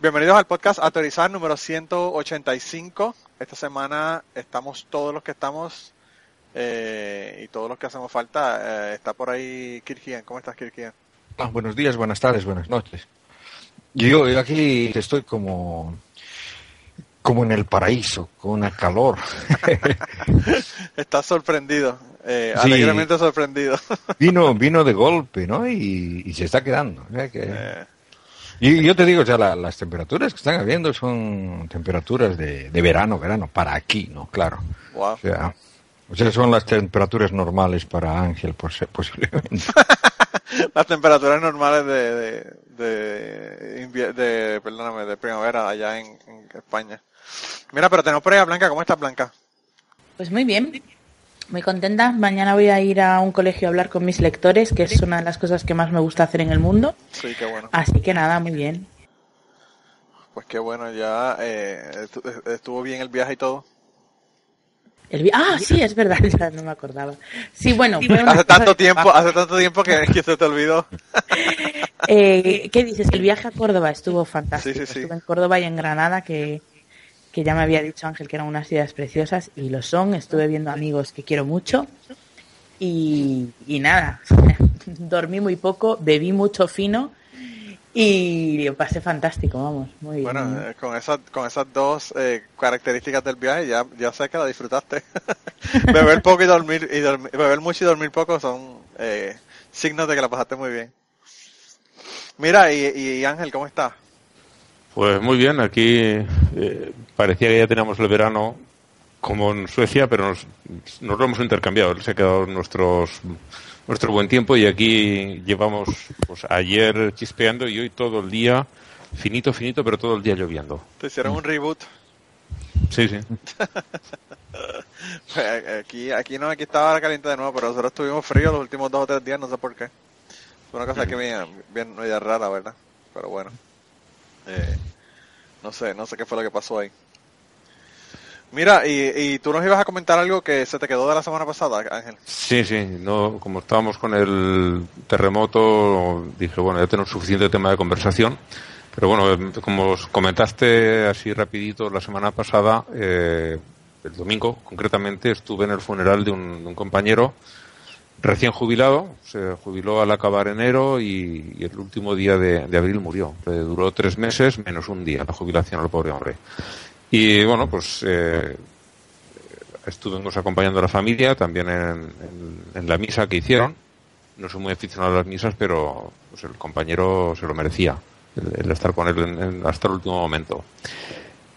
Bienvenidos al podcast Autorizar número 185. Esta semana estamos todos los que estamos eh, y todos los que hacemos falta. Eh, está por ahí Kirkian. ¿Cómo estás, Kirkian? Ah, buenos días, buenas tardes, buenas noches. Yo, yo aquí estoy como como en el paraíso, con una calor. Estás sorprendido, eh, Sí. alegremente sorprendido. vino vino de golpe, ¿no? Y, y se está quedando. o sea que- Eh, Y yo te digo, o sea, la- las temperaturas que están habiendo son temperaturas de, de verano, verano, para aquí, ¿no? Claro. wow. O sea, o sea, son las temperaturas normales para Ángel, pos- posiblemente. Las temperaturas normales de, de, de, perdóname, de primavera allá en, en España. Mira, pero tenemos por ahí a Blanca. ¿Cómo estás, Blanca? Pues muy bien, muy contenta. Mañana voy a ir a un colegio a hablar con mis lectores, que es una de las cosas que más me gusta hacer en el mundo. Sí, qué bueno. Así que nada, muy bien. Pues qué bueno, ya eh, estu- estuvo bien el viaje y todo. El vi- ah, sí, es verdad, ya no me acordaba. Sí, bueno, fue Hace tanto tiempo, trabajo. hace tanto tiempo que, que se te olvidó. Eh, ¿Qué dices? El viaje a Córdoba estuvo fantástico. Sí, sí, sí. Estuve en Córdoba y en Granada, que, que ya me había dicho Ángel que eran unas ciudades preciosas, y lo son. Estuve viendo amigos que quiero mucho. Y, y nada, dormí muy poco, bebí mucho fino y lo pasé fantástico, vamos, muy bien. Bueno, eh, con esas, con esas dos eh, características del viaje ya, ya sé que la disfrutaste. beber poco y dormir, y dormir- beber mucho y dormir poco son eh, signos de que la pasaste muy bien. Mira, y, y Ángel, ¿cómo estás? Pues muy bien, aquí eh, parecía que ya teníamos el verano como en Suecia, pero nos, nos lo hemos intercambiado. Se ha quedado nuestros, nuestro buen tiempo y aquí llevamos pues, ayer chispeando y hoy todo el día, finito, finito, pero todo el día lloviendo. Te hicieron un reboot. Sí, sí. Pues, Aquí, aquí no, aquí estaba caliente de nuevo, pero nosotros estuvimos fríos los últimos dos o tres días, no sé por qué. Es una cosa que bien, bien media rara, ¿verdad? Pero bueno. Eh, no sé, no sé qué fue lo que pasó ahí. Mira, y, tú nos ibas a comentar algo que se te quedó de la semana pasada, Ángel. Sí, sí, no, como estábamos con el terremoto, dije, bueno, ya tenemos suficiente tema de conversación. Pero bueno, como os comentaste así rapidito la semana pasada, eh, el domingo concretamente, estuve en el funeral de un, compañero recién jubilado, se jubiló al acabar enero y, el último día de, abril murió. Le duró tres meses menos un día la jubilación al pobre hombre. Y bueno, pues eh, estuvimos acompañando a la familia también en, la misa que hicieron. No soy muy aficionado a las misas, pero pues, el compañero se lo merecía, el, estar con él en- hasta el último momento.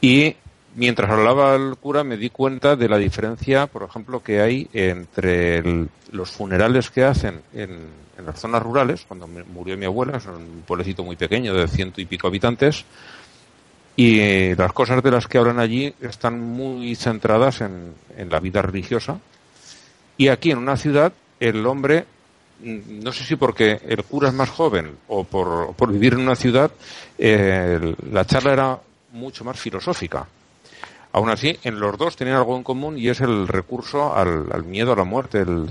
Y mientras hablaba el cura me di cuenta de la diferencia, por ejemplo, que hay entre los funerales que hacen en, en las zonas rurales, cuando murió mi abuela, es un pueblecito muy pequeño de ciento y pico habitantes, y las cosas de las que hablan allí están muy centradas en, en la vida religiosa. Y aquí en una ciudad, el hombre, mm, no sé si porque el cura es más joven o por, por vivir en una ciudad, eh, el- la charla era mucho más filosófica. Aún así, en los dos tenían algo en común y es el recurso al, miedo a la muerte, el,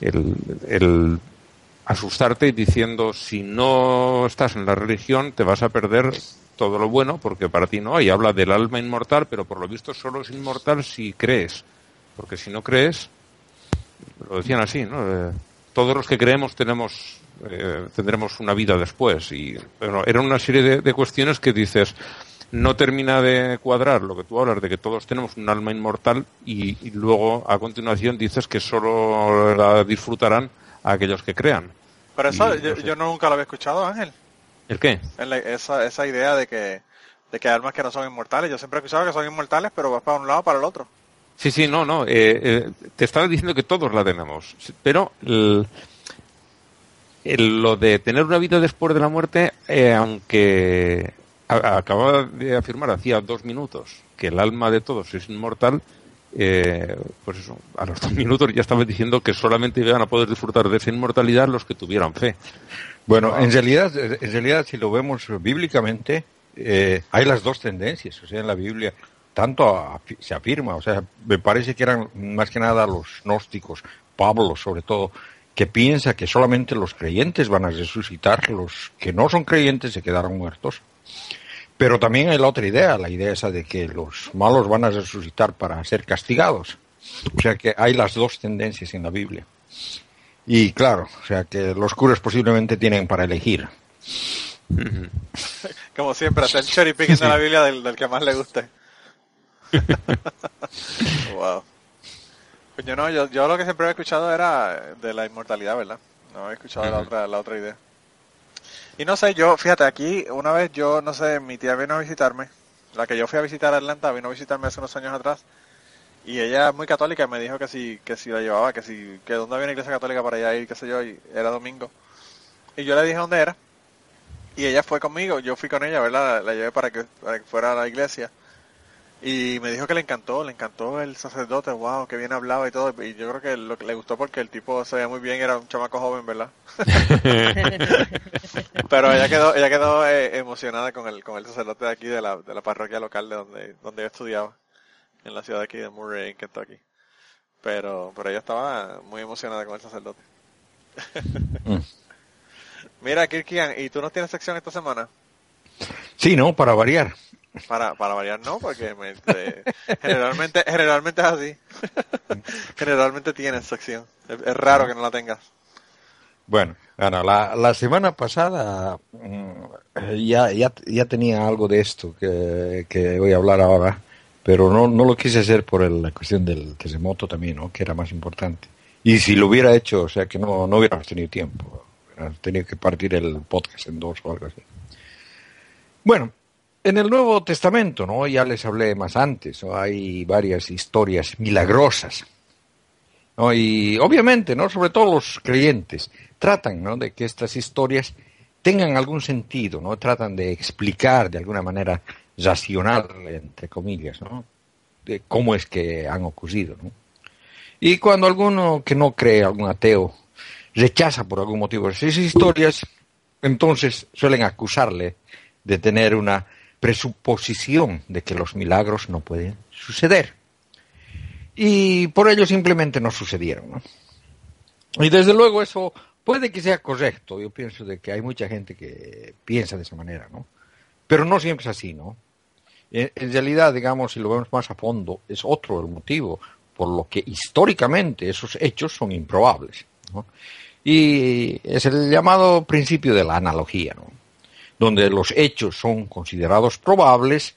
el, asustarte diciendo si no estás en la religión te vas a perder todo lo bueno porque para ti no hay. Habla del alma inmortal, pero por lo visto solo es inmortal si crees. Porque si no crees, lo decían así, ¿no? Eh, todos los que creemos tenemos eh, tendremos una vida después. Y bueno, era una serie de, cuestiones que dices, no termina de cuadrar lo que tú hablas de que todos tenemos un alma inmortal y, luego a continuación dices que solo la disfrutarán aquellos que crean. Pero eso yo, nunca lo había escuchado, Ángel. ¿El qué? esa, esa idea de que, de que hay almas que no son inmortales. Yo siempre he escuchado que son inmortales, pero vas para un lado para el otro. Sí, sí, no, no. Eh, eh, te estaba diciendo que todos la tenemos. Pero lo de tener una vida después de la muerte, eh, aunque acababa de afirmar hacía dos minutos que el alma de todos es inmortal, eh, pues eso, a los dos minutos ya estaba diciendo que solamente iban a poder disfrutar de esa inmortalidad los que tuvieran fe. Bueno, en realidad, en realidad si lo vemos bíblicamente, eh, hay las dos tendencias, o sea, en la Biblia tanto se afirma, o sea, me parece que eran más que nada los gnósticos, Pablo sobre todo, que piensa que solamente los creyentes van a resucitar, los que no son creyentes se quedarán muertos. Pero también hay la otra idea, la idea esa de que los malos van a resucitar para ser castigados. O sea que hay las dos tendencias en la Biblia. Y claro, o sea que los curas posiblemente tienen para elegir. Como siempre, hacer cherry picking de la Biblia del, del que más le guste. wow. Pues yo no, yo, lo que siempre he escuchado era de la inmortalidad, ¿verdad? No he escuchado la otra, la otra idea. Y no sé, yo, fíjate, aquí una vez yo, no sé, mi tía vino a visitarme, la que yo fui a visitar a Atlanta, vino a visitarme hace unos años atrás, y ella es muy católica y me dijo que si, que si la llevaba, que si, que dónde había una iglesia católica para allá ir, qué sé yo, y era domingo. Y yo le dije dónde era, y ella fue conmigo, yo fui con ella, ¿verdad? La, llevé para que, para que fuera a la iglesia. Y me dijo que le encantó, le encantó el sacerdote, wow, que bien hablaba y todo. Y yo creo que lo que le gustó porque el tipo se veía muy bien, era un chamaco joven, ¿verdad? Pero ella quedó, ella quedó eh, emocionada con el, con el sacerdote de aquí, de la, de la parroquia local de donde, donde yo estudiaba, en la ciudad de aquí de Murray, en Kentucky. Pero, pero ella estaba muy emocionada con el sacerdote. Mm. Mira, Kirkian, ¿y tú no tienes sección esta semana? Sí, no, para variar. Para, para variar no, porque generalmente, generalmente es así. generalmente tienes sección. Es, raro que no la tengas. Bueno, bueno la, la semana pasada mm, ya, ya, ya tenía algo de esto que, que voy a hablar ahora, pero no, no lo quise hacer por la cuestión del terremoto también, ¿no? que era más importante. Y si lo hubiera hecho, o sea que no, no hubiéramos tenido tiempo. Tenía que partir el podcast en dos o algo así. Bueno, en el Nuevo Testamento, ¿no? Ya les hablé más antes, hay varias historias milagrosas. ¿no? Y obviamente, ¿no? Sobre todo los creyentes tratan, ¿no? De que estas historias tengan algún sentido, ¿no? Tratan de explicar de alguna manera racional, entre comillas, ¿no? De cómo es que han ocurrido, ¿no? Y cuando alguno que no cree, algún ateo, rechaza por algún motivo esas historias, entonces suelen acusarle de tener una presuposición de que los milagros no pueden suceder. Y por ello simplemente no sucedieron. Y desde luego eso puede que sea correcto. Yo pienso de que hay mucha gente que piensa de esa manera, ¿no? Pero no siempre es así, ¿no? En, realidad, digamos, si lo vemos más a fondo, es otro el motivo por lo que históricamente esos hechos son improbables. Y es el llamado principio de la analogía, donde los hechos son considerados probables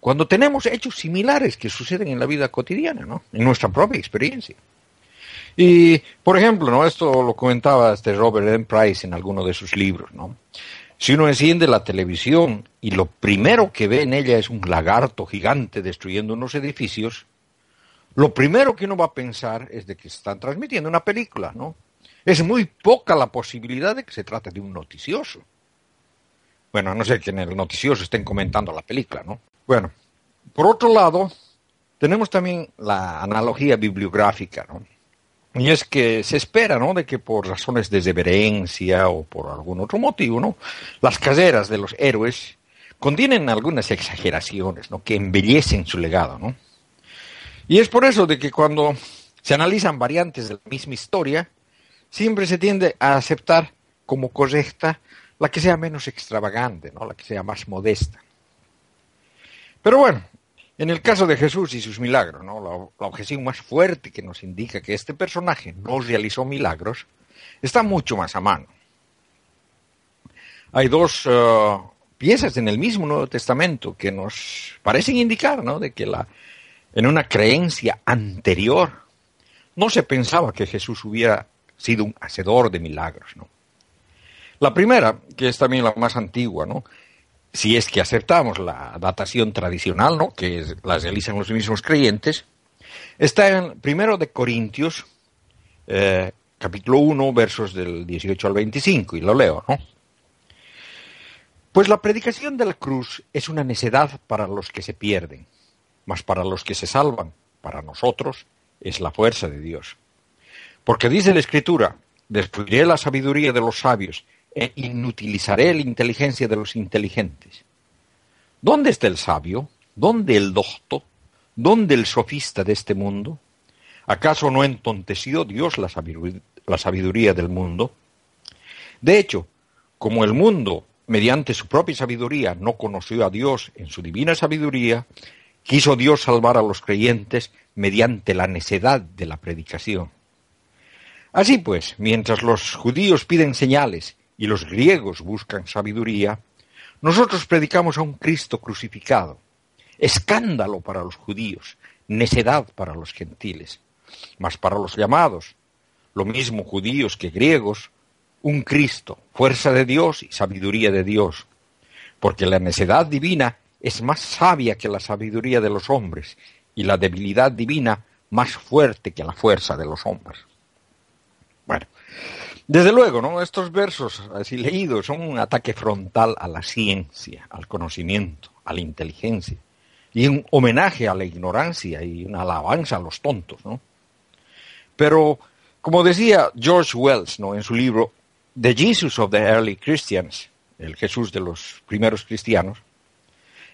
cuando tenemos hechos similares que suceden en la vida cotidiana. En nuestra propia experiencia. Y, por ejemplo, ¿no? Esto lo comentaba este Robert M. Price en alguno de sus libros, ¿no? Si uno enciende la televisión y lo primero que ve en ella es un lagarto gigante destruyendo unos edificios, lo primero que uno va a pensar es de que están transmitiendo una película, ¿no? Es muy poca la posibilidad de que se trate de un noticioso. Bueno, no sé que en el noticioso estén comentando la película, ¿no? Bueno, por otro lado, tenemos también la analogía bibliográfica, ¿no? Y es que se espera, ¿no? De que por razones de reverencia o por algún otro motivo, ¿no? Las caseras de los héroes contienen algunas exageraciones, ¿no? Que embellecen su legado, ¿no? Y es por eso de que cuando se analizan variantes de la misma historia, siempre se tiende a aceptar como correcta la que sea menos extravagante, ¿no? la que sea más modesta. Pero bueno, en el caso de Jesús y sus milagros, ¿no? la, objeción más fuerte que nos indica que este personaje no realizó milagros está mucho más a mano. Hay dos uh, piezas en el mismo Nuevo Testamento que nos parecen indicar ¿no? de que la, en una creencia anterior no se pensaba que Jesús hubiera sido un hacedor de milagros, ¿no? La primera, que es también la más antigua, ¿no? Si es que aceptamos la datación tradicional, ¿no? Que la realizan los mismos creyentes, está en primero de Corintios, eh, capítulo 1, versos del 18 al 25, y lo leo, ¿no? Pues la predicación de la cruz es una necedad para los que se pierden, mas para los que se salvan, para nosotros, es la fuerza de Dios. Porque dice la Escritura, destruiré la sabiduría de los sabios e inutilizaré la inteligencia de los inteligentes. ¿Dónde está el sabio? ¿Dónde el docto? ¿Dónde el sofista de este mundo? ¿Acaso no entonteció Dios la la sabiduría del mundo? De hecho, como el mundo, mediante su propia sabiduría, no conoció a Dios en su divina sabiduría, quiso Dios salvar a los creyentes mediante la necedad de la predicación. Así pues, mientras los judíos piden señales y los griegos buscan sabiduría, nosotros predicamos a un Cristo crucificado, escándalo para los judíos, necedad para los gentiles, mas para los llamados, lo mismo judíos que griegos, un Cristo, fuerza de Dios y sabiduría de Dios, porque la necedad divina es más sabia que la sabiduría de los hombres, y la debilidad divina más fuerte que la fuerza de los hombres. Bueno, desde luego. Estos versos así leídos son un ataque frontal a la ciencia, al conocimiento, a la inteligencia, y un homenaje a la ignorancia y una alabanza a los tontos. Pero, como decía George Wells. En su libro The Jesus of the Early Christians, el Jesús de los primeros cristianos,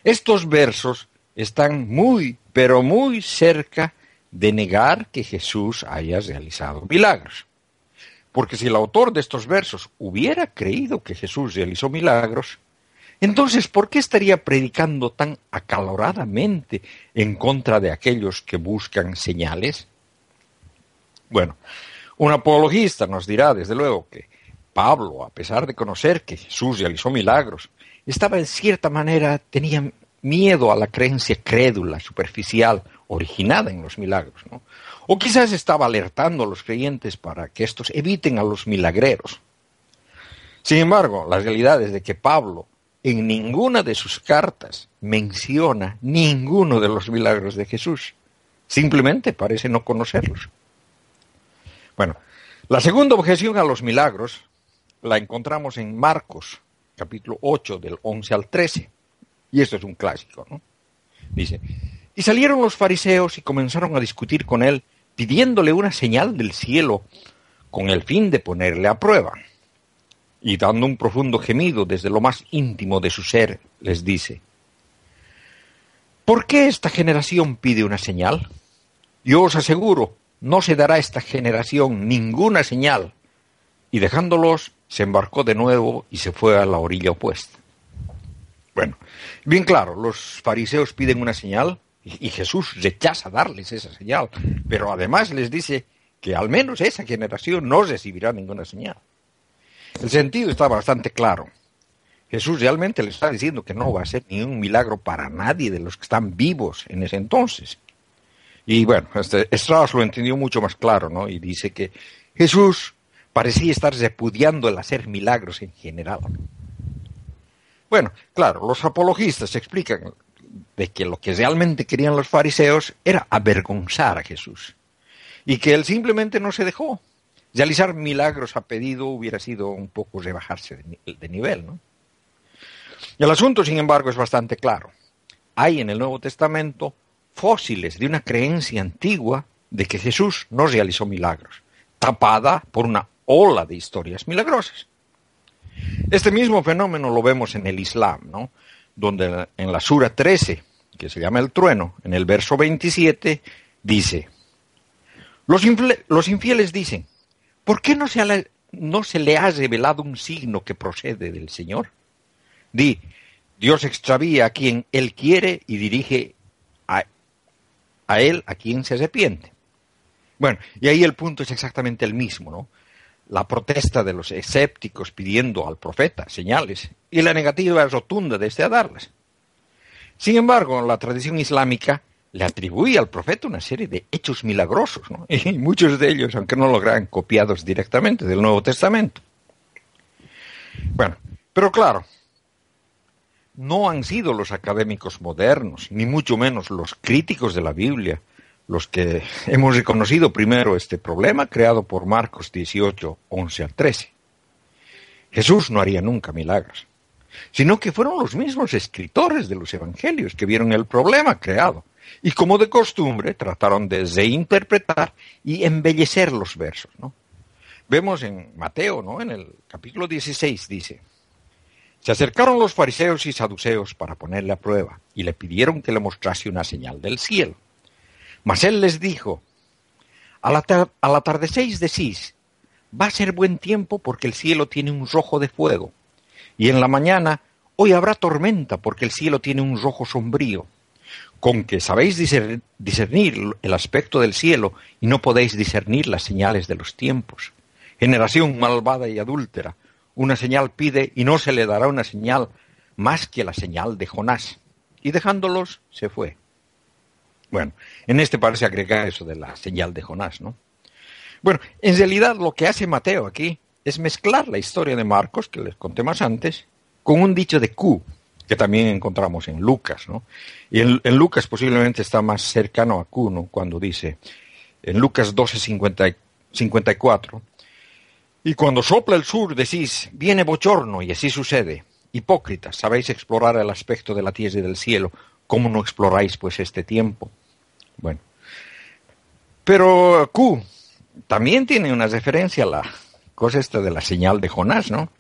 estos versos están muy, pero muy cerca de negar que Jesús haya realizado milagros. Porque si el autor de estos versos hubiera creído que Jesús realizó milagros, entonces ¿por qué estaría predicando tan acaloradamente en contra de aquellos que buscan señales? Bueno, un apologista nos dirá, desde luego, que Pablo, a pesar de conocer que Jesús realizó milagros, estaba en cierta manera, tenía miedo a la creencia crédula, superficial, originada en los milagros, ¿no? O quizás estaba alertando a los creyentes para que estos eviten a los milagreros. Sin embargo, la realidad es de que Pablo en ninguna de sus cartas menciona ninguno de los milagros de Jesús. Simplemente parece no conocerlos. Bueno, la segunda objeción a los milagros la encontramos en Marcos, capítulo 8, del 11 al 13. Y esto es un clásico, ¿no? Dice, y salieron los fariseos y comenzaron a discutir con él pidiéndole una señal del cielo con el fin de ponerle a prueba. Y dando un profundo gemido desde lo más íntimo de su ser, les dice, ¿por qué esta generación pide una señal? Yo os aseguro, no se dará a esta generación ninguna señal. Y dejándolos, se embarcó de nuevo y se fue a la orilla opuesta. Bueno, bien claro, los fariseos piden una señal y Jesús rechaza darles esa señal, pero además les dice que al menos esa generación no recibirá ninguna señal. El sentido está bastante claro. Jesús realmente le está diciendo que no va a ser ni un milagro para nadie de los que están vivos en ese entonces. Y bueno, este, Strauss lo entendió mucho más claro, ¿no? Y dice que Jesús parecía estar repudiando el hacer milagros en general. Bueno, claro, los apologistas explican de que lo que realmente querían los fariseos era avergonzar a Jesús y que él simplemente no se dejó. Realizar milagros a pedido hubiera sido un poco rebajarse de, nivel, ¿no? El asunto, sin embargo, es bastante claro. Hay en el Nuevo Testamento fósiles de una creencia antigua de que Jesús no realizó milagros, tapada por una ola de historias milagrosas. Este mismo fenómeno lo vemos en el Islam, ¿no? Donde en la Sura 13, que se llama el trueno, en el verso 27, dice, los, los infieles dicen, ¿por qué no se, no se le ha revelado un signo que procede del Señor? Di, Dios extravía a quien Él quiere y dirige a, a Él a quien se arrepiente. Bueno, y ahí el punto es exactamente el mismo, ¿no? La protesta de los escépticos pidiendo al profeta señales y la negativa rotunda de este a darlas. Sin embargo, la tradición islámica le atribuye al profeta una serie de hechos milagrosos, ¿no? y muchos de ellos, aunque no logran copiados directamente del Nuevo Testamento. Bueno, pero claro, no han sido los académicos modernos, ni mucho menos los críticos de la Biblia, los que hemos reconocido primero este problema creado por Marcos 18, 11 al 13. Jesús no haría nunca milagros, sino que fueron los mismos escritores de los evangelios que vieron el problema creado y como de costumbre trataron de reinterpretar y embellecer los versos. ¿no? Vemos en Mateo, ¿no? en el capítulo 16, dice, se acercaron los fariseos y saduceos para ponerle a prueba y le pidieron que le mostrase una señal del cielo. Mas él les dijo, al, atardecer decís, va a ser buen tiempo porque el cielo tiene un rojo de fuego, y en la mañana, hoy habrá tormenta porque el cielo tiene un rojo sombrío. Con que sabéis discernir el aspecto del cielo y no podéis discernir las señales de los tiempos. Generación malvada y adúltera, una señal pide y no se le dará una señal más que la señal de Jonás. Y dejándolos, se fue. Bueno, en este parece agregar eso de la señal de Jonás, ¿no? Bueno, en realidad lo que hace Mateo aquí es mezclar la historia de Marcos, que les conté más antes, con un dicho de Q, que también encontramos en Lucas, ¿no? Y en, Lucas posiblemente está más cercano a Q, ¿no? Cuando dice, en Lucas 12, 54, y cuando sopla el sur decís, viene bochorno, y así sucede. Hipócritas, sabéis explorar el aspecto de la tierra y del cielo, ¿cómo no exploráis pues este tiempo? Bueno. Pero Q también tiene una referencia a la cosa esta de la señal de Jonás, ¿no?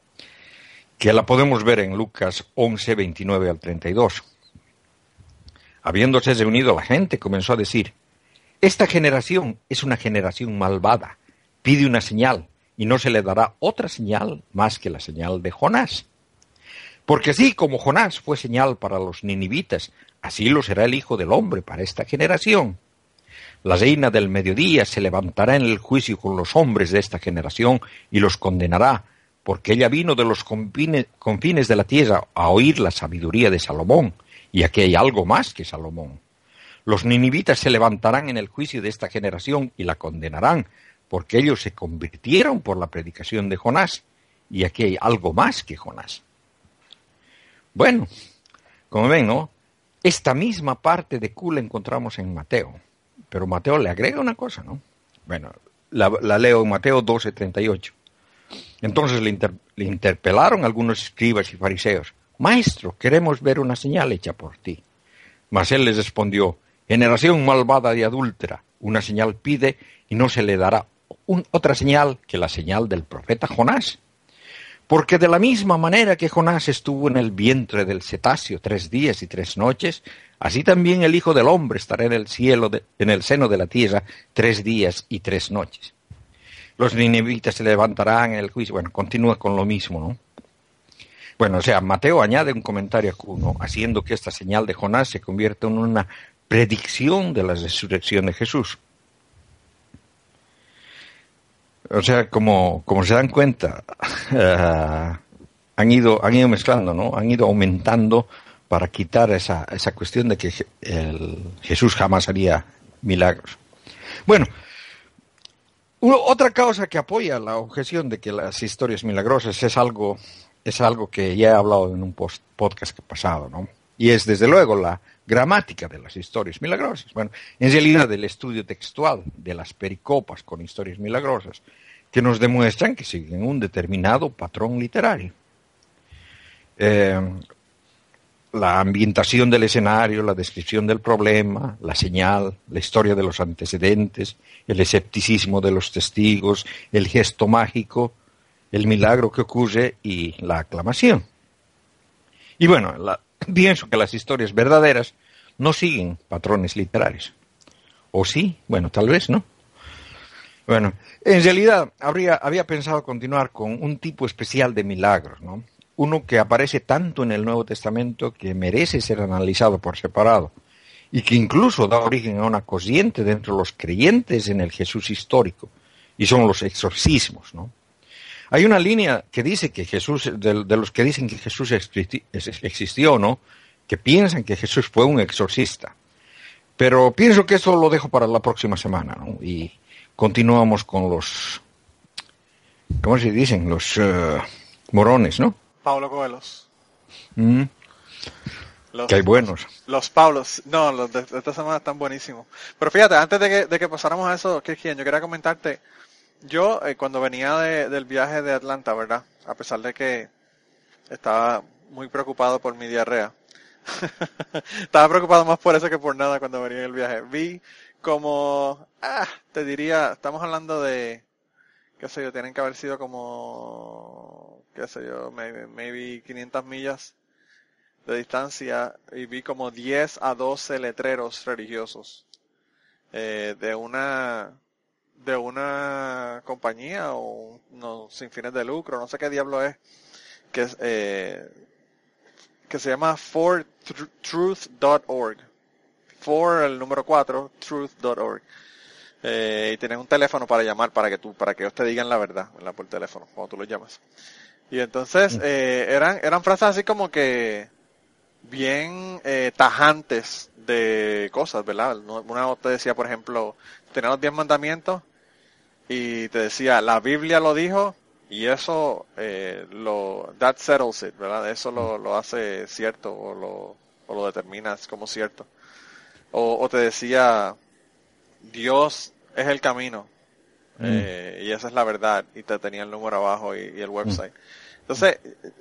Que la podemos ver en Lucas 11, 29 al 32. Habiéndose reunido la gente, comenzó a decir, esta generación es una generación malvada, pide una señal y no se le dará otra señal más que la señal de Jonás. Porque así como Jonás fue señal para los ninivitas, así lo será el Hijo del Hombre para esta generación. La reina del mediodía se levantará en el juicio con los hombres de esta generación y los condenará, porque ella vino de los confines de la tierra a oír la sabiduría de Salomón, y aquí hay algo más que Salomón. Los ninivitas se levantarán en el juicio de esta generación y la condenarán, porque ellos se convirtieron por la predicación de Jonás, y aquí hay algo más que Jonás. Bueno, como ven, ¿no? Esta misma parte de Q la encontramos en Mateo, pero Mateo le agrega una cosa, ¿no? Bueno, la, leo en Mateo 12:38. Entonces le, le interpelaron algunos escribas y fariseos, Maestro, queremos ver una señal hecha por ti. Mas él les respondió, Generación malvada y adúltera, una señal pide y no se le dará otra señal que la señal del profeta Jonás. Porque de la misma manera que Jonás estuvo en el vientre del cetáceo tres días y tres noches, así también el Hijo del Hombre estará en el cielo, en el seno de la tierra, tres días y tres noches. Los ninivitas se levantarán en el juicio. Bueno, continúa con lo mismo, ¿no? Bueno, o sea, Mateo añade un comentario a haciendo que esta señal de Jonás se convierta en una predicción de la resurrección de Jesús. O sea, como, como se dan cuenta, uh, han, ido, han ido mezclando, ¿no? Han ido aumentando para quitar esa, esa cuestión de que Jesús jamás haría milagros. Bueno, otra causa que apoya la objeción de que las historias milagrosas es algo, es algo que ya he hablado en un post podcast pasado, ¿no? Y es desde luego la gramática de las historias milagrosas. Bueno, en realidad el estudio textual de las pericopas con historias milagrosas que nos demuestran que siguen un determinado patrón literario. Eh, la ambientación del escenario, la descripción del problema, la señal, la historia de los antecedentes, el escepticismo de los testigos, el gesto mágico, el milagro que ocurre y la aclamación. Y bueno, pienso que las historias verdaderas no siguen patrones literarios. ¿O sí? Bueno, tal vez, ¿no? Bueno, en realidad habría, había pensado continuar con un tipo especial de milagros, ¿no? Uno que aparece tanto en el Nuevo Testamento que merece ser analizado por separado y que incluso da origen a una corriente dentro de los creyentes en el Jesús histórico, y son los exorcismos, ¿no? Hay una línea que dice que Jesús, de, de los que dicen que Jesús existi- existió, ¿no? Que piensan que Jesús fue un exorcista. Pero pienso que eso lo dejo para la próxima semana, ¿no? Y continuamos con los, ¿cómo se dicen? Los eh, morones, ¿no? Pablo Coelhos. Mm, Los, que hay buenos. Los Paulos. No, los de, de esta semana están buenísimos. Pero fíjate, antes de que, de que pasáramos a eso, Kirkian, yo quería comentarte. Yo, eh, cuando venía de- del viaje de Atlanta, ¿verdad? A pesar de que estaba muy preocupado por mi diarrea. estaba preocupado más por eso que por nada cuando venía en el viaje. Vi como, ah, te diría, estamos hablando de, qué sé yo, tienen que haber sido como, qué sé yo, maybe, maybe 500 millas de distancia y vi como 10 a 12 letreros religiosos eh, de una de una compañía o no sin fines de lucro no sé qué diablo es que eh, que se llama fortruth.org for el número 4 truth.org eh, y tienen un teléfono para llamar para que tú para que ellos te digan la verdad ¿verdad? por teléfono cuando tú los llamas y entonces eh, eran eran frases así como que bien eh, tajantes de cosas, ¿verdad? Una te decía, por ejemplo, tenía los diez mandamientos y te decía, la Biblia lo dijo y eso eh, lo, that settles it, ¿verdad? Eso lo, lo hace cierto o lo, o lo determinas como cierto. O, o te decía, Dios es el camino eh, y esa es la verdad y te tenía el número abajo y, y el website. Entonces,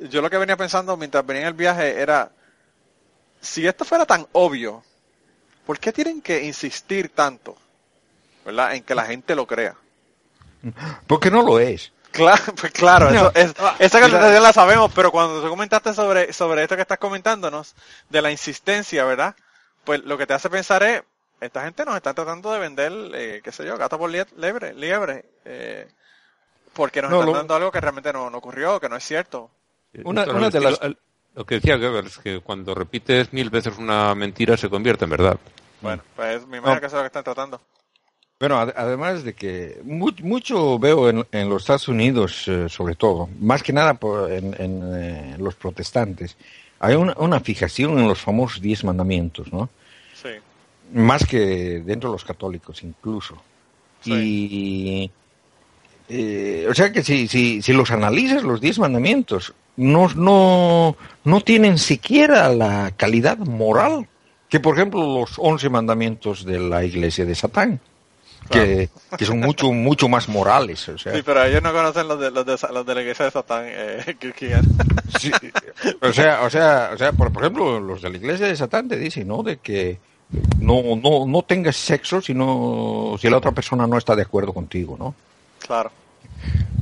yo lo que venía pensando mientras venía en el viaje era, si esto fuera tan obvio, ¿por qué tienen que insistir tanto, verdad, en que la gente lo crea? Porque no lo es. Claro, pues claro, No. eso, es, Ah, esa mira. contestación la sabemos, pero cuando tú comentaste sobre, sobre esto que estás comentándonos, de la insistencia, ¿verdad? Pues lo que te hace pensar es, esta gente nos está tratando de vender, eh, qué sé yo, gato por lie- liebre, liebre, eh, porque nos No, están lo- dando algo que realmente no, no ocurrió, que no es cierto. Una- Esto una es de lo- las- Lo que decía Goebbels, que cuando repites mil veces una mentira se convierte en verdad. Bueno, pues me imagino No. que eso es lo que están tratando. Bueno, ad- además de que mu- mucho veo en, en los Estados Unidos, eh, sobre todo, más que nada por- en, en, eh, los protestantes, hay una, una fijación en los famosos diez mandamientos, ¿no? Más que dentro de los católicos incluso. Sí. Y, eh, o sea que si, si, si los analizas, los diez mandamientos, no, no, no tienen siquiera la calidad moral que, por ejemplo, los once mandamientos de la iglesia de Satán, que, que son mucho, mucho más morales. O sea, Sí, pero ellos no conocen los de, los de, los de la iglesia de Satán, eh. Sí, o sea, o sea, o sea, por, por ejemplo, los de la iglesia de Satán te dicen, ¿no? De que no, no, no tengas sexo si no, si la otra persona no está de acuerdo contigo, ¿no? Claro.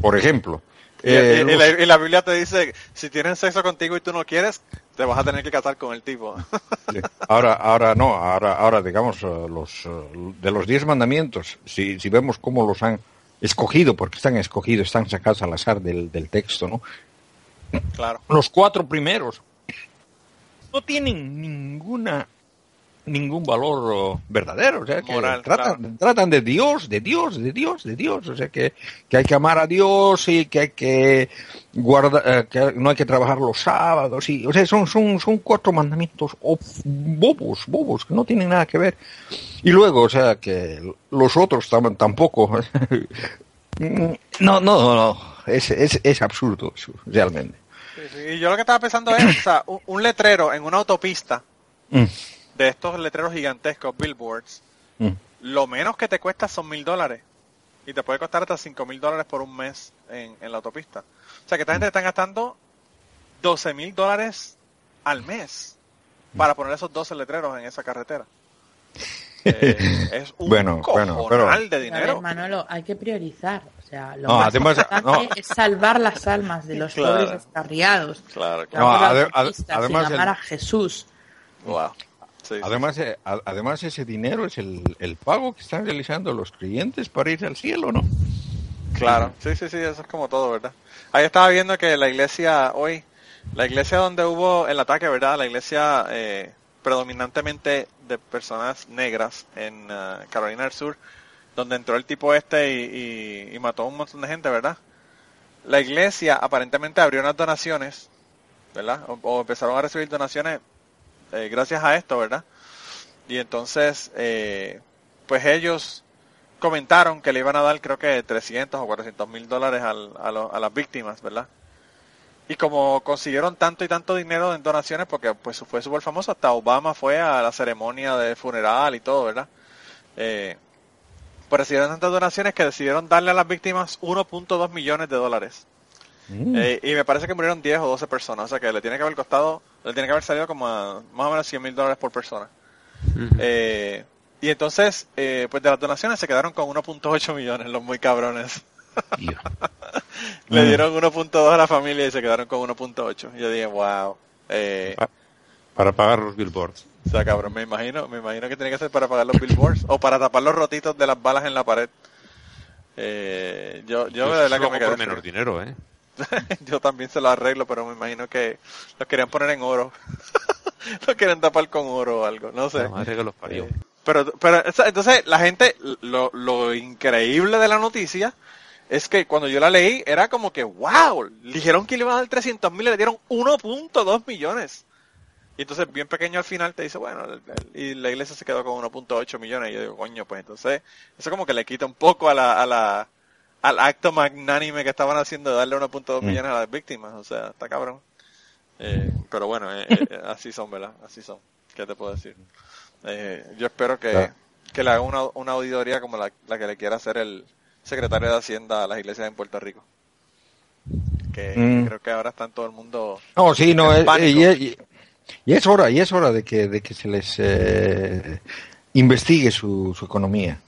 Por ejemplo. Y, eh, y- y los- la, y la Biblia te dice, si tienen sexo contigo y tú no quieres, te vas a tener que casar con el tipo. Ahora, ahora no, ahora, ahora digamos eh, los eh, de los diez mandamientos, si, si vemos cómo los han escogido, porque están escogidos, están sacados al azar del, del texto, ¿no? claro. Los cuatro primeros no tienen ninguna ningún valor oh, verdadero, o sea que Moral, tratan, claro. tratan de Dios, de Dios, de Dios, de Dios, o sea que, que hay que amar a Dios y que hay que guardar, que no hay que trabajar los sábados y, o sea, son, son, son cuatro mandamientos bobos, bobos, que no tienen nada que ver. Y luego, o sea, que los otros tam- tampoco. no, no, no, es, es, es absurdo eso, realmente. Sí, sí. Y yo lo que estaba pensando es, o sea, un, un letrero en una autopista, Mm, de estos letreros gigantescos, billboards, mm. lo menos que te cuesta son mil dólares. Y te puede costar hasta cinco mil dólares por un mes en, en la autopista. O sea que esta gente está gastando 12 mil dólares al mes para poner esos 12 letreros en esa carretera. Eh, es un Bueno, cojonal bueno, pero- de A ver, dinero. Manolo, hay que priorizar. O sea, lo No, más importante no. es salvar las almas de los Claro. pobres descarriados. Claro, No, además el- llamar a Jesús. Wow. Sí. Además, eh, a- además ese dinero es el, el pago que están realizando los creyentes para ir al cielo, ¿no? Claro, sí, sí, sí, eso es como todo, ¿verdad? Ahí estaba viendo que la iglesia hoy, la iglesia donde hubo el ataque, ¿verdad? La iglesia eh, predominantemente de personas negras en ah, Carolina del Sur, donde entró el tipo este y, y- y mató a un montón de gente, ¿verdad? La iglesia aparentemente abrió unas donaciones, ¿verdad? O, o empezaron a recibir donaciones eh, gracias a esto, ¿verdad? Y entonces, eh, pues ellos comentaron que le iban a dar creo que 300 o 400 mil dólares a, a las víctimas, ¿verdad? Y como consiguieron tanto y tanto dinero en donaciones, porque pues fue súper famoso, hasta Obama fue a la ceremonia de funeral y todo, ¿verdad? Eh, pues tantas donaciones que decidieron darle a las víctimas 1.2 millones de dólares. Eh, y me parece que murieron 10 o 12 personas, o sea que le tiene que haber costado, le tiene que haber salido como a más o menos 100 mil dólares por persona. Eh, y entonces, eh, pues de las donaciones se quedaron con 1.8 millones, los muy cabrones. Le Mm. dieron 1.2 a la familia y se quedaron con 1.8. Y yo dije, wow. Eh, Pa- Para pagar los billboards. o sea, cabrón, me imagino, me imagino que tiene que ser para pagar los billboards o para tapar los rotitos de las balas en la pared. Eh, yo, yo de Eso verdad que me quedé menos dinero, ¿eh? yo también se lo arreglo, pero me imagino que los querían poner en oro. lo quieren tapar con oro o algo, no sé. La madre que los parió. Eh, Pero, pero entonces la gente, lo, lo increíble de la noticia es que cuando yo la leí era como que, wow, dijeron que le iban a dar 300 mil y le dieron 1.2 millones. Y entonces bien pequeño al final te dice, bueno, y la iglesia se quedó con 1.8 millones. Y yo digo, coño, pues entonces eso como que le quita un poco a la, a la, al acto magnánime que estaban haciendo de darle 1.2 Mm. millones a las víctimas. O sea, está cabrón. Eh, pero bueno, eh, eh, así son, ¿verdad? Así son. ¿Qué te puedo decir? Eh, yo espero que, Claro. que le haga una, una auditoría como la, la que le quiera hacer el secretario de Hacienda a las iglesias en Puerto Rico. Que Mm. creo que ahora está en todo el mundo. No, sí, no, pánico. y, y- y es hora, y es hora de que, de que se les investigue su, su economía.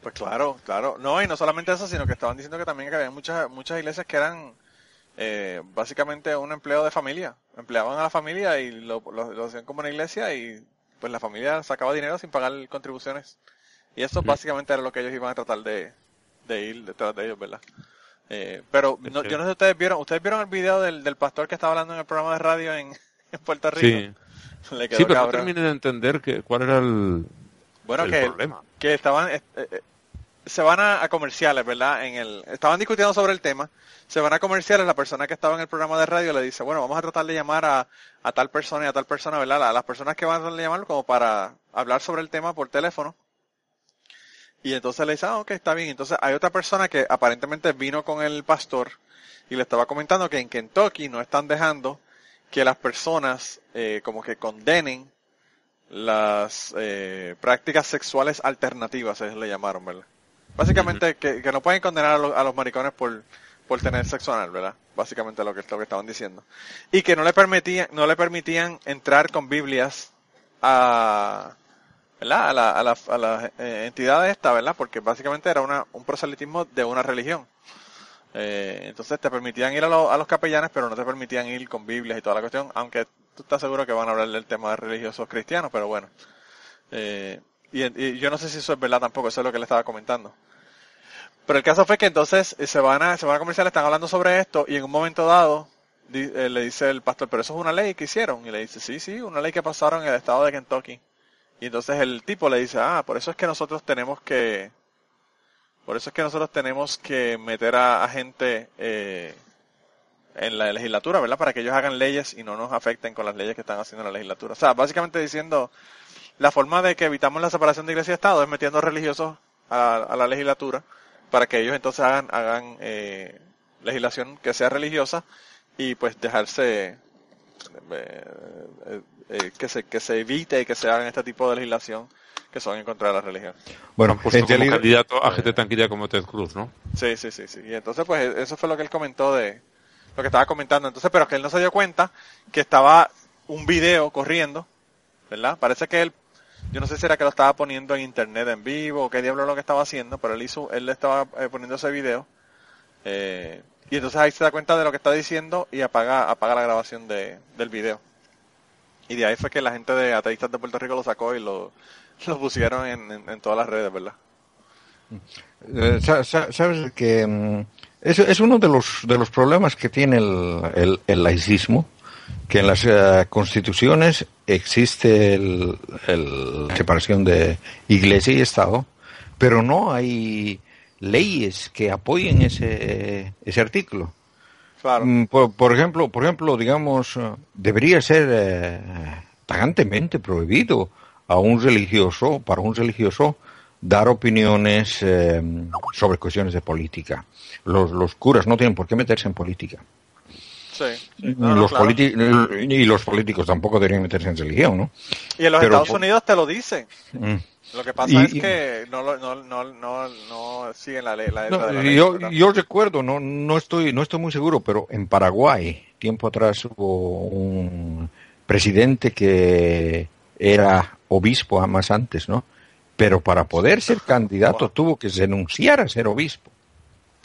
Pues claro, claro. No, y no solamente eso, sino que estaban diciendo que también que había muchas, muchas iglesias que eran eh, básicamente un empleo de familia. Empleaban a la familia y lo, lo, lo hacían como una iglesia y pues la familia sacaba dinero sin pagar contribuciones. Y eso básicamente era lo que ellos iban a tratar de, de ir detrás de ellos, ¿verdad? Eh, pero no- yo no sé si ustedes vieron, ¿ustedes vieron el video del, del pastor que estaba hablando en el programa de radio en, en Puerto Rico? Sí. Le quedó Sí, pero no cabrón. terminé de entender que, cuál era el, Bueno, el que, problema. que estaban eh, eh, se van a, a comerciales, ¿verdad? En el estaban discutiendo sobre el tema, se van a comerciales, la persona que estaba en el programa de radio le dice, bueno, vamos a tratar de llamar a, a tal persona y a tal persona, ¿verdad? A las personas que van a llamarlo como para hablar sobre el tema por teléfono. Y entonces le dice, ah, ok, está bien. Entonces hay otra persona que aparentemente vino con el pastor y le estaba comentando que en Kentucky no están dejando que las personas eh, como que condenen las eh, prácticas sexuales alternativas, ellos le llamaron, ¿verdad? Básicamente que, que no pueden condenar a, los- a los maricones por, por tener sexo anal, ¿verdad? Básicamente lo que, lo que estaban diciendo. Y que no le permitían, no le permitían entrar con Biblias a, ¿verdad? A la, a la, a la eh, entidad esta, ¿verdad? Porque básicamente era una, un proselitismo de una religión. Eh, entonces te permitían ir a, lo- a los capellanes, pero no te permitían ir con Biblias y toda la cuestión, aunque tú estás seguro que van a hablar del tema de religiosos cristianos, pero bueno. Eh, y, y yo no sé si eso es verdad tampoco, eso es lo que le estaba comentando. Pero el caso fue que entonces eh, se van a, se van a comercial, están hablando sobre esto, y en un momento dado eh, le dice el pastor, pero eso es una ley que hicieron. Y le dice, sí, sí, una ley que pasaron en el estado de Kentucky. Y entonces el tipo le dice, ah, por eso es que nosotros tenemos que, por eso es que nosotros tenemos que meter a, a gente eh, en la legislatura, ¿verdad? Para que ellos hagan leyes y no nos afecten con las leyes que están haciendo en la legislatura. O sea, básicamente diciendo, la forma de que evitamos la separación de iglesia y Estado es metiendo religiosos a, a la legislatura para que ellos entonces hagan, hagan eh, legislación que sea religiosa y pues dejarse eh, eh, eh, que se que se evite que se hagan este tipo de legislación que son en contra de la religión. Bueno, puesto como candidato a gente tan querida como Ted Cruz, ¿no? Sí, sí, sí, sí. Y entonces, pues, eso fue lo que él comentó de lo que estaba comentando. Entonces, pero que él no se dio cuenta que estaba un video corriendo, ¿verdad? Parece que él yo no sé si era que lo estaba poniendo en internet en vivo o qué diablo lo que estaba haciendo, pero él hizo, él estaba eh, poniendo ese video. Eh, y entonces ahí se da cuenta de lo que está diciendo y apaga, apaga la grabación de, del video. Y de ahí fue que la gente de ateístas de Puerto Rico lo sacó y lo, lo pusieron en, en, todas las redes, ¿verdad? Eh, sabes que mm, es, es, uno de los, de los problemas que tiene el, el, el laicismo, que en las uh, constituciones existe la separación de iglesia y Estado, pero no hay leyes que apoyen ese, ese artículo. Claro. Mm, por, por, ejemplo, por ejemplo, digamos, eh, debería ser eh, prohibido a un religioso, para un religioso, dar opiniones eh, sobre cuestiones de política. Los, los curas no tienen por qué meterse en política. Sí, los claro. y los políticos tampoco deberían meterse en religión, ¿no? Y en los Pero, Estados Unidos te lo dicen. Mm. Lo que pasa y, es que no, no, no, no, no siguen la ley. La, no, la ley yo, yo, recuerdo, no, no, estoy, no estoy muy seguro, pero en Paraguay, tiempo atrás, hubo un presidente que era obispo más antes, ¿no? Pero para poder ser candidato tuvo que renunciar a ser obispo.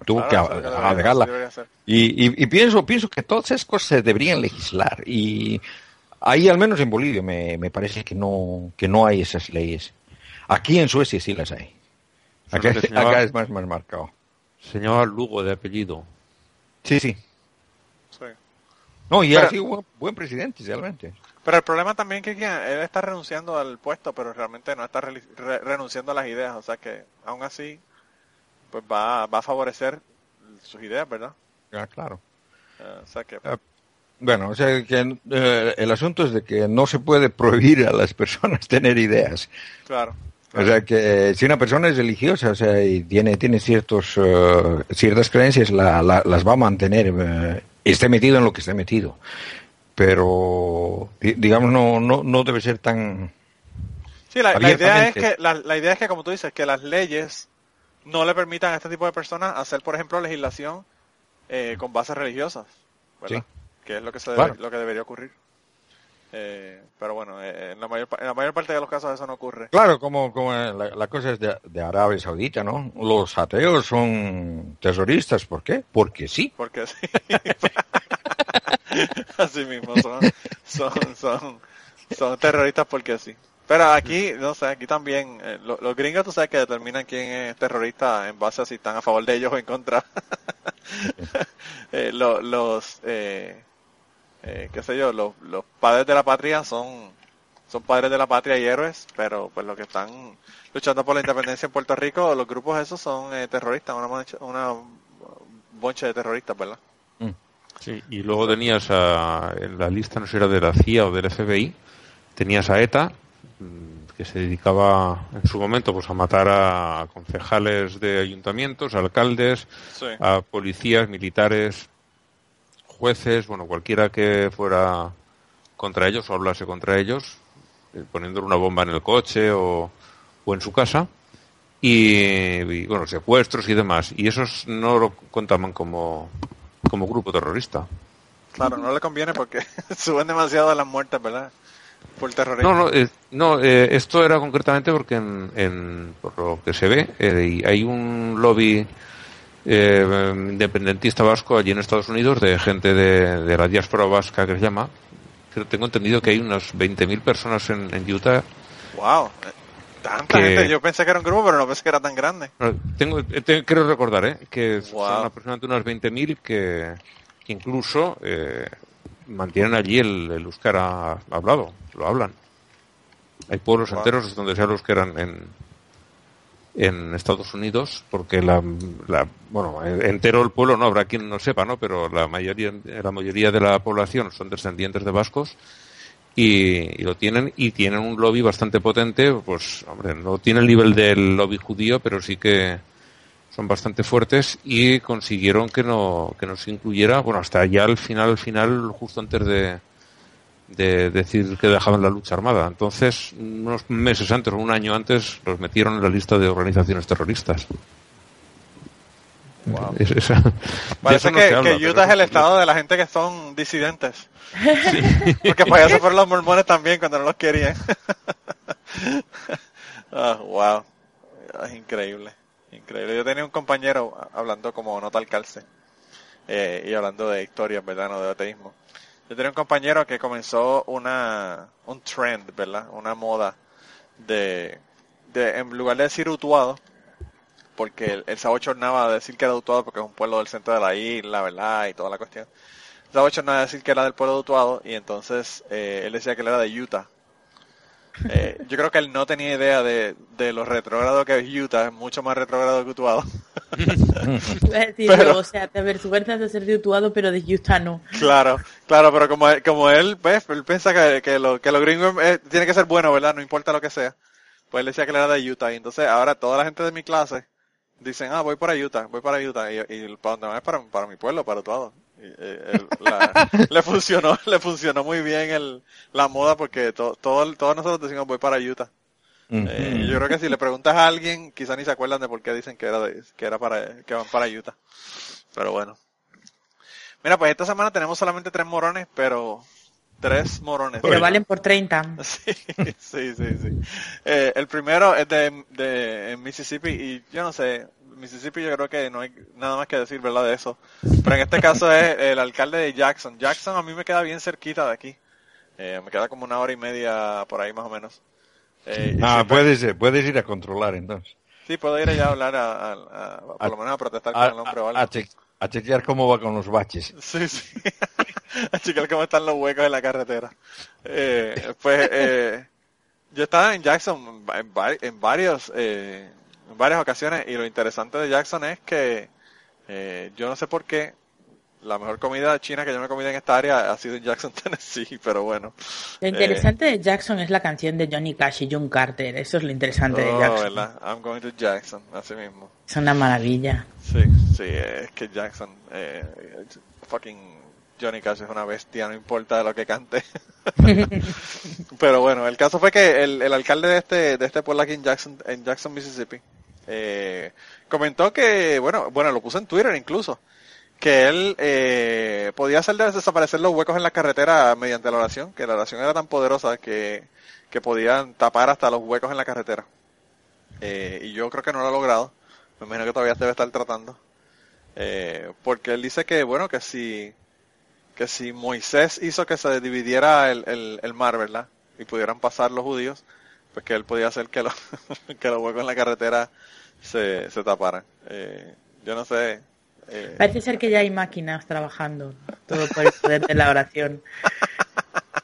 Tuvo claro, que ser. Y, y, y, pienso, pienso que todas esas cosas se deberían legislar. Y ahí, al menos en Bolivia, me, me parece que no, que no hay esas leyes. Aquí en Suecia sí las hay. Acá, acá es más, más marcado. Se llamaba Lugo de apellido. Sí, sí. Sí. No, y Pero- ha sido buen, buen presidente, realmente. Pero el problema también que que él está renunciando al puesto, pero realmente no está re- re- renunciando a las ideas. O sea que, aún así, pues va, va a favorecer sus ideas, ¿verdad? Ah, claro. Eh, o sea que, Ah, Bueno, o sea, que eh, el asunto es de que no se puede prohibir a las personas tener ideas. claro. O sea, que eh, si una persona es religiosa, o sea, y tiene, tiene ciertos, eh, ciertas creencias, la, la- las va a mantener, esté metido en lo que esté metido. Pero, di- digamos, no, no, no debe ser tan... Sí, la, la idea es que, la, la idea es que, como tú dices, que las leyes no le permitan a este tipo de personas hacer, por ejemplo, legislación eh, con bases religiosas, ¿verdad? Sí. Que es lo que, se debe- lo que debería ocurrir. Eh, pero bueno, eh, en, la mayor, en la mayor parte de los casos eso no ocurre. Claro, como, como la, la cosa es de, de Arabia Saudita, ¿no? Los ateos son terroristas, ¿por qué? Porque sí. Porque sí. Así mismo, son, son, son, son terroristas porque sí. Pero aquí, no sé, aquí también, eh, lo- los gringos tú sabes que determinan quién es terrorista en base a si están a favor de ellos o en contra. Eh, lo- los, eh, eh, qué sé yo, los, los padres de la patria son, son padres de la patria y héroes, pero pues los que están luchando por la independencia en Puerto Rico, los grupos esos son eh, terroristas, una, mancha- una boncha de terroristas, ¿verdad? Sí, y luego tenías a, en la lista, no sé si era de la CIA o del FBI, tenías a ETA, mm, que se dedicaba en su momento pues a matar a concejales de ayuntamientos, alcaldes, Sí. a policías, militares, jueces, bueno, cualquiera que fuera contra ellos o hablase contra ellos, eh, poniéndole una bomba en el coche o, o en su casa. Y, y, bueno, secuestros y demás. Y esos no lo contaban como, como grupo terrorista. Claro, no le conviene porque suben demasiado las muertes, ¿verdad? Por terrorismo. No, no, eh, no eh, esto era concretamente porque en, en- por lo que se ve, eh, hay un lobby eh, independentista vasco allí en Estados Unidos de gente de, de la diáspora vasca que se llama. Creo, tengo entendido que hay unas 20.000 personas en, en Utah. Wow, tanta Que- gente. Yo pensé que era un grupo, pero no pensé que era tan grande. Tengo, eh, te- creo recordar, ¿eh? Que Wow. son aproximadamente unas 20.000 que, que incluso eh, mantienen allí el, el euskera hablado, lo hablan. Hay pueblos Wow. enteros donde se habla euskera en, en, Estados Unidos, porque la, la- bueno, entero el pueblo no habrá quien no sepa, ¿no? Pero la mayoría, la mayoría de la población son descendientes de vascos y, y lo tienen y tienen un lobby bastante potente, pues, hombre, no tiene el nivel del lobby judío, pero sí que son bastante fuertes y consiguieron que no que no se incluyera, bueno, hasta ya al final, al final, justo antes de, de decir que dejaban la lucha armada. Entonces, unos meses antes o un año antes, los metieron en la lista de organizaciones terroristas. Es- esa- de Parece no que, habla, que pero Utah es el estado de la gente que son disidentes. Porque para eso fueron los mormones también cuando no los querían. Ah, wow. Es increíble. Increíble. Yo tenía un compañero hablando como nota al calce. Eh, y hablando de historias, ¿verdad? No de ateísmo. Yo tenía un compañero que comenzó una, un trend, ¿verdad? Una moda de, de en lugar de decir utuado, porque él, él se abochornaba de decir que era Utuado porque es un pueblo del centro de la isla, ¿verdad? Y toda la cuestión. Se abochornaba de decir que era del pueblo de Utuado y entonces eh, él decía que él era de Utah. Eh, yo creo que él no tenía idea de, de lo retrógrado que es Utah, es mucho más retrógrado que Utuado. A pero, o sea, te avergüenzas de ser de Utuado, pero de Utah no. Claro, claro, pero como, como él, pues, él piensa que, que, lo, que los gringos eh, tiene que ser bueno, ¿verdad? No importa lo que sea. Pues él decía que él era de Utah y entonces ahora toda la gente de mi clase dicen, ah, voy para Utah, voy para Utah, y, y para donde van es para, para mi pueblo, para todo. Eh, le funcionó, le funcionó muy bien el, la moda porque to, todo, todos nosotros decimos voy para Utah. Eh, yo creo que si le preguntas a alguien, quizá ni se acuerdan de por qué dicen que era de, que era para, que van para Utah. Pero bueno. Mira, pues esta semana tenemos solamente tres morones, pero tres morones. Pero valen por 30. Sí, sí, sí. sí. Eh, el primero es de, de Mississippi y yo no sé, Mississippi yo creo que no hay nada más que decir, ¿verdad? De eso. Pero en este caso es el alcalde de Jackson. Jackson a mí me queda bien cerquita de aquí. Eh, me queda como una hora y media por ahí más o menos. Eh, ah, puedes, puedes ir a controlar entonces. Sí, puedo ir allá a hablar, a, por lo menos a protestar con el hombre o algo. A, chequear cómo va con los baches. Sí, sí. a chequear cómo están los huecos en la carretera. Eh, pues eh, yo estaba en Jackson en, en varios eh, en varias ocasiones y lo interesante de Jackson es que eh, yo no sé por qué la mejor comida china que yo me he comido en esta área ha sido en Jackson, Tennessee, pero bueno. Lo interesante de Jackson es la canción de Johnny Cash y John Carter, eso es lo interesante de oh, Jackson. ¿verdad? I'm going to Jackson, así mismo. Es una maravilla. Sí, sí, es que Jackson, eh, fucking Johnny Cash es una bestia, no importa de lo que cante. Pero bueno, el caso fue que el, el, alcalde de este, de este pueblo aquí en Jackson, en Jackson, Mississippi, eh, comentó que, bueno, bueno, lo puso en Twitter incluso, que él eh, podía hacer desaparecer los huecos en la carretera mediante la oración, que la oración era tan poderosa que, que podían tapar hasta los huecos en la carretera. Eh, y yo creo que no lo ha logrado. Me imagino que todavía debe estar tratando. Eh, porque él dice que, bueno, que si que si Moisés hizo que se dividiera el, el, mar, ¿verdad? Y pudieran pasar los judíos, pues que él podía hacer que, los que los huecos en la carretera se, se taparan. Eh, yo no sé. Eh... Parece ser que ya hay máquinas trabajando, todo por el poder de la oración.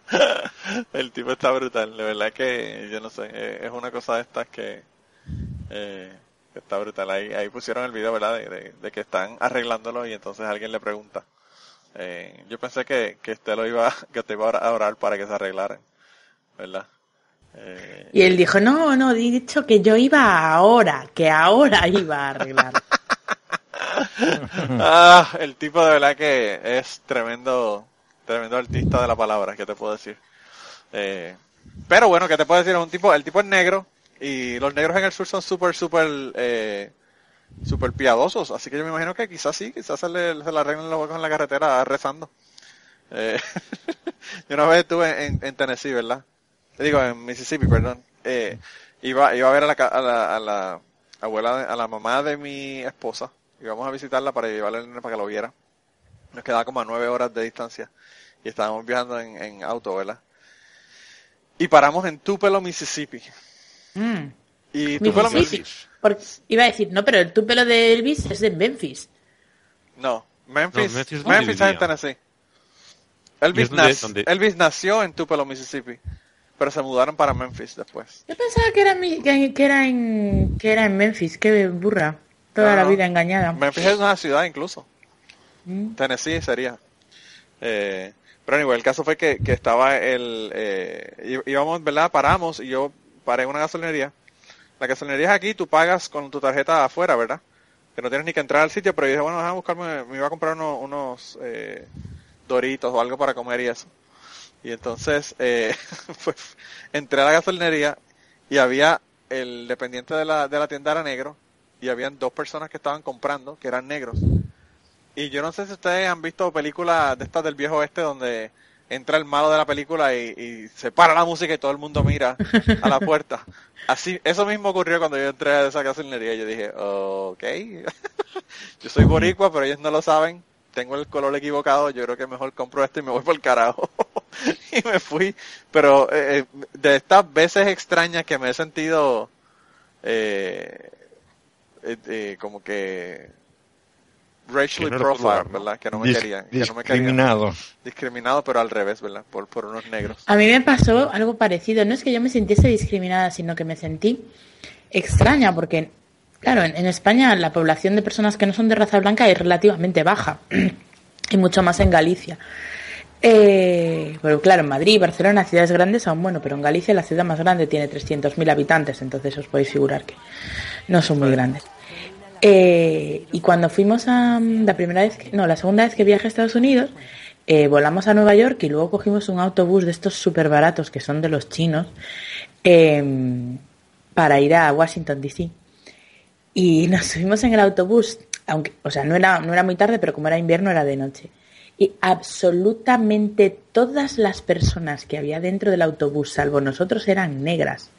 el tipo está brutal, de verdad que yo no sé, eh, es una cosa de estas que, eh, está brutal. Ahí, ahí pusieron el video, ¿verdad? De, de, que están arreglándolo y entonces alguien le pregunta, eh, yo pensé que, que usted lo iba, que te iba a orar para que se arreglaran, ¿verdad? Eh, y él dijo, no, no, dicho que yo iba ahora, que ahora iba a arreglar. ah, el tipo de verdad que es tremendo, tremendo artista de la palabra, ¿qué te puedo decir? Eh, pero bueno, ¿qué te puedo decir? un tipo, el tipo es negro y los negros en el sur son súper, súper eh, super piadosos, así que yo me imagino que quizás sí, quizás se le, se le arreglen los huecos en la carretera rezando. Eh, yo una vez estuve en, en, Tennessee, ¿verdad? Te digo, en Mississippi, perdón. Eh, iba, iba a ver a la, a la, a la abuela, a la mamá de mi esposa. Íbamos a visitarla para llevarle para que lo viera. Nos quedaba como a nueve horas de distancia. Y estábamos viajando en, en auto, ¿verdad? Y paramos en Tupelo, Mississippi. Mm. Y Tupelo, Mississippi. Porque, iba a decir, no, pero el Tupelo de Elvis es de Memphis. No, Memphis, no, Memphis, Memphis es en Tennessee. Elvis, nac donde... Elvis, nació en Tupelo, Mississippi, pero se mudaron para Memphis después. Yo pensaba que era, que, que era, en, que era en Memphis, qué burra. Toda no, la vida engañada. Memphis es una ciudad incluso. Mm. Tennessee sería. Eh, pero anyway, el caso fue que, que estaba el... Eh, íbamos, ¿verdad? Paramos y yo paré en una gasolinería la gasolinería es aquí, tú pagas con tu tarjeta afuera, ¿verdad? Que no tienes ni que entrar al sitio, pero yo dije, bueno, a buscarme, me iba a comprar unos, unos eh, doritos o algo para comer y eso. Y entonces, eh, pues, entré a la gasolinería y había el dependiente de la, de la tienda era negro y habían dos personas que estaban comprando que eran negros. Y yo no sé si ustedes han visto películas de estas del viejo oeste donde entra el malo de la película y, se para la música y todo el mundo mira a la puerta. Así, eso mismo ocurrió cuando yo entré a esa gasolinería. Yo dije, ok, yo soy boricua, pero ellos no lo saben. Tengo el color equivocado. Yo creo que mejor compro esto y me voy por el carajo. y me fui. Pero eh, eh, de estas veces extrañas que me he sentido eh, eh como que racially profiled, ¿verdad? Que no me querían. discriminado. Discriminado, pero al revés, ¿verdad? Por, por unos negros. A mí me pasó algo parecido. No es que yo me sintiese discriminada, sino que me sentí extraña, porque, claro, en, España la población de personas que no son de raza blanca es relativamente baja, y mucho más en Galicia. Eh, pero claro, en Madrid, Barcelona, ciudades grandes aún bueno, pero en Galicia la ciudad más grande tiene 300.000 habitantes, entonces os podéis figurar que no son muy grandes. Eh, y cuando fuimos a la primera vez, no, la segunda vez que viajé a Estados Unidos, eh, volamos a Nueva York y luego cogimos un autobús de estos súper baratos que son de los chinos em, para ir a Washington DC. Y nos subimos en el autobús, aunque, o sea, no era, no era muy tarde, pero como era invierno era de noche. Y absolutamente todas las personas que había dentro del autobús, salvo nosotros, eran negras.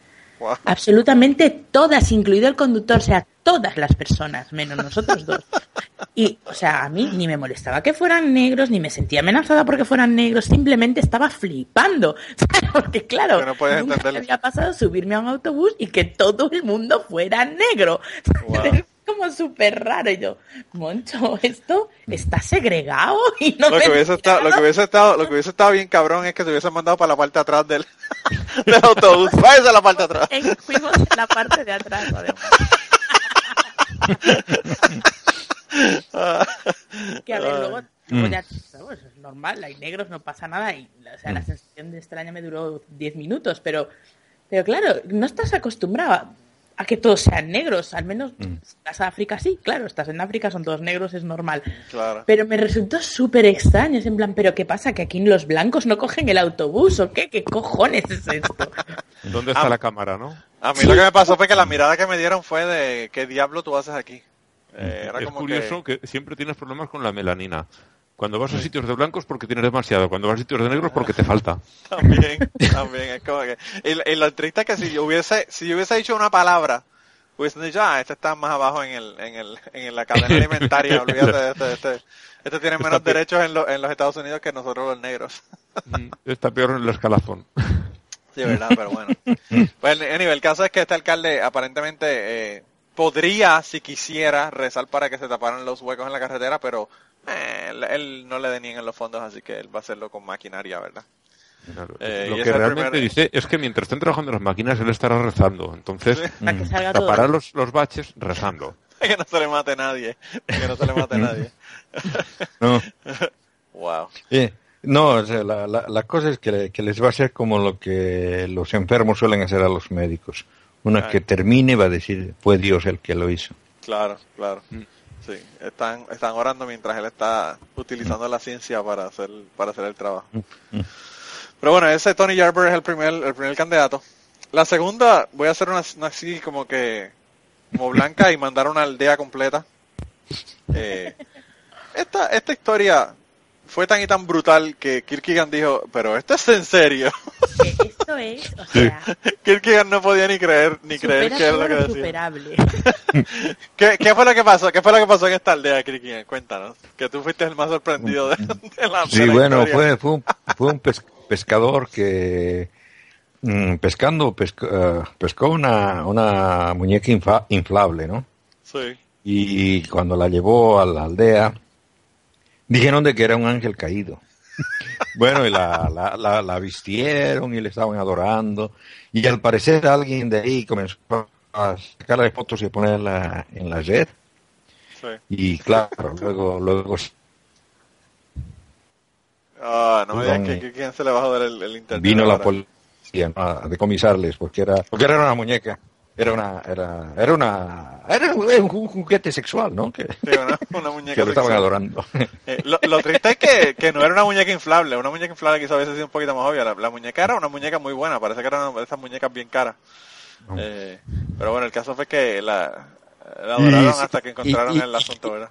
Absolutamente todas, incluido el conductor, o sea, todas las personas, menos nosotros dos. Y, o sea, a mí ni me molestaba que fueran negros, ni me sentía amenazada porque fueran negros, simplemente estaba flipando. Porque, claro, no nunca me había pasado subirme a un autobús y que todo el mundo fuera negro. como súper raro. Y yo, Moncho, esto está segregado y no lo que hubiese estado, lo que hubiese estado, lo que hubiese estado bien cabrón es que se hubiesen mandado para la parte de atrás del, del autobús. Váyase a la parte de atrás. fuimos en la parte de atrás, que a ver, luego mm. ya, es normal, hay negros, no pasa nada. Y, o sea, la mm. sensación de extraña me duró 10 minutos, pero, pero claro, no estás acostumbrado a que todos sean negros, al menos mm. estás en África sí, claro, estás en África, son todos negros, es normal. Pero me resultó súper extraño, es en plan, ¿pero qué pasa? ¿Que aquí los blancos no cogen el autobús o qué? ¿Qué cojones es esto? ¿Dónde está ah. la cámara, no? A mí lo que me pasó fue que la mirada que me dieron fue de ¿qué diablo tú haces aquí? Eh, es curioso que... siempre tienes problemas con la melanina. Cuando vas a sitios de blancos porque tienes demasiado, cuando vas a sitios de negros porque te falta. También, también, es como que... Y, lo triste es que si yo hubiese, si yo hubiese dicho una palabra, hubiesen dicho, ah, este está más abajo en el, en el, en la cadena alimentaria, olvídate de este, este, este tiene menos derechos en, en los Estados Unidos que nosotros los negros. Mm, está peor en el escalafón. Sí, verdad, pero bueno. Pues anyway, el caso es que este alcalde aparentemente eh, podría, si quisiera, rezar para que se taparan los huecos en la carretera, pero eh, él, no le deniegan los fondos, así que él va a hacerlo con maquinaria, ¿verdad? Eh, lo que realmente dice es que mientras estén trabajando las máquinas, él estará rezando. Entonces, tapará los, los baches rezando. que no se le mate nadie. Que no se le mate nadie. no. wow. No, la, la, cosa es que, que, les va a ser como lo que los enfermos suelen hacer a los médicos. Una que termine va a decir, fue Dios el que lo hizo. Claro, claro. Mm. Sí, están, están orando mientras él está utilizando la ciencia para hacer, para hacer el trabajo. Pero bueno, ese Tony Yarber es el primer, el primer candidato. La segunda, voy a hacer una, así como que, como blanca y mandar una aldea completa. Eh, esta, esta historia fue tan y tan brutal que Kierkegaard dijo, pero esto es en serio. Esto es, o sea... Kierkegaard no podía ni creer, ni creer que es lo que decía. ¿Qué, ¿Qué, fue lo que pasó? ¿Qué fue lo que pasó en esta aldea, Kierkegaard? Cuéntanos, que tú fuiste el más sorprendido de, la Sí, bueno, fue, fue un, fue un pescador que mm, pescando eh, pescó una, una muñeca inflable, ¿no? Sí. Y cuando la llevó a la aldea, Dijeron de que era un ángel caído. bueno, y la, la, la, vistieron y le estaban adorando. Y al parecer alguien de ahí comenzó a sacarle fotos y ponerla en la red. Sí. Y claro, luego, luego Ah, no me digas que, quién se le bajó el, el internet. Vino la policía a decomisarles porque era, porque era una muñeca era una era era una era un, juguete sexual no que, sí, una, una, muñeca que lo estaban adorando. Eh, lo, lo, triste es que, que no era una muñeca inflable una muñeca inflable quizás hubiese sido un poquito más obvia. La, muñeca era una muñeca muy buena parece que era una de esas muñecas bien caras. Eh, pero bueno el caso fue que la, la adoraron hasta que encontraron el asunto verdad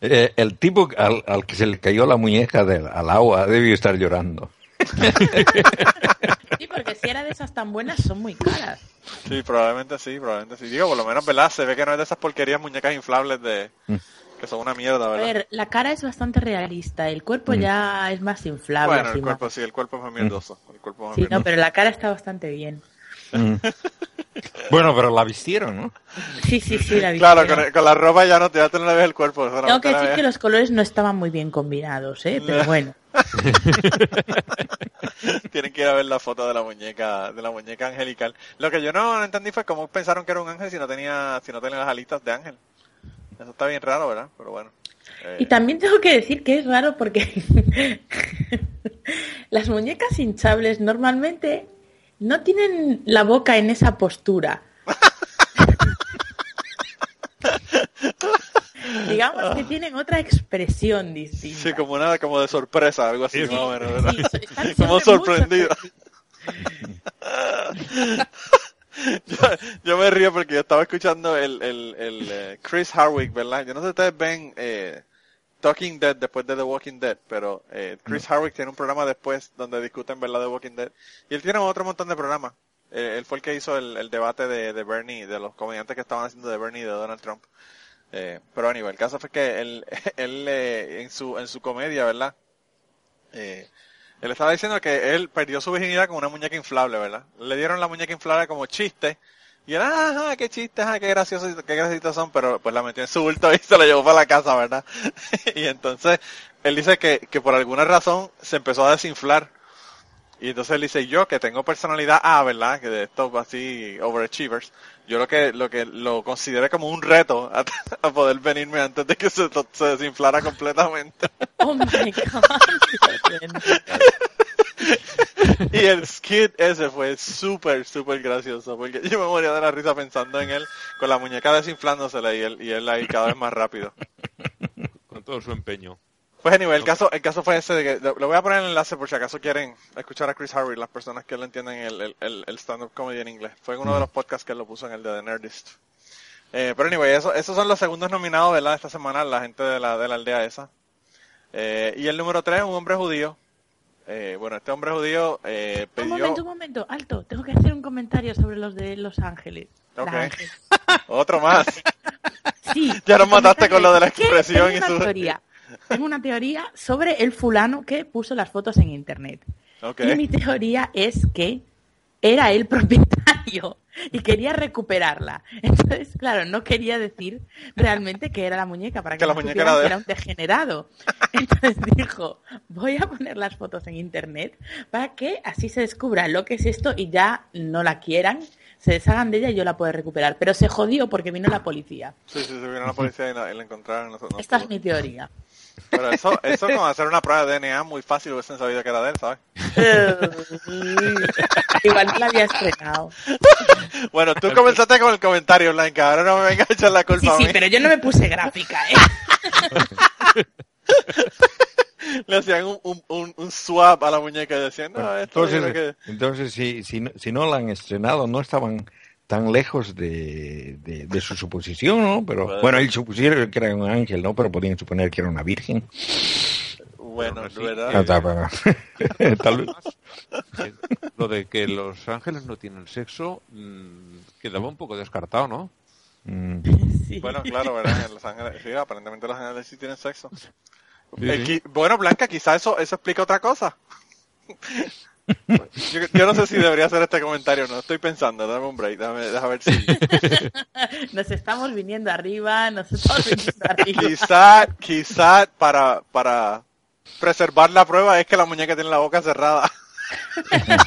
Eh, el tipo al, al, que se le cayó la muñeca del, al agua debió estar llorando. Sí, porque si era de esas tan buenas, son muy caras. Sí, probablemente sí, probablemente sí. Digo, por lo menos, ¿verdad? Se ve que no es de esas porquerías muñecas inflables de Mm. que son una mierda, A ¿verdad? ver, la cara es bastante realista, el cuerpo Mm. ya es más inflable. bueno, el más- cuerpo sí, el cuerpo es más mierdoso. El cuerpo es más Sí, no, mierdoso. pero la cara está bastante bien. Mm. bueno, pero la vistieron, ¿no? Sí, sí, sí, la vi. Claro, con, con la ropa ya no, ya te no le ves el cuerpo. Tengo que decir que los colores no estaban muy bien combinados, ¿eh? Pero bueno. Tienen que ir a ver la foto de la muñeca, de la muñeca angelical. Lo que yo no entendí fue cómo pensaron que era un ángel si no tenía, si no tenía las alitas de ángel. Eso está bien raro, ¿verdad? Pero bueno. Eh, Y también tengo que decir que es raro porque las muñecas hinchables normalmente no tienen la boca en esa postura. Digamos que tienen otra expresión distinta. sí, como una, como de sorpresa, algo así, Sí, más o menos, ¿verdad? Sí, como sorprendido. yo, yo me río porque yo estaba escuchando el, el, el eh, Chris Hardwick, ¿verdad? Yo no sé si ustedes ven eh, Talking Dead después de The Walking Dead, pero eh, Chris Hardwick tiene un programa después donde discuten, ¿verdad? The Walking Dead. Y él tiene otro montón de programas. Eh, él fue el que hizo el, el debate de, de Bernie, de los comediantes que estaban haciendo de Bernie y de Donald Trump. Eh, pero anyway, el caso fue que él, él eh, en su en su comedia, ¿verdad? Eh, él estaba diciendo que él perdió su virginidad con una muñeca inflable, ¿verdad? Le dieron la muñeca inflable como chiste. Y él, ajá, qué chiste, ajá, qué gracioso, qué graciosos son, pero pues la metió en su bulto y se la llevó para la casa, ¿verdad? y entonces, él dice que, que por alguna razón se empezó a desinflar. Y entonces él dice, yo que tengo personalidad A, ¿verdad? Que de estos así overachievers, yo lo que, lo que lo consideré como un reto a, a poder venirme antes de que se, se desinflara completamente. Oh my god. Y el skit ese fue súper, súper gracioso, porque yo me moría de la risa pensando en él con la muñeca desinflándosela y él, y él ahí cada vez más rápido. Con todo su empeño. Pues anyway, el caso, el caso fue ese de que, le voy a poner el enlace por si acaso quieren escuchar a Chris Harvey, las personas que le entienden el, el, el, stand-up comedy en inglés. Fue en uno de los podcasts que él lo puso en el de The Nerdist. Eh, pero anyway, eso, esos son los segundos nominados, ¿verdad? Esta semana, la gente de la, de la aldea esa. Eh, y el número tres, un hombre judío. Eh, bueno, este hombre judío eh, Un pidió... momento, un momento, alto. Tengo que hacer un comentario sobre los de Los Ángeles. Ok. Ángeles. Otro más. Sí. Ya nos mataste con lo de la expresión y su- teoría. Tengo una teoría sobre el fulano que puso las fotos en internet. Y mi teoría es que era el propietario y quería recuperarla. Entonces, claro, no quería decir realmente que era la muñeca para que, Que la no muñeca era de que él. era un degenerado. Entonces dijo, voy a poner las fotos en internet para que así se descubra lo que es esto y ya no la quieran, se deshagan de ella y yo la puedo recuperar. Pero se jodió porque vino la policía. Sí, sí, se vino la policía y la, y la encontraron. Esta es mi teoría. Pero eso, eso con hacer una prueba de DNA muy fácil hubiesen sabido que era de él, ¿sabes? Igual no la había estrenado. Bueno, tú comenzaste con el comentario, Blanca, ahora no me vengas a echar la culpa Sí, a sí, mí. pero yo no me puse gráfica, ¿eh? Le hacían un, un, un, un swap a la muñeca y decían, no, esto Entonces, que... entonces si, si, no- si no la han estrenado, no estaban tan lejos de, de, de su suposición, ¿no? Pero Bueno. bueno, él supusieron que era un ángel, ¿no? Pero podían suponer que era una virgen. Bueno, sí, ¿verdad? Ah, Tal vez. Lo de que los ángeles no tienen sexo mm, quedaba un poco descartado, ¿no? Mm. Sí. Bueno, claro, ¿verdad? Los Ángeles, sí, aparentemente los ángeles sí tienen sexo. Sí, Eh, sí. bueno, Blanca, quizá eso, eso explica otra cosa. Yo, yo no sé si debería hacer este comentario, no estoy pensando, dame un break, dame, déjame ver si... Nos estamos viniendo arriba, nos estamos viniendo arriba. quizá, quizá para, para preservar la prueba es que la muñeca tiene la boca cerrada.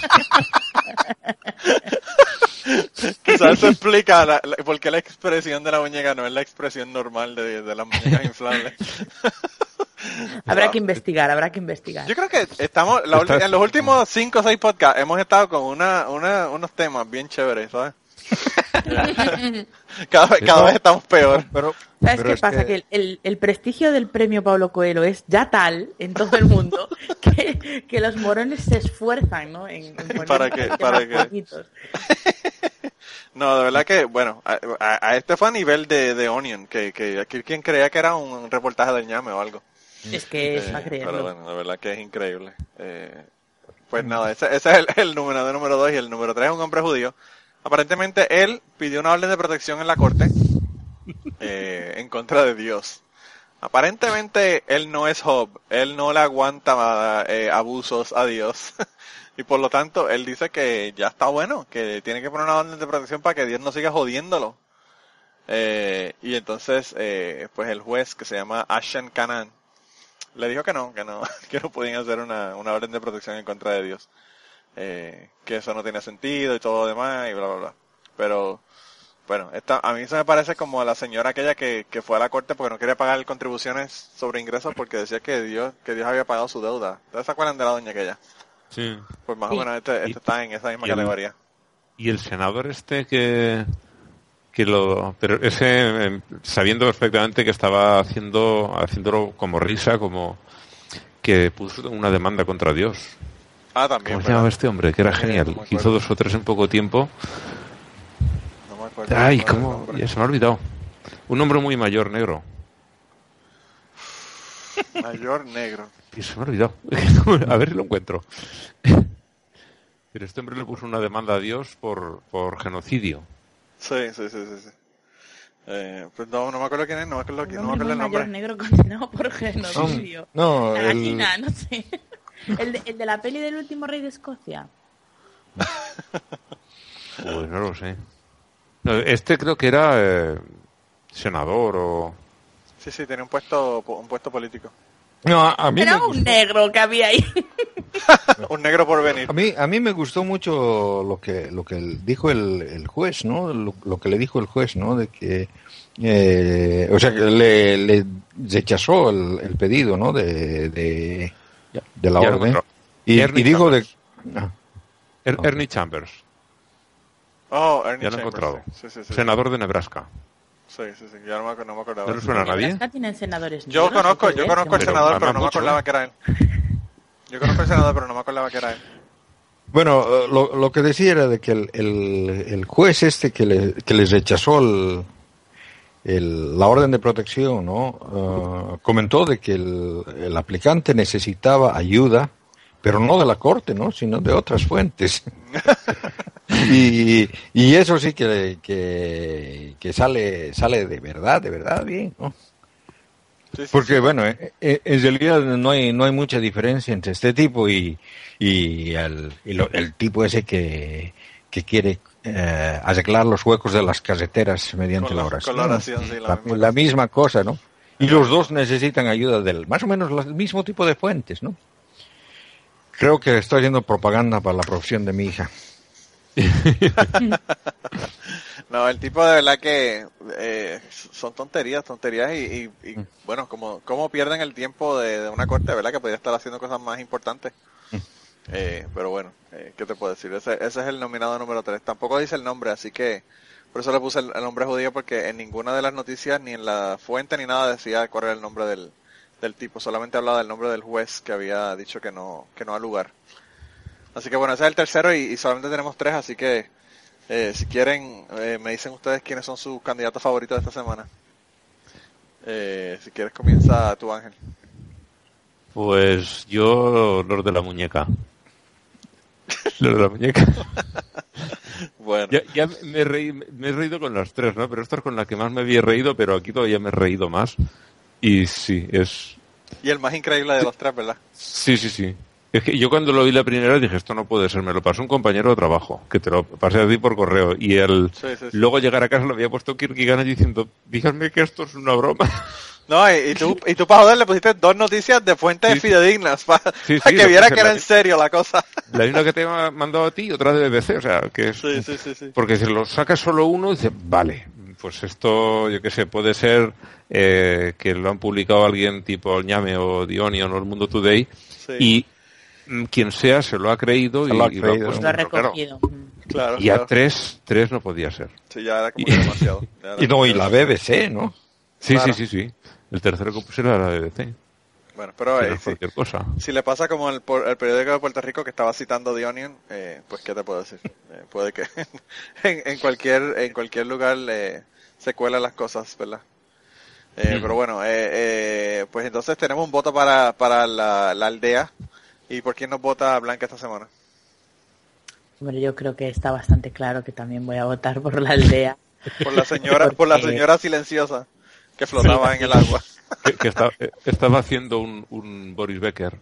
quizá eso explica la, la- por qué la expresión de la muñeca no es la expresión normal de, de las muñecas inflables. Habrá que investigar, habrá que investigar. Yo creo que estamos, la en los últimos cinco o seis podcasts hemos estado con una, una, unos temas bien chéveres, ¿sabes? cada vez, cada vez estamos peor. Pero, ¿Sabes pero qué pasa? Que, el, el- el prestigio del premio Pablo Coelho es ya tal en todo el mundo que, que los morones se esfuerzan, ¿no? En, en Para que- temas para que- bonitos. No, de verdad que, bueno, a, este fue a nivel de, de Onion, que, que aquí quien creía que era un reportaje del ñame o algo. Es que es eh, Pero bueno, la verdad que es increíble. Eh, pues nada, ese, ese es el, el, número de número 2 y el número 3 es un hombre judío. Aparentemente él pidió una orden de protección en la corte eh, en contra de Dios. Aparentemente él no es Job, él no le aguanta eh, abusos a Dios. Y por lo tanto, él dice que ya está bueno, que tiene que poner una orden de protección para que Dios no siga jodiéndolo. Eh, y entonces, eh, pues el juez que se llama Ashen Kanan le dijo que no, que no, que no podían hacer una, una orden de protección en contra de Dios. Eh, que eso no tiene sentido y todo lo demás y bla, bla, bla. Pero, bueno, esta, a mí se me parece como la señora aquella que, que fue a la corte porque no quería pagar contribuciones sobre ingresos porque decía que Dios, que Dios había pagado su deuda. ¿Ustedes se acuerdan de la doña aquella? Sí. Pues más o menos este, este está en esa misma categoría. y el senador este que que lo pero ese em, sabiendo perfectamente que estaba haciendo haciéndolo como risa como que puso una demanda contra Dios. Ah también ¿cómo se llamaba este hombre? que era genial. hizo dos o tres en poco tiempo. No me acuerdo, ay cómo ya se me ha olvidado. Un hombre muy mayor negro. Mayor negro. Y se me ha olvidado. a ver si lo encuentro. Pero este hombre le puso una demanda a Dios por, por genocidio. Sí, sí, sí, sí. Eh, pues no, no me acuerdo quién es, no me acuerdo, quién, no me acuerdo el nombre. negro condenado por genocidio. No, la el... no sé. El de, el de, la peli del último rey de Escocia. pues no lo sé. No, este creo que era eh, senador o... Sí, sí, tenía un puesto, un puesto político. No, a, mí Era un negro que había ahí. un negro por venir. A mí, a mí me gustó mucho lo que, lo que dijo el, el juez, ¿no? Lo, que le dijo el juez, ¿no? De que, eh, o sea, que le, le rechazó el, el, pedido, ¿no? De, de, de la orden. Y, y, dijo de... Ah. Er, Ernie Chambers. Oh, Ernie ya lo he encontrado. Sí, sí, sí, Senador de Nebraska. Sí, sí, sí, ya no me, no me acordaba. ¿No le suena a nadie? tienen senadores Yo conozco, yo conozco el senador, pero no me acordaba ¿eh? que era él. Yo conozco el senador, pero no me acordaba que era él. Bueno, eh, lo, lo que decía era de que el, el, el juez este que, le, que les rechazó el, el, la orden de protección, ¿no? Uh, comentó de que el, el aplicante necesitaba ayuda pero no de la corte, ¿no? Sino de otras fuentes. y, y eso sí que, que, que, sale, sale de verdad, de verdad bien, ¿no? Sí, sí, Porque, sí. bueno, eh, eh, en realidad no hay, no hay mucha diferencia entre este tipo y, y, el, y lo, el tipo ese que, que quiere eh, arreglar los huecos de las carreteras mediante con la oración. Con la, oración sí, la, la, misma, la misma cosa, ¿no? Y los dos necesitan ayuda del, más o menos el mismo tipo de fuentes, ¿no? Creo que estoy haciendo propaganda para la profesión de mi hija. no, el tipo de verdad que eh, son tonterías, tonterías y, y, y bueno, como, como pierden el tiempo de, de, una corte, ¿verdad? Que podría estar haciendo cosas más importantes. Eh, pero bueno, eh, ¿qué te puedo decir? Ese, ese es el nominado número 3. Tampoco dice el nombre, así que por eso le puse el, el, nombre judío porque en ninguna de las noticias, ni en la fuente, ni nada decía cuál era el nombre del, del tipo, solamente hablaba del nombre del juez que había dicho que no, que no ha lugar. Así que bueno, ese es el tercero y, y solamente tenemos tres, así que eh, si quieren, eh, me dicen ustedes quiénes son sus candidatos favoritos de esta semana. Eh, si quieres comienza tu Ángel. Pues yo, los de la muñeca. los de la muñeca. bueno. Ya, ya me, he reído, me, he reído con las tres, ¿no? Pero esta es con la que más me había reído, pero aquí todavía me he reído más. Y sí, es... Y el más increíble de los tres, ¿verdad? Sí, sí, sí. Es que yo cuando lo vi la primera dije, esto no puede ser, me lo pasó un compañero de trabajo, que te lo pasé a ti por correo, y el sí, sí, sí. luego llegar a casa lo había puesto Kirkigana diciendo, díganme que esto es una broma. No, y, y tú, y tú para joder le pusiste dos noticias de fuentes fidedignas, para, que viera que era en serio la cosa. La una que te ha mandado a ti y otra de BBC, o sea, que es... Sí, sí, sí, sí. Porque si lo sacas solo uno, dice, vale, pues esto, yo qué sé, puede ser eh, que lo han publicado alguien tipo El Ñame o Dionion o El Mundo Today sí. y quien sea se lo ha creído se y lo ha, y creído. Pues lo ha recogido. Claro, y a tres, tres no podía ser. Sí, ya era como y, demasiado. Era y no, y la BBC, ¿no? Sí, claro. sí, sí, sí. El tercero que puse era la BBC. Bueno, pero eh, si, cualquier cosa. si le pasa como el, por- el periódico de Puerto Rico que estaba citando The Onion, eh, pues qué te puedo decir. Eh, puede que en, en cualquier en cualquier lugar eh, se cuelan las cosas, ¿verdad? Eh, Mm. Pero bueno, eh, eh, pues entonces tenemos un voto para, para la, la aldea. ¿Y por quién nos vota Blanca esta semana? Hombre, yo creo que está bastante claro que también voy a votar por la aldea. Por la señora, por la señora silenciosa que flotaba en el agua. Que, que está- eh, estaba haciendo un, un Boris Becker.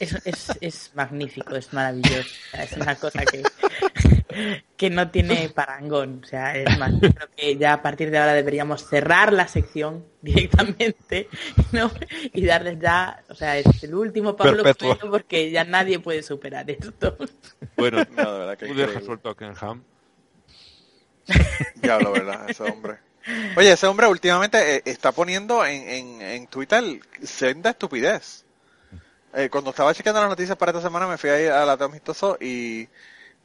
Es, es, es magnífico, es maravilloso. Es una cosa que, que no tiene parangón. O sea, es más, creo que ya a partir de ahora deberíamos cerrar la sección directamente ¿no? y darles ya, o sea, es el último Pablo Perpetuo. Coelho porque ya nadie puede superar esto. Bueno, No, de verdad que tú dejas suelto a Ken Ham. Diablo, ¿verdad? Ese hombre. Oye, ese hombre últimamente eh, está poniendo en, en, en Twitter senda estupidez. Eh, cuando estaba chequeando las noticias para esta semana me fui a ir a la amistoso y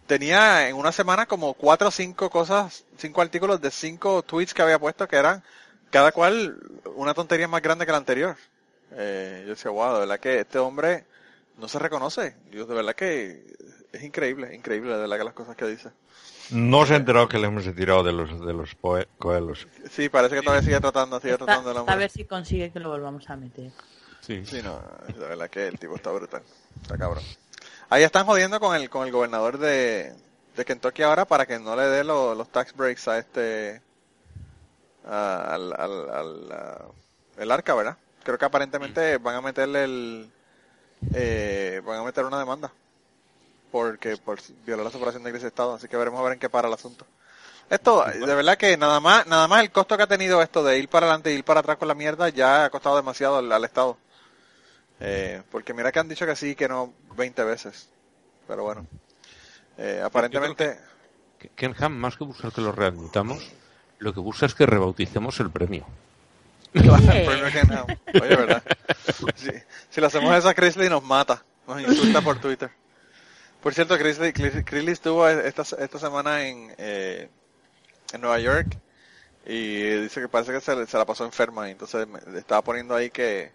tenía en una semana como cuatro o cinco cosas, cinco artículos de cinco tweets que había puesto que eran cada cual una tontería más grande que la anterior. Eh, yo decía, wow, de verdad que este hombre no se reconoce. Yo de verdad que es increíble, increíble de verdad que las cosas que dice. No se ha enterado que le hemos retirado de los de los coelos. Sí, parece que todavía sigue tratando, sigue Está- tratando el a hombre. ver si consigue que lo volvamos a meter. Sí. Sí, no, la verdad que el tipo está brutal. Está cabrón. Ahí están jodiendo con el con el gobernador de, de Kentucky ahora para que no le dé lo- los tax breaks a este a- al, al, al- a- el arca, ¿verdad? Creo que aparentemente van a meterle el eh, van a meter una demanda porque por violar la separación de iglesia y estado, así que veremos a ver en qué para el asunto. Esto, de verdad que nada más, nada más el costo que ha tenido esto de ir para adelante y ir para atrás con la mierda ya ha costado demasiado al, al Estado. Eh, porque mira que han dicho que sí, que no 20 veces. Pero bueno. Eh, aparentemente, Que- Ken Ham, más que buscar que lo readmitamos, lo que busca es que rebauticemos el premio. claro, el premio que no. Oye, ¿verdad? Si, si le hacemos eso a Chrisley nos mata. Nos insulta por Twitter. Por cierto, Chrisley, Chrisley estuvo esta, esta semana en, eh, en Nueva York y dice que parece que se, le- se la pasó enferma y entonces me- le estaba poniendo ahí que,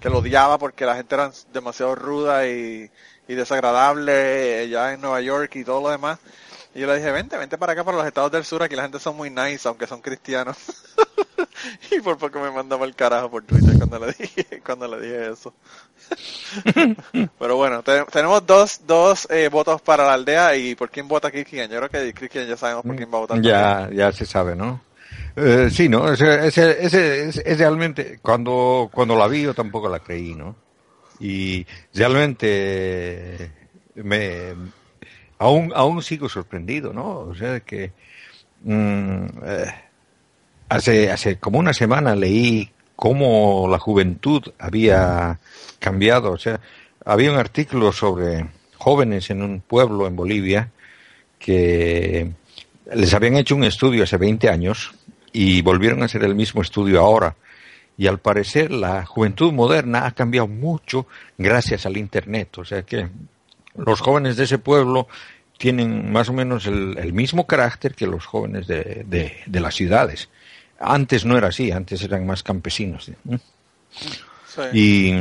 que lo odiaba porque la gente era demasiado ruda y, y desagradable allá en Nueva York y todo lo demás. Y yo le dije, vente, vente para acá, para los estados del sur, aquí la gente son muy nice, aunque son cristianos. y por poco me mandaba el carajo por Twitter cuando le dije, cuando le dije eso. Pero bueno, te- tenemos dos, dos eh, votos para la aldea y por quién vota Kirkian. Yo creo que Kirkian ya sabemos por quién va a votar. Ya, ya se sabe, ¿no? Eh, sí, ¿no? Ese, ese, ese- es, realmente, cuando, cuando la vi yo tampoco la creí, ¿no? Y realmente me, aún, aún sigo sorprendido, ¿no? O sea que mm, eh, hace, hace como una semana leí cómo la juventud había cambiado, o sea, había un artículo sobre jóvenes en un pueblo en Bolivia que les habían hecho un estudio hace 20 años y volvieron a hacer el mismo estudio ahora. Y al parecer la juventud moderna ha cambiado mucho gracias al Internet. O sea que los jóvenes de ese pueblo tienen más o menos el, el mismo carácter que los jóvenes de, de- de las ciudades. Antes no era así, antes eran más campesinos. Y,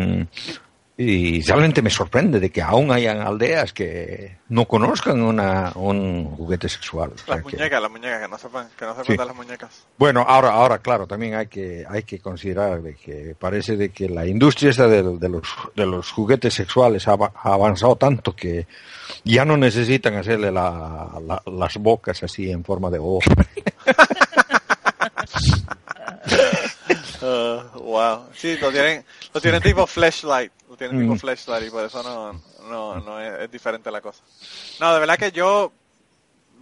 y realmente me sorprende de que aún hayan aldeas que no conozcan una, un juguete sexual. O sea Las que- muñecas, las muñecas, que no sepan, que no sepan Sí. de las muñecas. bueno, ahora, ahora, claro, también hay que, hay que considerar de que parece de que la industria esta de, de los, de los juguetes sexuales ha, ava- ha avanzado tanto que ya no necesitan hacerle la- la- las bocas así en forma de ojo. Uh, wow. Sí, lo tienen, lo tienen tipo flashlight. Lo tienen tipo Mm. flashlight y por eso no, no, no es, es diferente la cosa. No, de verdad que yo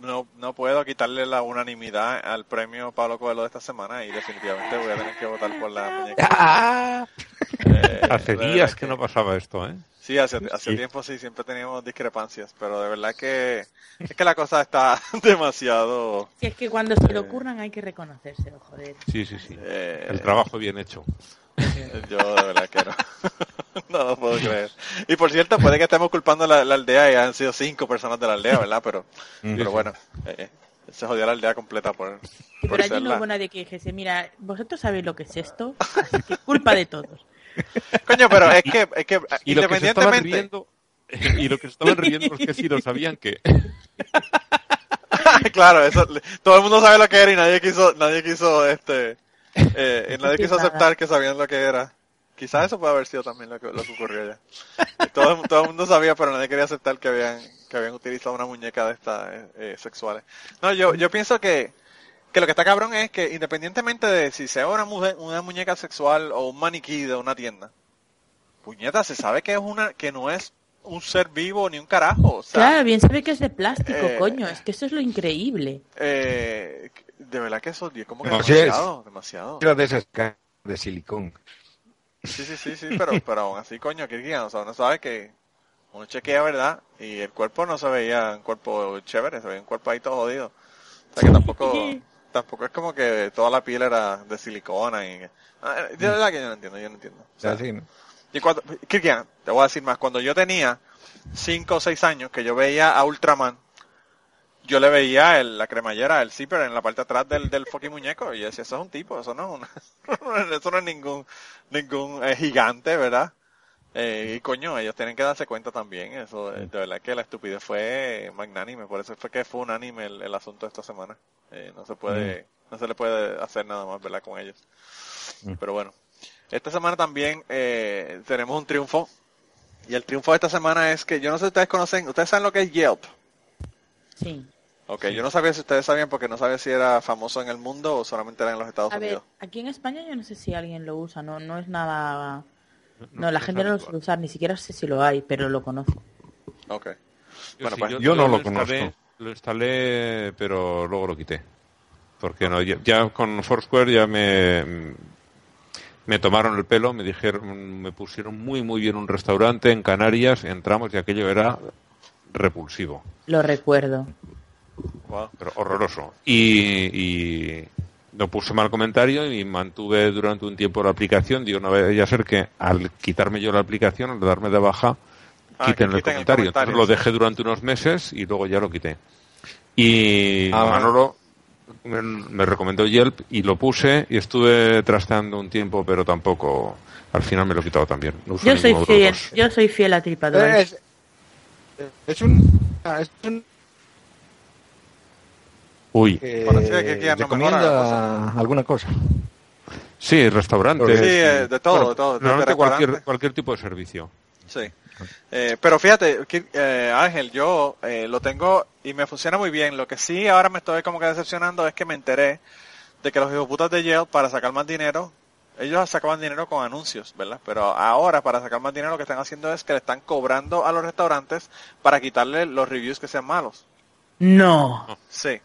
no, no puedo quitarle la unanimidad al premio Pablo Coelho de esta semana y definitivamente voy a tener que votar por la muñeca. Eh, Hace días que no pasaba esto, ¿eh? Sí, hace, hace Sí. tiempo sí, siempre teníamos discrepancias, pero de verdad que es que la cosa está demasiado... Si es que cuando se le ocurran hay que reconocérselo, joder. Sí, sí, sí. eh, El trabajo bien hecho. Yo de verdad que no. no lo puedo creer. Y por cierto, puede que estemos culpando a la, la aldea y han sido cinco personas de la aldea, ¿verdad? Pero, pero bueno, eh, se jodió la aldea completa por, por allí no hubo nadie que dijese, mira, vosotros sabéis lo que es esto, así que culpa de todos. Coño, pero es que, es que Y lo que se estaban independientemente... riendo, y lo que se estaban riendo es que si lo sabían que... claro, eso, todo el mundo sabe lo que era y nadie quiso, nadie quiso, este, eh, y nadie quiso aceptar que sabían lo que era. Quizás eso puede haber sido también lo que, lo que ocurrió ya. Todo, todo el mundo sabía, pero nadie quería aceptar que habían, que habían utilizado una muñeca de estas eh, eh, sexuales. No, yo, yo pienso que, que lo que está cabrón es que independientemente de si sea una, mujer, una muñeca sexual o un maniquí de una tienda, puñeta, se sabe que es una, que no es un ser vivo ni un carajo. O sea, Claro, bien sabe que es de plástico, eh, coño. Es que eso es lo increíble. Eh, de verdad que eso es como que No, sí es- demasiado, demasiado. Era de esas de silicón. Sí, sí, sí, sí, pero, pero aún así, coño, Kirguian, o sea, uno sabe que uno chequea, ¿verdad? Y el cuerpo no se veía un cuerpo chévere, se veía un cuerpo ahí todo jodido. O sea que tampoco, tampoco es como que toda la piel era de silicona y... Ah, De verdad que yo no entiendo, yo no entiendo. O sea, Así, ¿no? y cuando, Kirguian, te voy a decir más, cuando yo tenía 5 o 6 años que yo veía a Ultraman, yo le veía el, la cremallera, el zipper en la parte de atrás del, del fucking muñeco y yo decía, eso es un tipo, eso no es una, eso no es ningún, ningún eh, gigante, ¿verdad? Eh, y coño, ellos tienen que darse cuenta también, eso, de verdad que la estupidez fue magnánime, por eso fue que fue unánime el, el asunto de esta semana. Eh, no se puede, no se le puede hacer nada más, ¿verdad? Con ellos. Pero bueno, esta semana también eh, tenemos un triunfo. Y el triunfo de esta semana es que, yo no sé si ustedes conocen, ustedes saben lo que es Yelp. Sí. Ok, yo no sabía si ustedes sabían porque no sabía si era famoso en el mundo o solamente era en los Estados A ver, Unidos. aquí en España yo no sé si alguien lo usa, no, no es nada... No, no la gente no lo suele usar, ni siquiera sé si lo hay, pero lo conozco. Ok. Yo, Bueno, sí, pues, yo no lo instalé- conozco. Lo instalé, pero luego lo quité. Porque no, ya, ya con Foursquare ya me, me tomaron el pelo, me dijeron, me pusieron muy muy bien un restaurante en Canarias, entramos y aquello era repulsivo, Lo recuerdo. Wow. pero horroroso. Y, y no puse mal comentario y mantuve durante un tiempo la aplicación. Digo, no vaya a ser que al quitarme yo la aplicación, al darme de baja, Ah, quiten el quiten el comentario. Entonces lo dejé durante unos meses y luego ya lo quité. Y Ah. Manolo me, me recomendó Yelp y lo puse y estuve trasteando un tiempo, pero tampoco. Al final me lo he quitado también. No uso Yo soy fiel, yo soy fiel a Tripadvisor. Es, es un, es un Uy, que Bueno, no recomienda alguna cosa. sí, restaurantes. Sí, eh, de todo, de todo, Normalmente cualquier, cualquier tipo de servicio. Sí. Eh, pero fíjate, eh, Ángel, yo eh, lo tengo y me funciona muy bien. Lo que sí ahora me estoy como que decepcionando es que me enteré de que los hijoputas de Yelp para sacar más dinero, ellos sacaban dinero con anuncios, ¿verdad? Pero ahora para sacar más dinero lo que están haciendo es que le están cobrando a los restaurantes para quitarle los reviews que sean malos. No. Sí.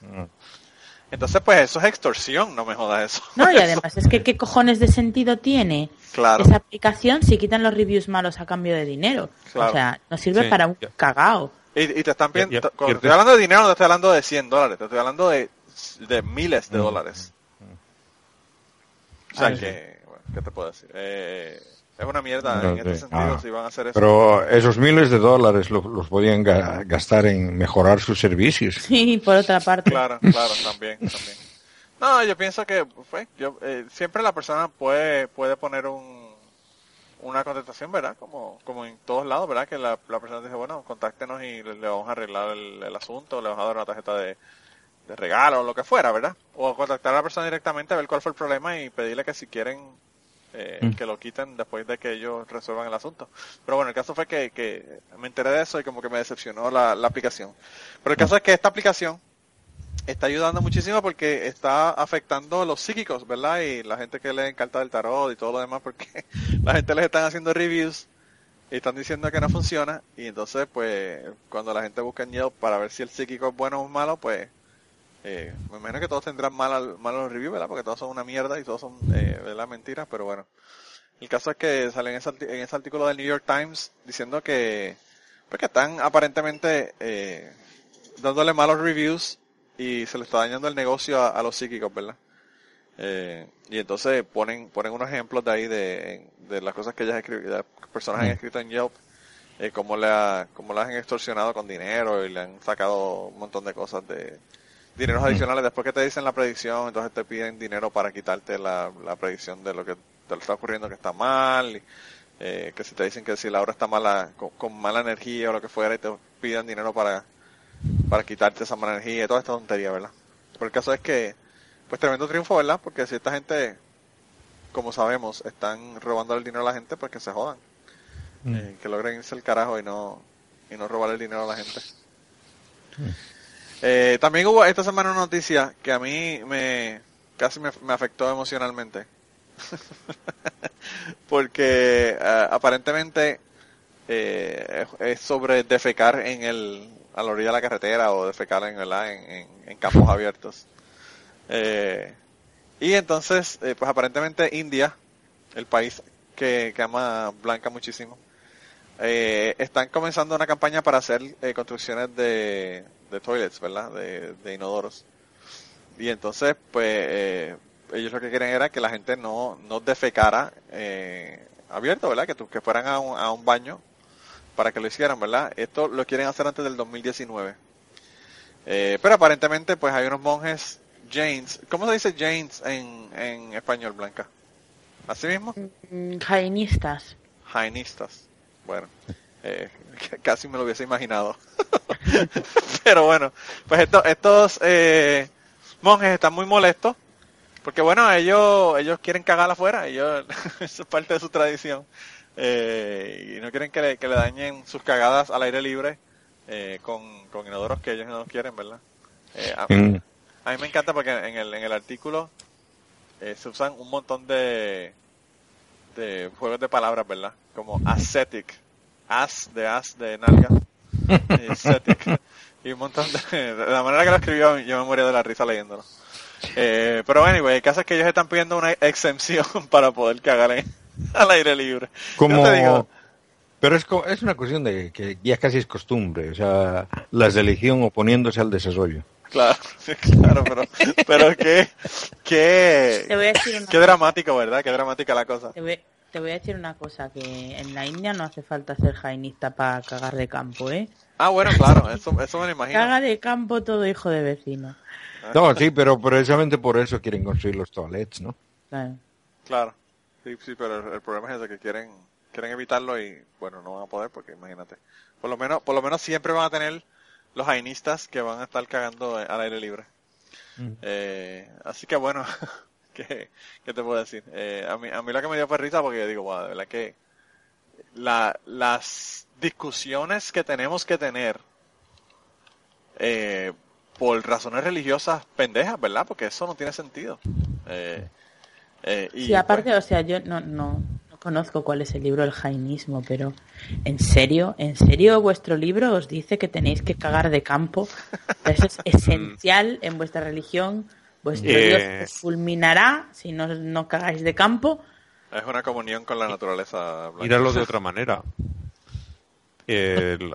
Entonces, pues eso es extorsión, no me jodas eso. No, y además es que qué cojones de sentido tiene Claro. esa aplicación si quitan los reviews malos a cambio de dinero. Claro. O sea, no sirve Sí, para un cagao. Y, y te están pidiendo, cuando pierdes- estoy hablando de dinero, no te estoy hablando de 100 dólares, te estoy hablando de, de miles de dólares. O sea Ah, que, bueno, ¿qué te puedo decir? Eh, es una mierda No, en este sentido Ah. si van a hacer eso. Pero esos miles de dólares lo- los podían ga- gastar en mejorar sus servicios. Sí, por otra parte. Claro, claro, también, también. No, yo pienso que pues, yo, eh, siempre la persona puede puede poner un una contestación, ¿verdad? Como como en todos lados, ¿verdad? Que la, la persona dice, bueno, contáctenos y le, le vamos a arreglar el, el asunto, le vamos a dar una tarjeta de, de regalo o lo que fuera, ¿verdad? O contactar a la persona directamente a ver cuál fue el problema y pedirle que si quieren eh, Mm. que lo quiten después de que ellos resuelvan el asunto. Pero bueno, el caso fue que, que me enteré de eso y como que me decepcionó la, la aplicación. Pero el caso es que esta aplicación está ayudando muchísimo porque está afectando a los psíquicos, ¿verdad? Y la gente que lee cartas del tarot y todo lo demás, porque la gente les están haciendo reviews y están diciendo que no funciona. Y entonces, pues, cuando la gente busca en Yelp para ver si el psíquico es bueno o malo, pues, eh, me imagino que todos tendrán mal, malos reviews, ¿verdad? Porque todos son una mierda y todos son, eh, ¿verdad? Mentiras, pero bueno. El caso es que sale en ese, en ese artículo del New York Times diciendo que, pues que están aparentemente eh, dándole malos reviews y se le está dañando el negocio a, a los psíquicos, ¿verdad? Eh, y entonces ponen ponen unos ejemplos de ahí de, de las cosas que ellas las personas han escrito en Yelp, eh, cómo le ha, cómo las han extorsionado con dinero y le han sacado un montón de cosas de, dineros adicionales después que te dicen la predicción, entonces te piden dinero para quitarte la, la predicción de lo que te lo está ocurriendo que está mal, y, eh, que si te dicen que si la obra está mala, con, mala energía o lo que fuera, y te piden dinero para, para quitarte esa mala energía y toda esta tontería, ¿verdad? Pero el caso es que, pues tremendo triunfo, ¿verdad? Porque si esta gente, como sabemos, están robando el dinero a la gente, pues que se jodan. Mm. Eh, que logren irse el carajo y no, y no robar el dinero a la gente. Mm. Eh, también hubo esta semana una noticia que a mí me casi me, afectó emocionalmente. Porque eh, aparentemente eh, es sobre defecar en el a la orilla de la carretera o defecar en, en, en, campos abiertos. y entonces, pues aparentemente India, el país que, que ama Blanca muchísimo, están comenzando una campaña para hacer construcciones de, de toilets, ¿verdad? De, de inodoros. Y entonces, pues, eh, ellos lo que quieren era que la gente no, no defecara eh, abierto, ¿verdad? Que, que fueran a un, a un baño para que lo hicieran, ¿verdad? Esto lo quieren hacer antes del 2019. Eh, pero aparentemente, pues hay unos monjes Jains. ¿Cómo se dice Jains en, en español, Blanca? ¿Así mismo? Mm, jainistas. Jainistas. Bueno, eh, casi me lo hubiese imaginado. Pero bueno, pues estos, estos eh, monjes están muy molestos porque bueno, ellos ellos quieren cagar afuera, ellos eso es parte de su tradición eh, y no quieren que le, que le dañen sus cagadas al aire libre eh, con, con inodoros que ellos no quieren, ¿verdad? A, mm. a, mí me encanta porque en el, en el artículo se usan un montón de, de juegos de palabras, ¿verdad? Como ascetic, as de as de nalga, y un montón de, la manera que lo escribió yo me moría de la risa leyéndolo. Eh, pero anyway, el caso es que ellos están pidiendo una exención para poder cagar al aire libre. Como... Pero es, es una cuestión de que ya casi es costumbre, o sea, la religión oponiéndose al desarrollo. Claro, claro, pero, pero qué, qué, qué dramático, ¿verdad? Qué dramática la cosa. Te voy a decir una cosa, que en la India no hace falta ser jainista para cagar de campo, ¿eh? Ah, bueno, claro, eso, eso me lo imagino. Caga de campo todo hijo de vecino. No, sí, pero precisamente por eso quieren construir los toilets, ¿no? Claro. Claro. Sí, sí, pero el, problema es ese, que quieren quieren evitarlo y, bueno, no van a poder porque imagínate. Por lo menos por lo menos siempre van a tener los jainistas que van a estar cagando al aire libre. Mm. Eh, así que bueno, ¿Qué, te puedo decir? Eh, a, mí, a mí lo que me dio fue risa porque digo, wow, de verdad que la, las discusiones que tenemos que tener eh, por razones religiosas pendejas, ¿verdad? Porque eso no tiene sentido. Eh, eh y, sí, aparte, pues o sea, yo no, no, no, conozco cuál es el libro del jainismo, pero ¿en serio? ¿En serio vuestro libro os dice que tenéis que cagar de campo? Eso es esencial en vuestra religión Vuestro Dios eh, fulminará si no, no cagáis de campo. Es una comunión con la naturaleza. Míralo de otra manera.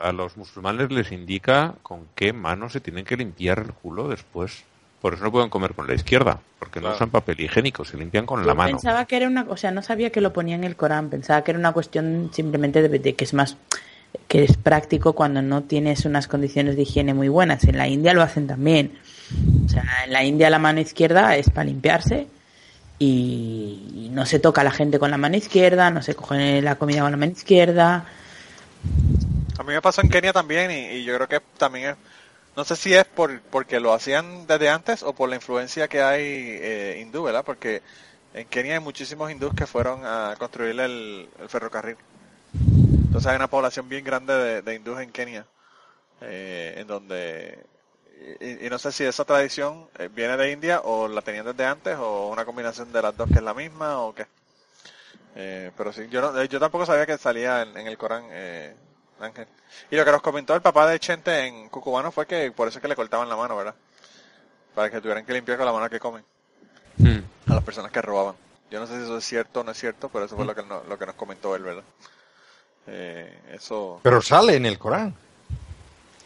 a los musulmanes les indica con qué mano se tienen que limpiar el culo después. Por eso no pueden comer con la izquierda, porque no usan papel higiénico, se limpian con la mano. Pensaba que era una, o sea, no sabía que lo ponía en el Corán, pensaba que era una cuestión simplemente de que es más que es práctico cuando no tienes unas condiciones de higiene muy buenas. En la India lo hacen también. O sea, en la India la mano izquierda es para limpiarse y no se toca a la gente con la mano izquierda, no se coge la comida con la mano izquierda. A mí me pasó en Kenia también y, yo creo que también es, no sé si es por porque lo hacían desde antes o por la influencia que hay eh, hindú, ¿verdad? Porque en Kenia hay muchísimos hindús que fueron a construir el, ferrocarril. Entonces hay una población bien grande de, de hindús en Kenia, eh, en donde y, no sé si esa tradición eh, viene de India o la tenían desde antes o una combinación de las dos que es la misma o qué. Eh, pero sí, yo, no, yo tampoco sabía que salía en, el Corán eh, Ángel. Y lo que nos comentó el papá de Chente en Cucubano fue que por eso es que le cortaban la mano, ¿verdad? Para que tuvieran que limpiar con la mano que comen. Hmm. A las personas que robaban. Yo no sé si eso es cierto o no es cierto, pero eso fue lo que, lo que nos comentó él, ¿verdad? eso... Pero sale en el Corán.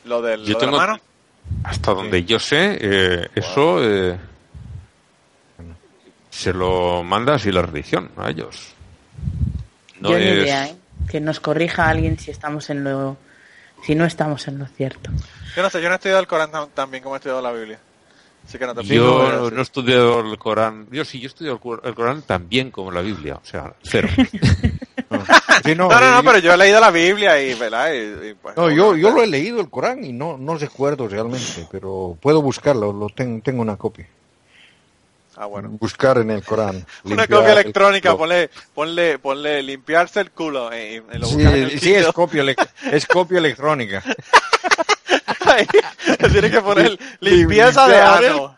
Lo, del, de la mano. Hasta donde yo sé, eh, eso eh, se lo manda así la religión a ellos. No yo es... idea, ¿eh? Que nos corrija alguien si estamos en lo, si no estamos en lo cierto. Yo no sé, yo no he estudiado el Corán tan, bien como he estudiado la Biblia. Así que no te Yo no, he estudiado el Corán. Yo sí, yo he estudiado el Corán tan bien como la Biblia. O sea, cero. Sí, no, No, no, pero yo he leído la Biblia y, ¿verdad? Y, y, pues, No, yo, yo lo he leído el Corán y no, no recuerdo realmente, pero puedo buscarlo, lo tengo, tengo una copia. Ah, bueno. Buscar en el Corán. Una copia el electrónica, culo. ponle, ponle, ponle limpiarse el culo. eh, lo Sí, en el sí, es copia, es copia electrónica. Ahí, Tienes que poner limpieza de el- ano.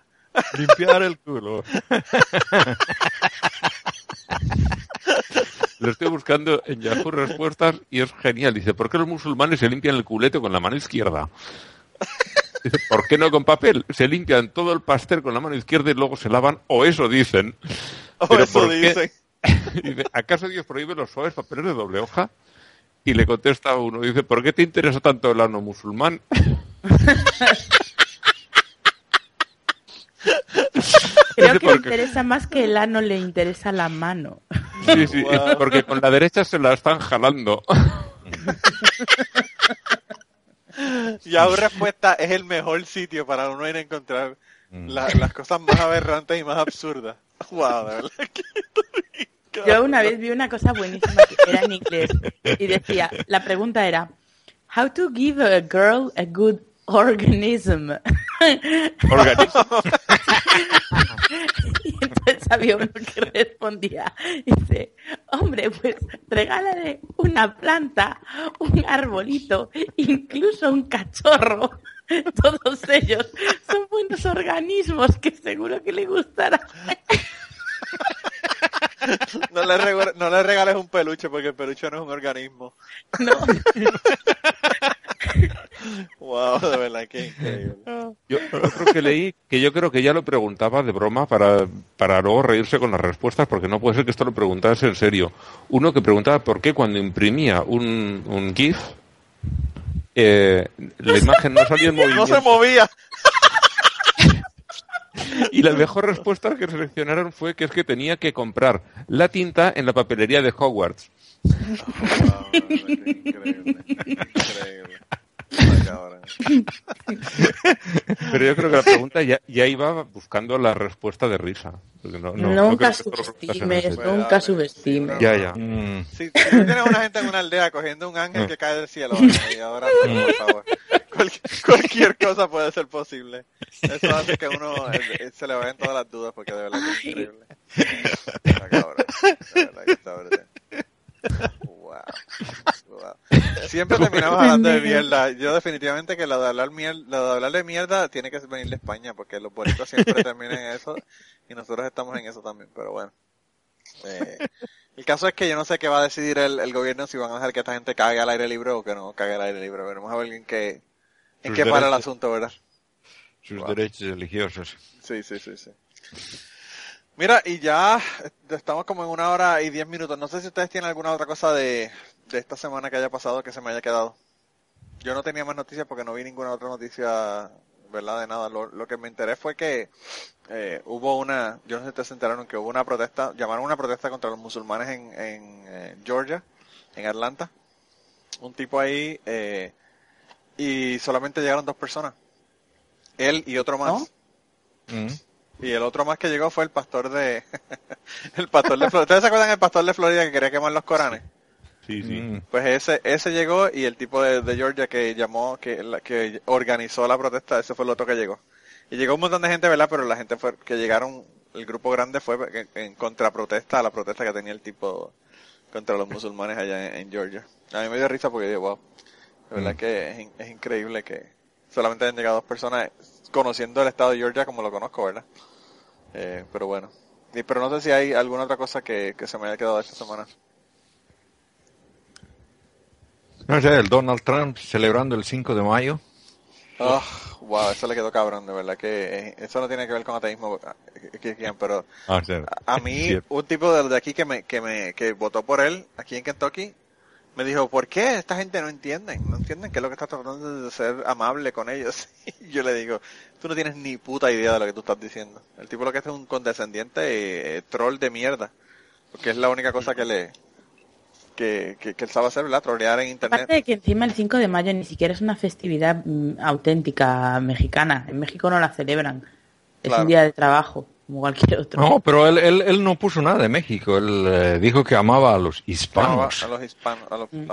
Limpiar el culo. Lo estoy buscando en Yahoo Respuestas y es genial. Dice, ¿por qué los musulmanes se limpian el culete con la mano izquierda? Dice, ¿por qué no con papel? Se limpian todo el pastel con la mano izquierda y luego se lavan, o eso dicen. O Pero eso dicen. Dice, ¿acaso Dios prohíbe los suaves papeles de doble hoja? Y le contesta uno, dice, ¿por qué te interesa tanto el ano musulmán? Creo que le interesa más que el ano le interesa la mano. Sí, sí, porque con la derecha se la están jalando. Yahoo Respuesta es el mejor sitio para uno ir a encontrar Mm. la- las cosas más aberrantes y más absurdas. Wow, de verdad que Yo una vez vi una cosa buenísima que era en inglés y decía, la pregunta era, how to give a girl a good organism. Organismo. Y entonces había uno que respondía, dice, hombre, pues regálale una planta, un arbolito, incluso un cachorro. Todos ellos son buenos organismos que seguro que le gustará. no le, no le regales un peluche porque el peluche no es un organismo. No, Wow, de verdad que increíble. Yo otro que leí, que yo creo que ya lo preguntaba de broma para, para luego reírse con las respuestas, porque no puede ser que esto lo preguntase en serio. Uno que preguntaba por qué cuando imprimía un, un GIF, eh, la imagen no salía en No movimiento. se movía. Y la mejor respuesta que seleccionaron fue que es que tenía que comprar la tinta en la papelería de Hogwarts. Increíble. Increíble. Pero yo creo que la pregunta ya, ya iba buscando la respuesta de risa. no- no- nunca subestimes, nunca subestimes. Ya, ya. Mm. Si, si tú tienes una gente en una aldea cogiendo un ángel que cae del cielo, y ahora, por favor, cualquier, cualquier cosa puede ser posible. Eso hace que uno eh, eh, se le vayan todas las dudas porque de verdad que es increíble. Está cabrón. De verdad que está brutal. Wow. Wow. Siempre terminamos hablando de mierda. Yo definitivamente que lo de hablar mierda, lo de hablar de mierda tiene que venir de España porque los bonitos siempre terminan en eso y nosotros estamos en eso también, pero bueno. Eh, el caso es que yo no sé qué va a decidir el, el gobierno si van a dejar que esta gente cague al aire libre o que no cague al aire libre. Veremos a ver en qué, en qué para el asunto, ¿verdad? Sus Wow. derechos religiosos. Sí, sí, sí, sí. Mira, y ya estamos como en una hora y diez minutos. No sé si ustedes tienen alguna otra cosa de, de esta semana que haya pasado que se me haya quedado. Yo no tenía más noticias porque no vi ninguna otra noticia, ¿verdad? De nada. Lo, lo que me enteré fue que eh, hubo una, yo no sé si ustedes se enteraron que hubo una protesta, llamaron una protesta contra los musulmanes en, en eh, Georgia, en Atlanta. Un tipo ahí, eh, y solamente llegaron dos personas. Él y otro más. ¿No? Mm. Y el otro más que llegó fue el pastor de el pastor de Florida. ¿Ustedes se acuerdan del pastor de Florida que quería quemar los Coranes? Sí, sí. Mm. Pues ese ese llegó y el tipo de, de Georgia que llamó que la- que organizó la protesta, ese fue el otro que llegó. Y llegó un montón de gente, ¿verdad? Pero la gente fue que llegaron, el grupo grande fue en, en contraprotesta a la protesta que tenía el tipo contra los musulmanes allá en, en Georgia. A mí me dio risa porque digo, wow, de verdad Mm. que es, in- es increíble que solamente hayan llegado dos personas conociendo el estado de Georgia como lo conozco, ¿verdad? Eh, pero bueno. Y, pero no sé si hay alguna otra cosa que, que se me haya quedado esta semana. No sé, el Donald Trump celebrando el 5 de mayo. Oh, wow, eso le quedó cabrón, de verdad que eh, eso no tiene que ver con ateísmo, eh, pero Ah, a, mí un tipo de, de aquí que me, que me, que votó por él, aquí en Kentucky, me dijo, ¿por qué esta gente no entienden? No entienden que es lo que está tratando de ser amable con ellos. Y yo le digo, tú no tienes ni puta idea de lo que tú estás diciendo. El tipo lo que es un condescendiente eh, troll de mierda, porque es la única cosa que le, que, que, que él sabe hacer, ¿verdad? Trolear en internet. Aparte de que encima el 5 de mayo ni siquiera es una festividad mm, auténtica mexicana. En México no la celebran. Es un día de trabajo, como cualquier otro. No, pero él, él, él no puso nada de México. Él eh, dijo que amaba a los hispanos. a los hispanos, a los, mm.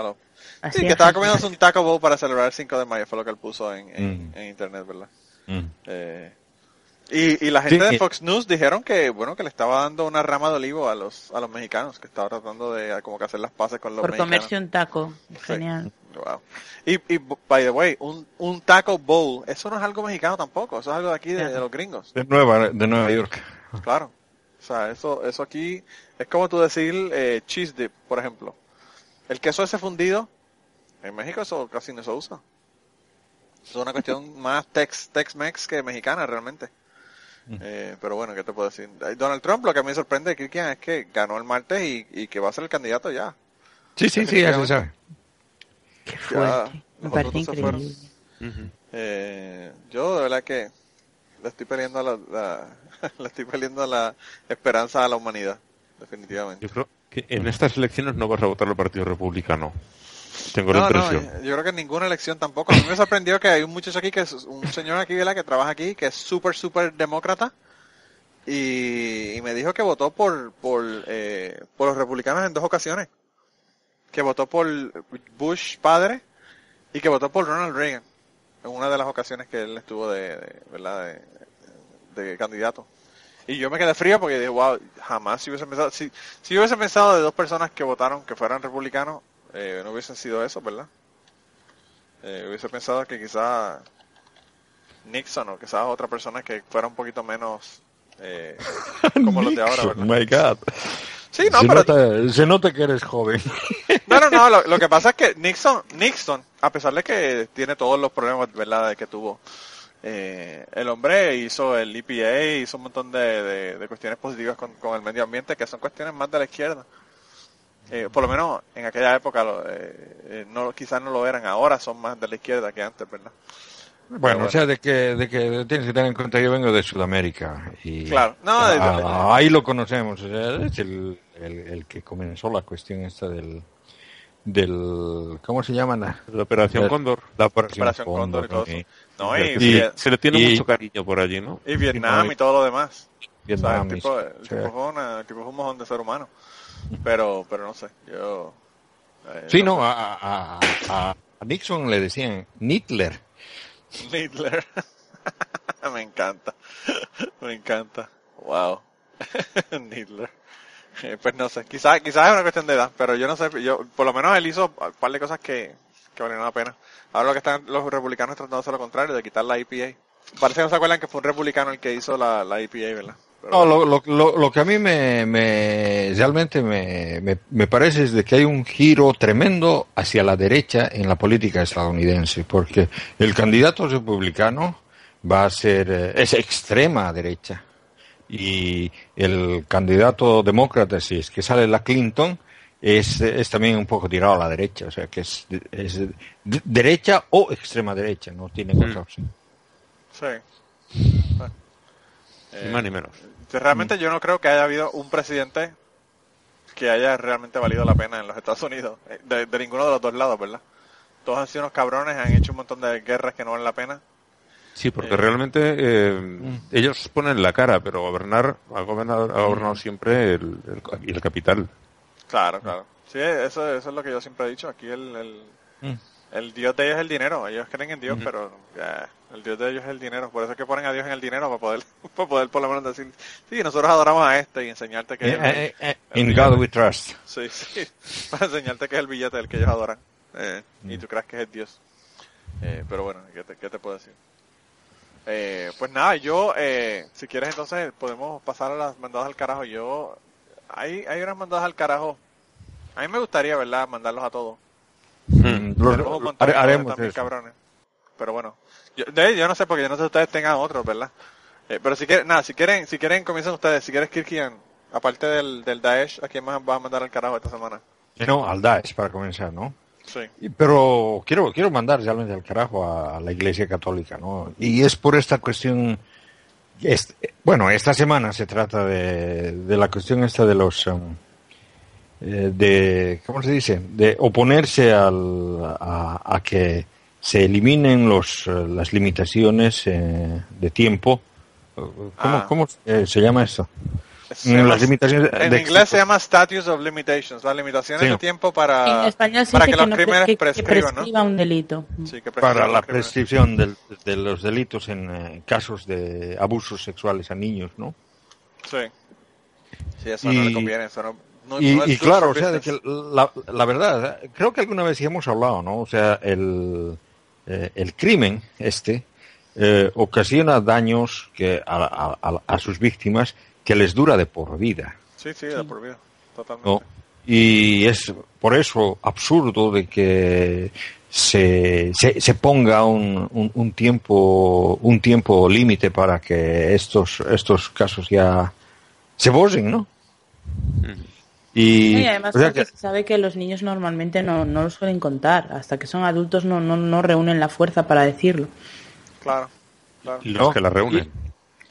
Sí, que estaba comiendo un Taco Bowl para celebrar el 5 de mayo, fue lo que él puso en, en, mm. internet, ¿verdad? Mm. Eh, y, y, la gente de Fox News dijeron que, bueno, que le estaba dando una rama de olivo a los, a los mexicanos, que estaba tratando de como que hacer las paces con los Por mexicanos. comerse un taco, genial. Wow. Y, y, by the way, un, un taco bowl, eso no es algo mexicano tampoco, eso es algo de aquí, de, los gringos. De Nueva, de Nueva York. Claro. O sea, eso, eso aquí es como tú decir eh, cheese dip, por ejemplo. El queso ese fundido, en México eso casi no se usa. Es una cuestión más tex, Tex-Mex que mexicana realmente. Mm. Eh, pero bueno, ¿qué te puedo decir? Donald Trump, lo que a mí me sorprende de Kirkian es que ganó el martes y, y que va a ser el candidato ya. Sí, sí, sí, ya se sabe. Qué fuerte. Me parece increíble. eh, yo de verdad que le estoy perdiendo la, le estoy perdiendo la esperanza a la humanidad, definitivamente. Yo creo que en estas elecciones no vas a votar el Partido Republicano. Tengo la impresión. yo creo que en ninguna elección tampoco. A mí me sorprendió que hay un muchacho aquí, que es un señor aquí, ¿verdad? Que trabaja aquí, que es súper, súper demócrata. Y, me dijo que votó por, por, eh, por los republicanos en dos ocasiones. Que votó por Bush padre y que votó por Ronald Reagan. En una de las ocasiones que él estuvo de, ¿verdad? De, candidato. Y yo me quedé frío porque dije, wow, jamás si hubiese pensado, si, si hubiese pensado de dos personas que votaron que fueran republicanos, eh, no hubiesen sido eso, ¿verdad? Eh, hubiese pensado que quizá Nixon o quizás otra persona que fuera un poquito menos eh, como los de ahora, ¿verdad? my God. Sí, no, se, pero... nota, se nota que eres joven. No, no, no, lo, que pasa es que Nixon, Nixon, a pesar de que tiene todos los problemas, ¿verdad?, de que tuvo, eh, el hombre hizo el EPA, hizo un montón de, de, cuestiones positivas con, con, el medio ambiente, que son cuestiones más de la izquierda. Eh, por lo menos en aquella época eh, eh, no, quizás no lo eran, ahora son más de la izquierda que antes, ¿verdad? Bueno, o sea, de que, de que tienes que tener en cuenta, yo vengo de Sudamérica y claro. no, ahí lo conocemos, es el, el, que comenzó la cuestión esta del, del ¿cómo se llama? La, Operación Cóndor. La Operación, Cóndor, y, no, y, se le tiene mucho cariño por allí, ¿no? Y Vietnam y, todo lo demás. Vietnam. el tipo, el tipo, fue el tipo fue un mojón de ser humano. Pero, pero no sé, yo... Eh, sí, no, a, a, Nixon le decían Nittler. Nittler. me encanta, me encanta. Wow. Nittler. Eh, pues no sé, quizás quizás es una cuestión de edad, pero yo no sé, yo por lo menos él hizo un par de cosas que, que valieron la pena. Ahora lo que están los republicanos tratando de hacer lo contrario, de quitar la EPA. Parece que no se acuerdan que fue un republicano el que hizo la, la EPA, ¿verdad? No, lo, lo, lo, que a mí me, me realmente me, me, parece es de que hay un giro tremendo hacia la derecha en la política estadounidense, porque el candidato republicano va a ser, eh, es extrema derecha, y el candidato demócrata, si es que sale la Clinton, es, es también un poco tirado a la derecha, o sea que es, es derecha o extrema derecha, no tiene otra opción. Sí. Ni más ni menos. Realmente yo no creo que haya habido un presidente que haya realmente valido la pena en los Estados Unidos, eh, de, ninguno de los dos lados, ¿verdad? Todos han sido unos cabrones, han hecho un montón de guerras que no valen la pena. Sí, porque eh, realmente eh, mm. ellos ponen la cara, pero gobernar ha gobernado, ha gobernado mm. siempre el, el, capital. Claro, claro. Sí, eso, eso es lo que yo siempre he dicho. Aquí el, el, mm. el Dios de ellos es el dinero. Ellos creen en Dios, pero el Dios de ellos es el dinero. Por eso es que ponen a Dios en el dinero, para poder, para poder por lo menos decir, sí, nosotros adoramos a este y enseñarte que... Eh, eh, eh, in God we trust. Sí, sí, para enseñarte que es el billete del que ellos adoran. Y tú crees que es el Dios. pero bueno, ¿qué te, qué te puedo decir? pues nada, yo, si quieres entonces podemos pasar a las mandadas al carajo. Yo, hay, hay unas mandadas al carajo. A mí me gustaría, ¿verdad? Mandarlos a todos. Mm, haremos eso. cabrones. Pero bueno, yo, de, yo no sé porque yo no sé si ustedes tengan otros, ¿verdad? Eh, pero si quieren, nada, si quieren, si quieren comiencen ustedes, si quieres Kirkian, aparte del, del Daesh, ¿a quién más vas a mandar al carajo esta semana? No, al Daesh para comenzar, ¿no? Sí. pero quiero, quiero mandar realmente al carajo a, la Iglesia Católica, ¿no? Y es por esta cuestión, bueno, esta semana se trata de, de la cuestión esta de los, um, eh, de, ¿cómo se dice? De oponerse al, a, a que se eliminen los, eh, las limitaciones eh, de tiempo ¿Cómo, Ah. cómo eh, se llama eso? Se llama- las limitaciones en de inglés se llama Statutes of Limitations, las limitaciones Sí. de tiempo para, en español se para que que, los no crímenes que- que prescriban, ¿no? prescriba un delito. Sí, que para la prescripción del- de los delitos en eh, casos de abusos sexuales a niños, ¿no? Sí. Sí, eso no Y- le conviene, eso no, no- y, no claro, o sea, de que business. la, la verdad, creo que alguna vez sí hemos hablado, ¿no? O sea, el, eh, el crimen este eh, ocasiona daños que a, a- a- a sus víctimas que les dura de por vida, Sí, sí, de por vida, totalmente. ¿no? Y es por eso absurdo de que se, se, se ponga un, un, un tiempo un tiempo límite para que estos estos casos ya se borren, ¿no? Y, y además o sea porque que- se sabe que los niños normalmente no, no lo suelen contar. Hasta que son adultos no, no, no reúnen la fuerza para decirlo. Claro, claro. Los No, que la reúnen.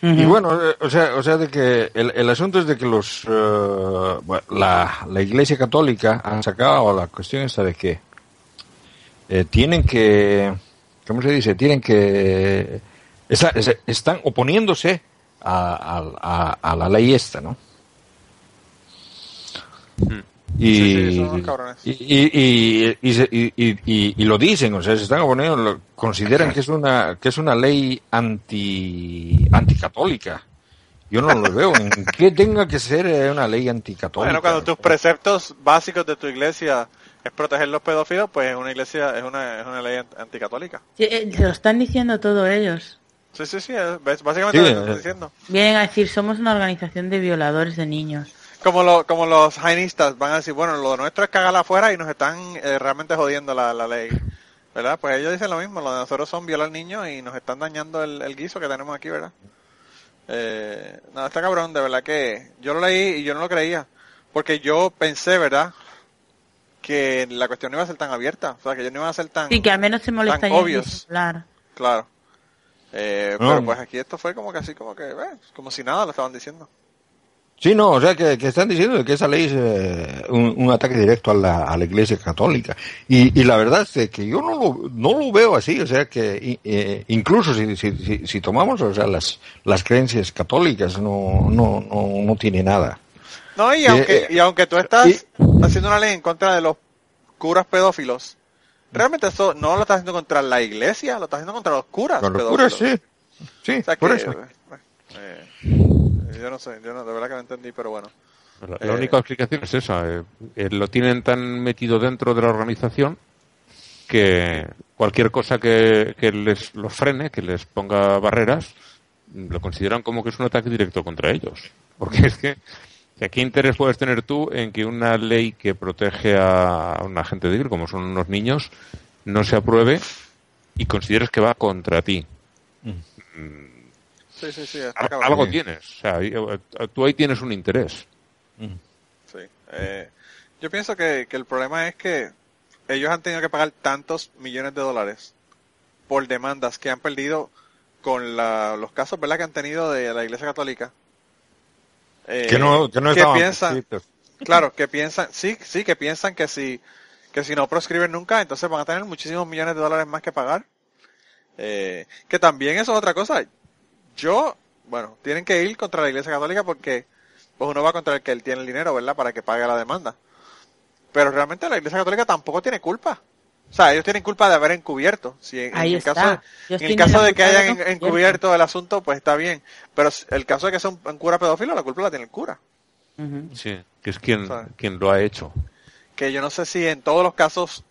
Y bueno, eh, o sea, o sea de que el, el asunto es de que los eh, la, la Iglesia Católica han sacado la cuestión esta de que eh, tienen que, ¿cómo se dice? Tienen que están oponiéndose a, a- a- a la ley esta, ¿no? Y, y, y, y, y se- y- y- y- y lo dicen, o sea, se están oponiendo, lo- consideran que es una que es una ley anti anticatólica. Yo no lo veo. ¿En qué tenga que ser eh, una ley anticatólica? Bueno, cuando tus preceptos básicos de tu iglesia es proteger los pedófilos, pues es una iglesia, es una, es una ley ant- anticatólica. Sí, eh, se lo están diciendo todos ellos. Sí, sí, sí, básicamente lo eh. diciendo. Vienen a decir, somos una organización de violadores de niños. Como, lo, como los jainistas van a decir, bueno, lo nuestro es cagarla afuera y nos están eh, realmente jodiendo la, la ley. ¿Verdad? Pues ellos dicen lo mismo, lo de nosotros son violar niños y nos están dañando el, el guiso que tenemos aquí, ¿verdad? Eh, no, está cabrón, de verdad que yo lo leí y yo no lo creía. Porque yo pensé, ¿verdad? Que la cuestión no iba a ser tan abierta. O sea, que ellos no iban a ser tan... Sí, que al menos se molestarían en obvios. disimular. Claro. Eh, No. Pero pues aquí esto fue como que así, como que, eh, como si nada lo estaban diciendo. Sí, no, o sea, que, que están diciendo que esa ley es eh, un, un ataque directo a la, a la Iglesia Católica. Y, y la verdad es que yo no lo, no lo veo así, o sea, que eh, incluso si, si, si, si tomamos o sea, las, las creencias católicas, no, no, no, no tiene nada. No, y Eh, aunque, eh, y aunque tú estás y- haciendo una ley en contra de los curas pedófilos, realmente eso no lo estás haciendo contra la iglesia, lo estás haciendo contra los curas Con los pedófilos. curas, sí. Sí, O sea por que, eso. Yo no sé, yo no, de verdad que no entendí, pero bueno. La, Eh, la única explicación es esa. eh, eh, lo tienen tan metido dentro de la organización que cualquier cosa que, que les los frene, que les ponga barreras, lo consideran como que es un ataque directo contra ellos. Porque es que, ¿qué interés puedes tener tú en que una ley que protege a un agente débil, como son unos niños, no se apruebe y consideres que va contra ti? Sí, sí, sí, Al- algo tienes. O sea, eh, tú ahí tienes un interés. Sí. Eh, yo pienso que, que el problema es que ellos han tenido que pagar tantos millones de dólares por demandas que han perdido con la- los casos ¿verdad? que han tenido de la Iglesia Católica. Eh, Que no, que no que estaban piensan, claro, que piensan, sí, sí, que piensan que si, que si no proscriben nunca, entonces van a tener muchísimos millones de dólares más que pagar. Eh, que también eso es otra cosa. Yo, bueno, tienen que ir contra la Iglesia Católica porque pues uno va contra el que él tiene el dinero, ¿verdad? Para que pague la demanda. Pero realmente la Iglesia Católica tampoco tiene culpa. O sea, ellos tienen culpa de haber encubierto. Si en, en Ahí el está. caso, en el caso de que hayan de encubierto. el asunto, pues está bien. Pero el caso de que sea un, un cura pedófilo, la culpa la tiene el cura. Sí. Que es quien, quien lo ha hecho. Que yo no sé si en todos los casos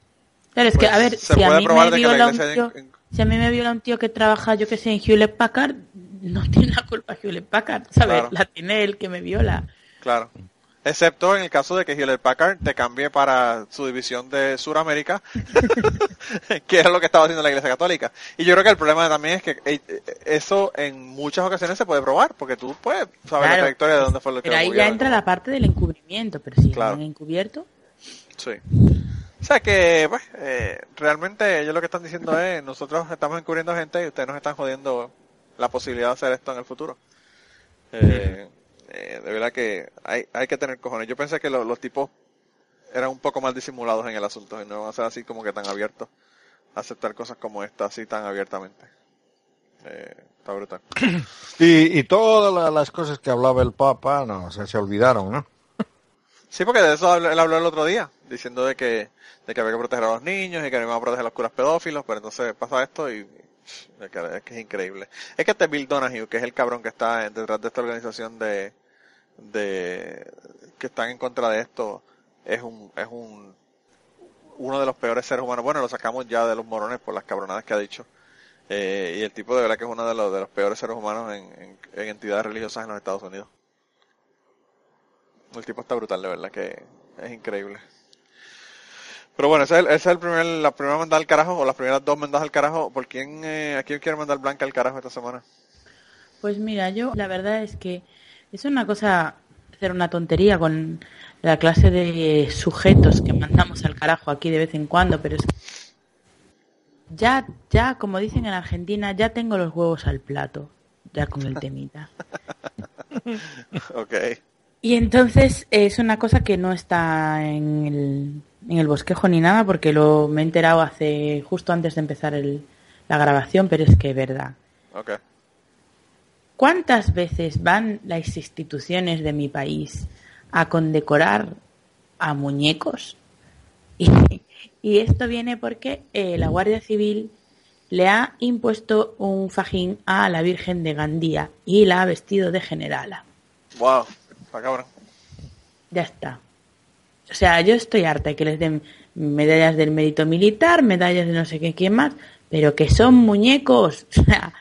Pero es que, Pues, a ver, se si a puede mí probar me de que la viola un iglesia tío, en- si a mí me viola un tío que trabaja, yo que sé, en Hewlett Packard, no tiene la culpa Hewlett Packard, ¿sabes? Claro. La tiene él que me viola. Claro. Excepto en el caso de que Hewlett Packard te cambie para su división de Sudamérica, que era lo que estaba haciendo la Iglesia Católica. Y yo creo que el problema también es que eh, eh, eso en muchas ocasiones se puede probar, porque tú puedes saber la trayectoria de dónde fue lo que Pero ahí ya entra la parte del encubrimiento, pero si Claro. han encubierto, Sí. O sea que, pues, eh, realmente ellos lo que están diciendo es, nosotros estamos encubriendo gente y ustedes nos están jodiendo la posibilidad de hacer esto en el futuro. Eh, eh, de verdad que hay, hay que tener cojones. Yo pensé que lo- los tipos eran un poco más disimulados en el asunto y no van a ser así como que tan abiertos a aceptar cosas como esta así tan abiertamente. Eh, está brutal. Y, y todas las cosas que hablaba el Papa, no, o sea, se olvidaron, ¿no? Sí, porque de eso él habló el otro día, diciendo de que, de que había que proteger a los niños y que no iban a proteger a los curas pedófilos, pero entonces pasa esto y es que es, increíble. Es que este Bill Donahue, que es el cabrón que está detrás de esta organización de, de, que están en contra de esto, es un, es un, uno de los peores seres humanos. Bueno, lo sacamos ya de los morones por las cabronadas que ha dicho. Eh, y el tipo de verdad que es uno de los, de los peores seres humanos en- en entidades religiosas en los Estados Unidos. El tipo está brutal, de verdad, que es increíble. Pero bueno, ese es el, ese es el primer, la primera mandada al carajo, o las primeras dos mandadas al carajo. ¿Por quién, eh, a quién quiere mandar Blanca al carajo esta semana? Pues mira, yo la verdad es que es una cosa hacer una tontería con la clase de sujetos que mandamos al carajo aquí de vez en cuando, pero es ya, ya, como dicen en Argentina, ya tengo los huevos al plato, ya con el temita. ok. Y entonces es una cosa que no está en el, en el bosquejo ni nada, porque lo me he enterado hace justo antes de empezar el- la grabación, pero es que es verdad. ¿Cuántas veces van las instituciones de mi país a condecorar a muñecos? Y, y esto viene porque eh, la Guardia Civil le ha impuesto un fajín a la Virgen de Gandía y la ha vestido de generala. Wow. Está cabrón. Ya está. O sea, yo estoy harta de que les den medallas del mérito militar, medallas de no sé qué, quién más, pero que son muñecos. O sea,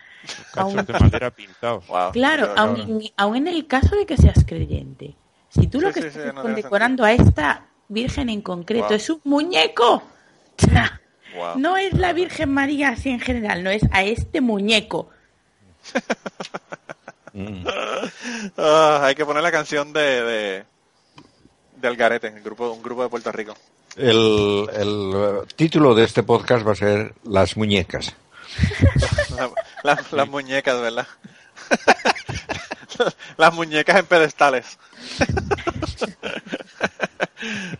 aún- de madera pintados. Wow. Claro, cabrón. en, aun en el caso de que seas creyente, si tú lo que sí, estás sí, no condecorando a esta virgen en concreto Wow. es un muñeco, o sea, Wow. no es la Virgen María así en general, no es a este muñeco. Ah, hay que poner la canción de, de, de Algarete, el grupo, un grupo de Puerto Rico. El, el eh, título de este podcast va a ser Las muñecas. La- la- Las muñecas, ¿verdad? Las muñecas en pedestales.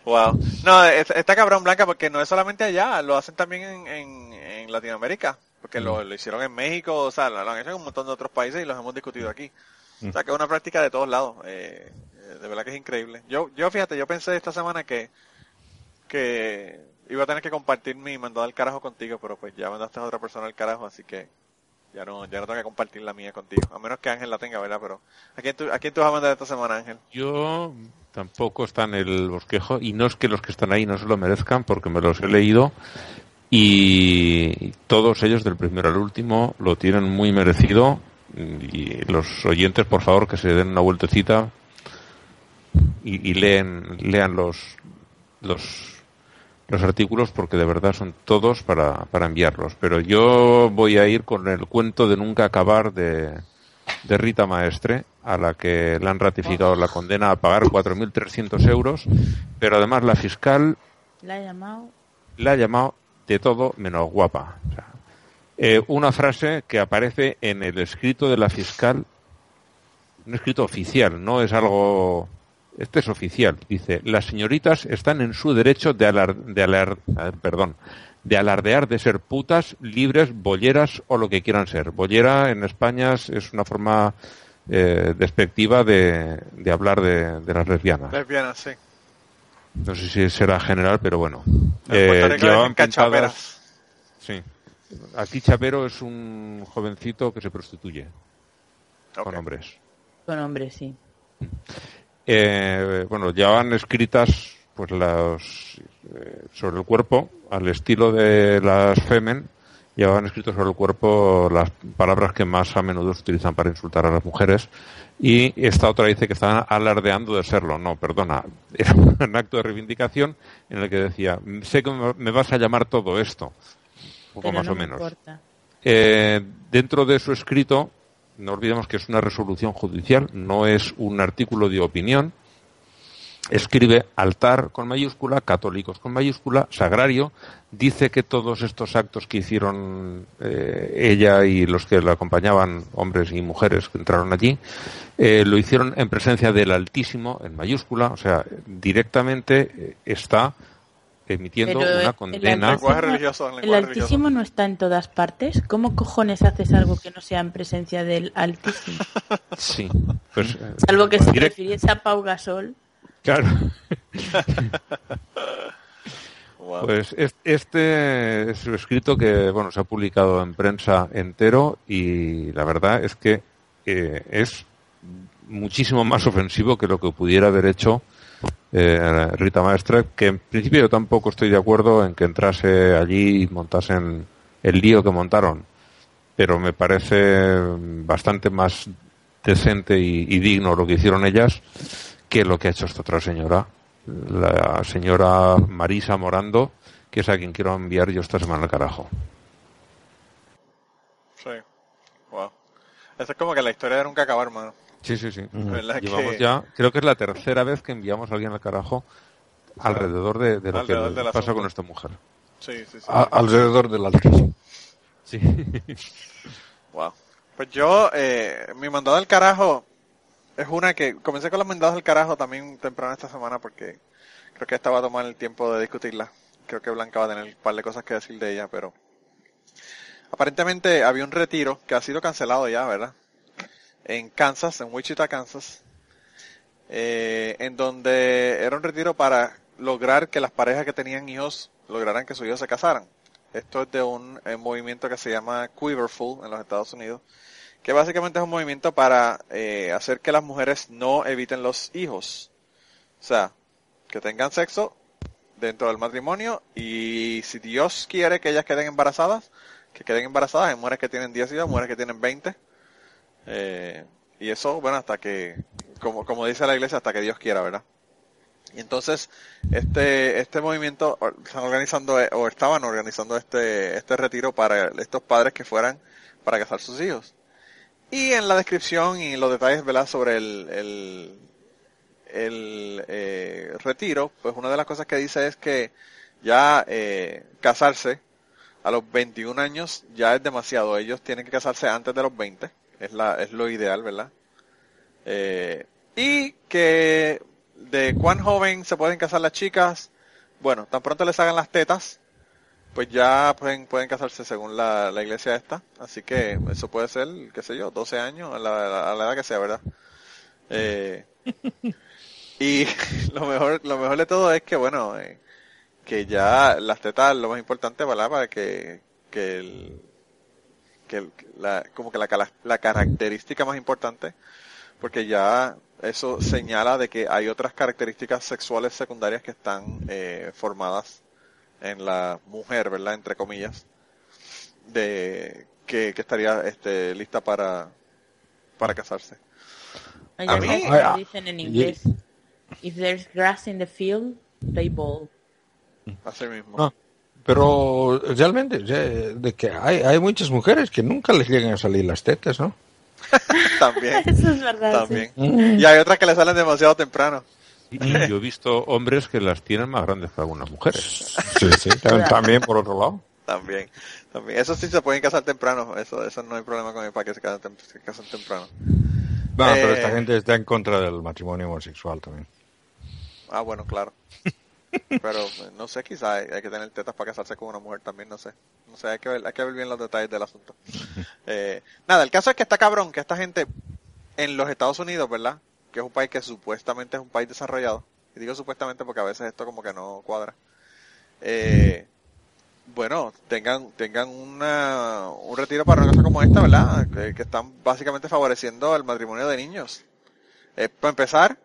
wow. No, es- está cabrón blanca porque no es solamente allá, lo hacen también en, en, en Latinoamérica. Porque lo, lo hicieron en México, o sea, lo, han hecho en un montón de otros países y los hemos discutido aquí. O sea, que es una práctica de todos lados. eh, de verdad que es increíble. Yo, yo fíjate, yo pensé esta semana que, que iba a tener que compartir mi mandado al carajo contigo, pero pues ya mandaste a otra persona al carajo, así que ya no, ya no tengo que compartir la mía contigo. A menos que Ángel la tenga, ¿verdad? Pero ¿a quién tú, a quién tú vas a mandar esta semana, Ángel? Yo tampoco está en el bosquejo y no es que los que están ahí no se lo merezcan porque me los he leído y todos ellos del primero al último lo tienen muy merecido y los oyentes por favor que se den una vueltecita y, y leen lean los los los artículos porque de verdad son todos para, para enviarlos pero yo voy a ir con el cuento de nunca acabar de de Rita Maestre, a la que le han ratificado la condena a pagar 4.300 euros, pero además la fiscal La he llamado. le ha llamado de todo menos guapa. O sea, eh, una frase que aparece en el escrito de la fiscal, un escrito oficial, no es algo... Este es oficial. Dice, las señoritas están en su derecho de, alar, de, alar, perdón, de alardear de ser putas, libres, bolleras o lo que quieran ser. Bollera en España es- una forma eh, despectiva de, de hablar de, de las lesbianas. Lesbianas, sí. No sé si será general, pero bueno. Eh, llevaban pintadas- Sí. Aquí chapero es un jovencito que se prostituye con hombres. Con hombre, sí. Eh, bueno, llevaban escritas pues las eh, sobre el cuerpo al estilo de las femen llevaban escritos sobre el cuerpo las palabras que más a menudo se utilizan para insultar a las mujeres. Y esta otra dice que estaban alardeando de serlo. No perdona. Era un acto de reivindicación en el que decía sé que me- vas a llamar todo esto un poco Pero más no o me menos. eh, dentro de su escrito, no olvidemos que es una resolución judicial, no es un artículo de opinión. Escribe altar con mayúscula, católicos con mayúscula, sagrario. Dice que todos estos actos que hicieron eh, ella y los que la acompañaban, hombres y mujeres que entraron allí, eh, lo hicieron en presencia del Altísimo, en mayúscula, o sea, directamente eh, está emitiendo una condena. El, altísimo, no está en todas partes. ¿Cómo cojones haces algo que no sea en presencia del altísimo? Sí. Pues, Salvo que se refiriese a Pau Gasol. Claro. Pues este es un escrito que bueno se ha publicado en prensa entero y la verdad es que eh, es muchísimo más ofensivo que lo que pudiera haber hecho eh, Rita Maestre, que en principio yo tampoco estoy de acuerdo en que entrase allí y montasen el lío que montaron, pero me parece bastante más decente y, digno lo que hicieron ellas que lo que ha hecho esta otra señora, la señora Marisa Morando, que es a quien quiero enviar yo esta semana al carajo. Sí, wow. Eso es como que la historia de nunca acabar, hermano. Sí, sí, sí. Llevamos ya, creo que es la tercera vez que enviamos a alguien al carajo alrededor de, lo que pasa con esta mujer. Sí, sí, sí. alrededor de la Sí. wow. Pues yo, eh, mi mandado al carajo es una que comencé con los mandados al carajo también temprano esta semana porque creo que estaba a tomar el tiempo de discutirla. Creo que Blanca va a tener un par de cosas que decir de ella, pero aparentemente había un retiro que ha sido cancelado ya, ¿verdad? En Kansas, en Wichita, Kansas, eh, en donde era un retiro para lograr que las parejas que tenían hijos lograran que sus hijos se casaran. Esto es de un, eh, movimiento que se llama Quiverful en los Estados Unidos, que básicamente es un movimiento para eh, hacer que las mujeres no eviten los hijos. O sea, que tengan sexo dentro del matrimonio y si Dios quiere que ellas queden embarazadas, que queden embarazadas. Hay mujeres que tienen 10 hijos, mujeres que tienen 20 eh, y eso, bueno, hasta que, como, como dice la iglesia, hasta que Dios quiera, ¿verdad? Y entonces, este, este movimiento están organizando, eh, o estaban organizando este, este retiro para estos padres que fueran para casar sus hijos. Y en la descripción y los detalles, ¿verdad? Sobre el, el, el eh, retiro, pues una de las cosas que dice es que ya eh, casarse a los 21 años ya es demasiado. Ellos tienen que casarse antes de los 20 es, la, es lo ideal, ¿verdad? Eh, y que de cuán joven se pueden casar las chicas, bueno, tan pronto les hagan las tetas, pues ya pueden, pueden casarse según la, la iglesia esta, así que eso puede ser, qué sé yo, 12 años, a la, edad que sea, ¿verdad? Eh, y lo mejor, lo mejor de todo es que, bueno, eh, que ya las tetas lo más importante, ¿verdad? Para que, que el, que la, como que la, la característica más importante, porque ya eso señala de que hay otras características sexuales secundarias que están eh, formadas en la mujer, ¿verdad? Entre comillas, de que, que estaría este, lista para, para casarse. A mí, dicen en inglés, if there's grass in the field, play ball. Así mismo. Pero realmente, de que hay, hay muchas mujeres que nunca les llegan a salir las tetas, ¿no? También. Eso es verdad. También. Y hay otras que le salen demasiado temprano. Y yo he visto hombres que las tienen más grandes que algunas mujeres. Sí, sí, también por otro lado. También, también. Eso sí se pueden casar temprano. Eso, eso no hay problema con el para que se casen, temprano. Bueno, pero esta eh, gente está en contra del matrimonio homosexual también. Ah, bueno, claro. Pero eh, no sé, quizá hay, que tener tetas para casarse con una mujer también, no sé. No sé, hay que ver, hay que ver bien los detalles del asunto. Eh, nada, el caso es que está cabrón que esta gente en los Estados Unidos, ¿verdad? Que es un país que supuestamente es un país desarrollado. Y digo supuestamente porque a veces esto como que no cuadra. Eh, bueno, tengan tengan una, un retiro para una cosa como esta, ¿verdad? Que, están básicamente favoreciendo el matrimonio de niños. para empezar,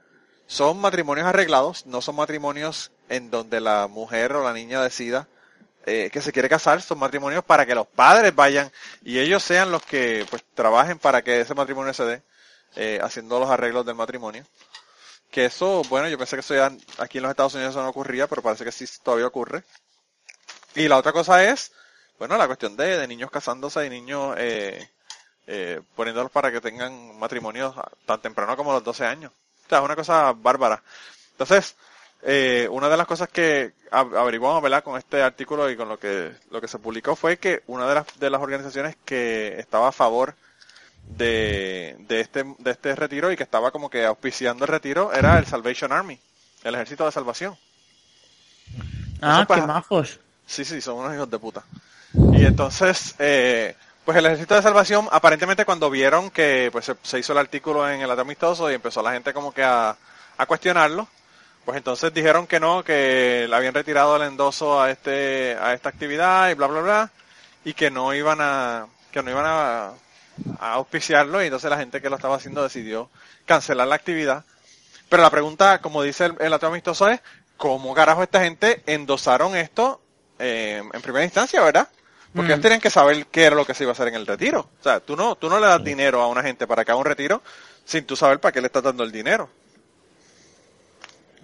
son matrimonios arreglados, no son matrimonios en donde la mujer o la niña decida eh, que se quiere casar, son matrimonios para que los padres vayan y ellos sean los que pues trabajen para que ese matrimonio se dé, eh, haciendo los arreglos del matrimonio. Que eso, bueno, yo pensé que eso ya aquí en los Estados Unidos eso no ocurría, pero parece que sí todavía ocurre. Y la otra cosa es, bueno, la cuestión de, de niños casándose y niños eh, eh, poniéndolos para que tengan matrimonios tan temprano como los 12 años es una cosa bárbara. Entonces, eh, una de las cosas que averiguamos, ¿verdad? Con este artículo y con lo que, lo que se publicó fue que una de las, de las organizaciones que estaba a favor de, de, este, de este retiro y que estaba como que auspiciando el retiro era el Salvation Army, el Ejército de Salvación. Ah, qué majos. Sí, sí, son unos hijos de puta. Y entonces, eh, pues el ejército de salvación, aparentemente cuando vieron que pues se, hizo el artículo en el amistoso y empezó la gente como que a, a cuestionarlo, pues entonces dijeron que no, que le habían retirado el endoso a este, a esta actividad y bla bla bla, y que no iban a, que no iban a, auspiciarlo, y entonces la gente que lo estaba haciendo decidió cancelar la actividad. Pero la pregunta, como dice el, el amistoso, es ¿cómo carajo esta gente endosaron esto eh, en primera instancia, verdad? Porque ellos mm. tenían que saber qué era lo que se iba a hacer en el retiro. O sea, tú no, tú no le das dinero a una gente para que haga un retiro sin tú saber para qué le estás dando el dinero.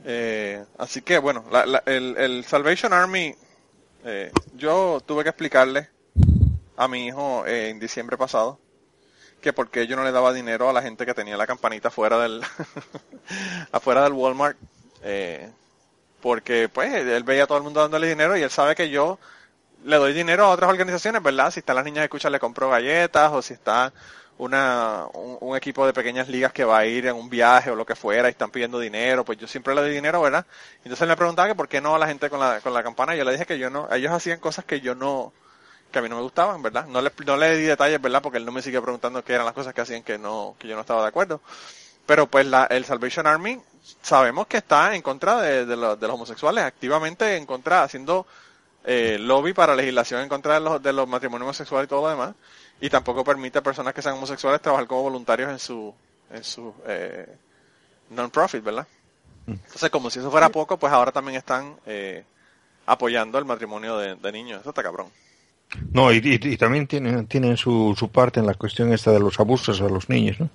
Eh, así que, bueno, el, Salvation Army, eh, yo tuve que explicarle a mi hijo en diciembre pasado que por qué yo no le daba dinero a la gente que tenía la campanita fuera del, afuera del Walmart. Eh, porque pues él veía a todo el mundo dándole dinero y él sabe que yo le doy dinero a otras organizaciones, ¿verdad? Si están las niñas de escucha le compro galletas o si está una, un, equipo de pequeñas ligas que va a ir en un viaje o lo que fuera y están pidiendo dinero, pues yo siempre le doy dinero, ¿verdad? Entonces él me preguntaba que por qué no a la gente con la, con la campana y yo le dije que yo no, ellos hacían cosas que yo no, que a mí no me gustaban, ¿verdad? No le, no le di detalles, ¿verdad? Porque él no me sigue preguntando qué eran las cosas que hacían que no, que yo no estaba de acuerdo. Pero pues la, el Salvation Army sabemos que está en contra de, de los homosexuales, activamente en contra, haciendo eh, lobby para legislación en contra de los, de los matrimonios homosexuales y todo lo demás. Y tampoco permite a personas que sean homosexuales trabajar como voluntarios en su, en su eh, non-profit, ¿verdad? Mm. Entonces, como si eso fuera poco, pues ahora también están eh, apoyando el matrimonio de, niños. Eso está cabrón. No, y, también tienen, tienen su, su parte en la cuestión esta de los abusos a los niños, ¿no?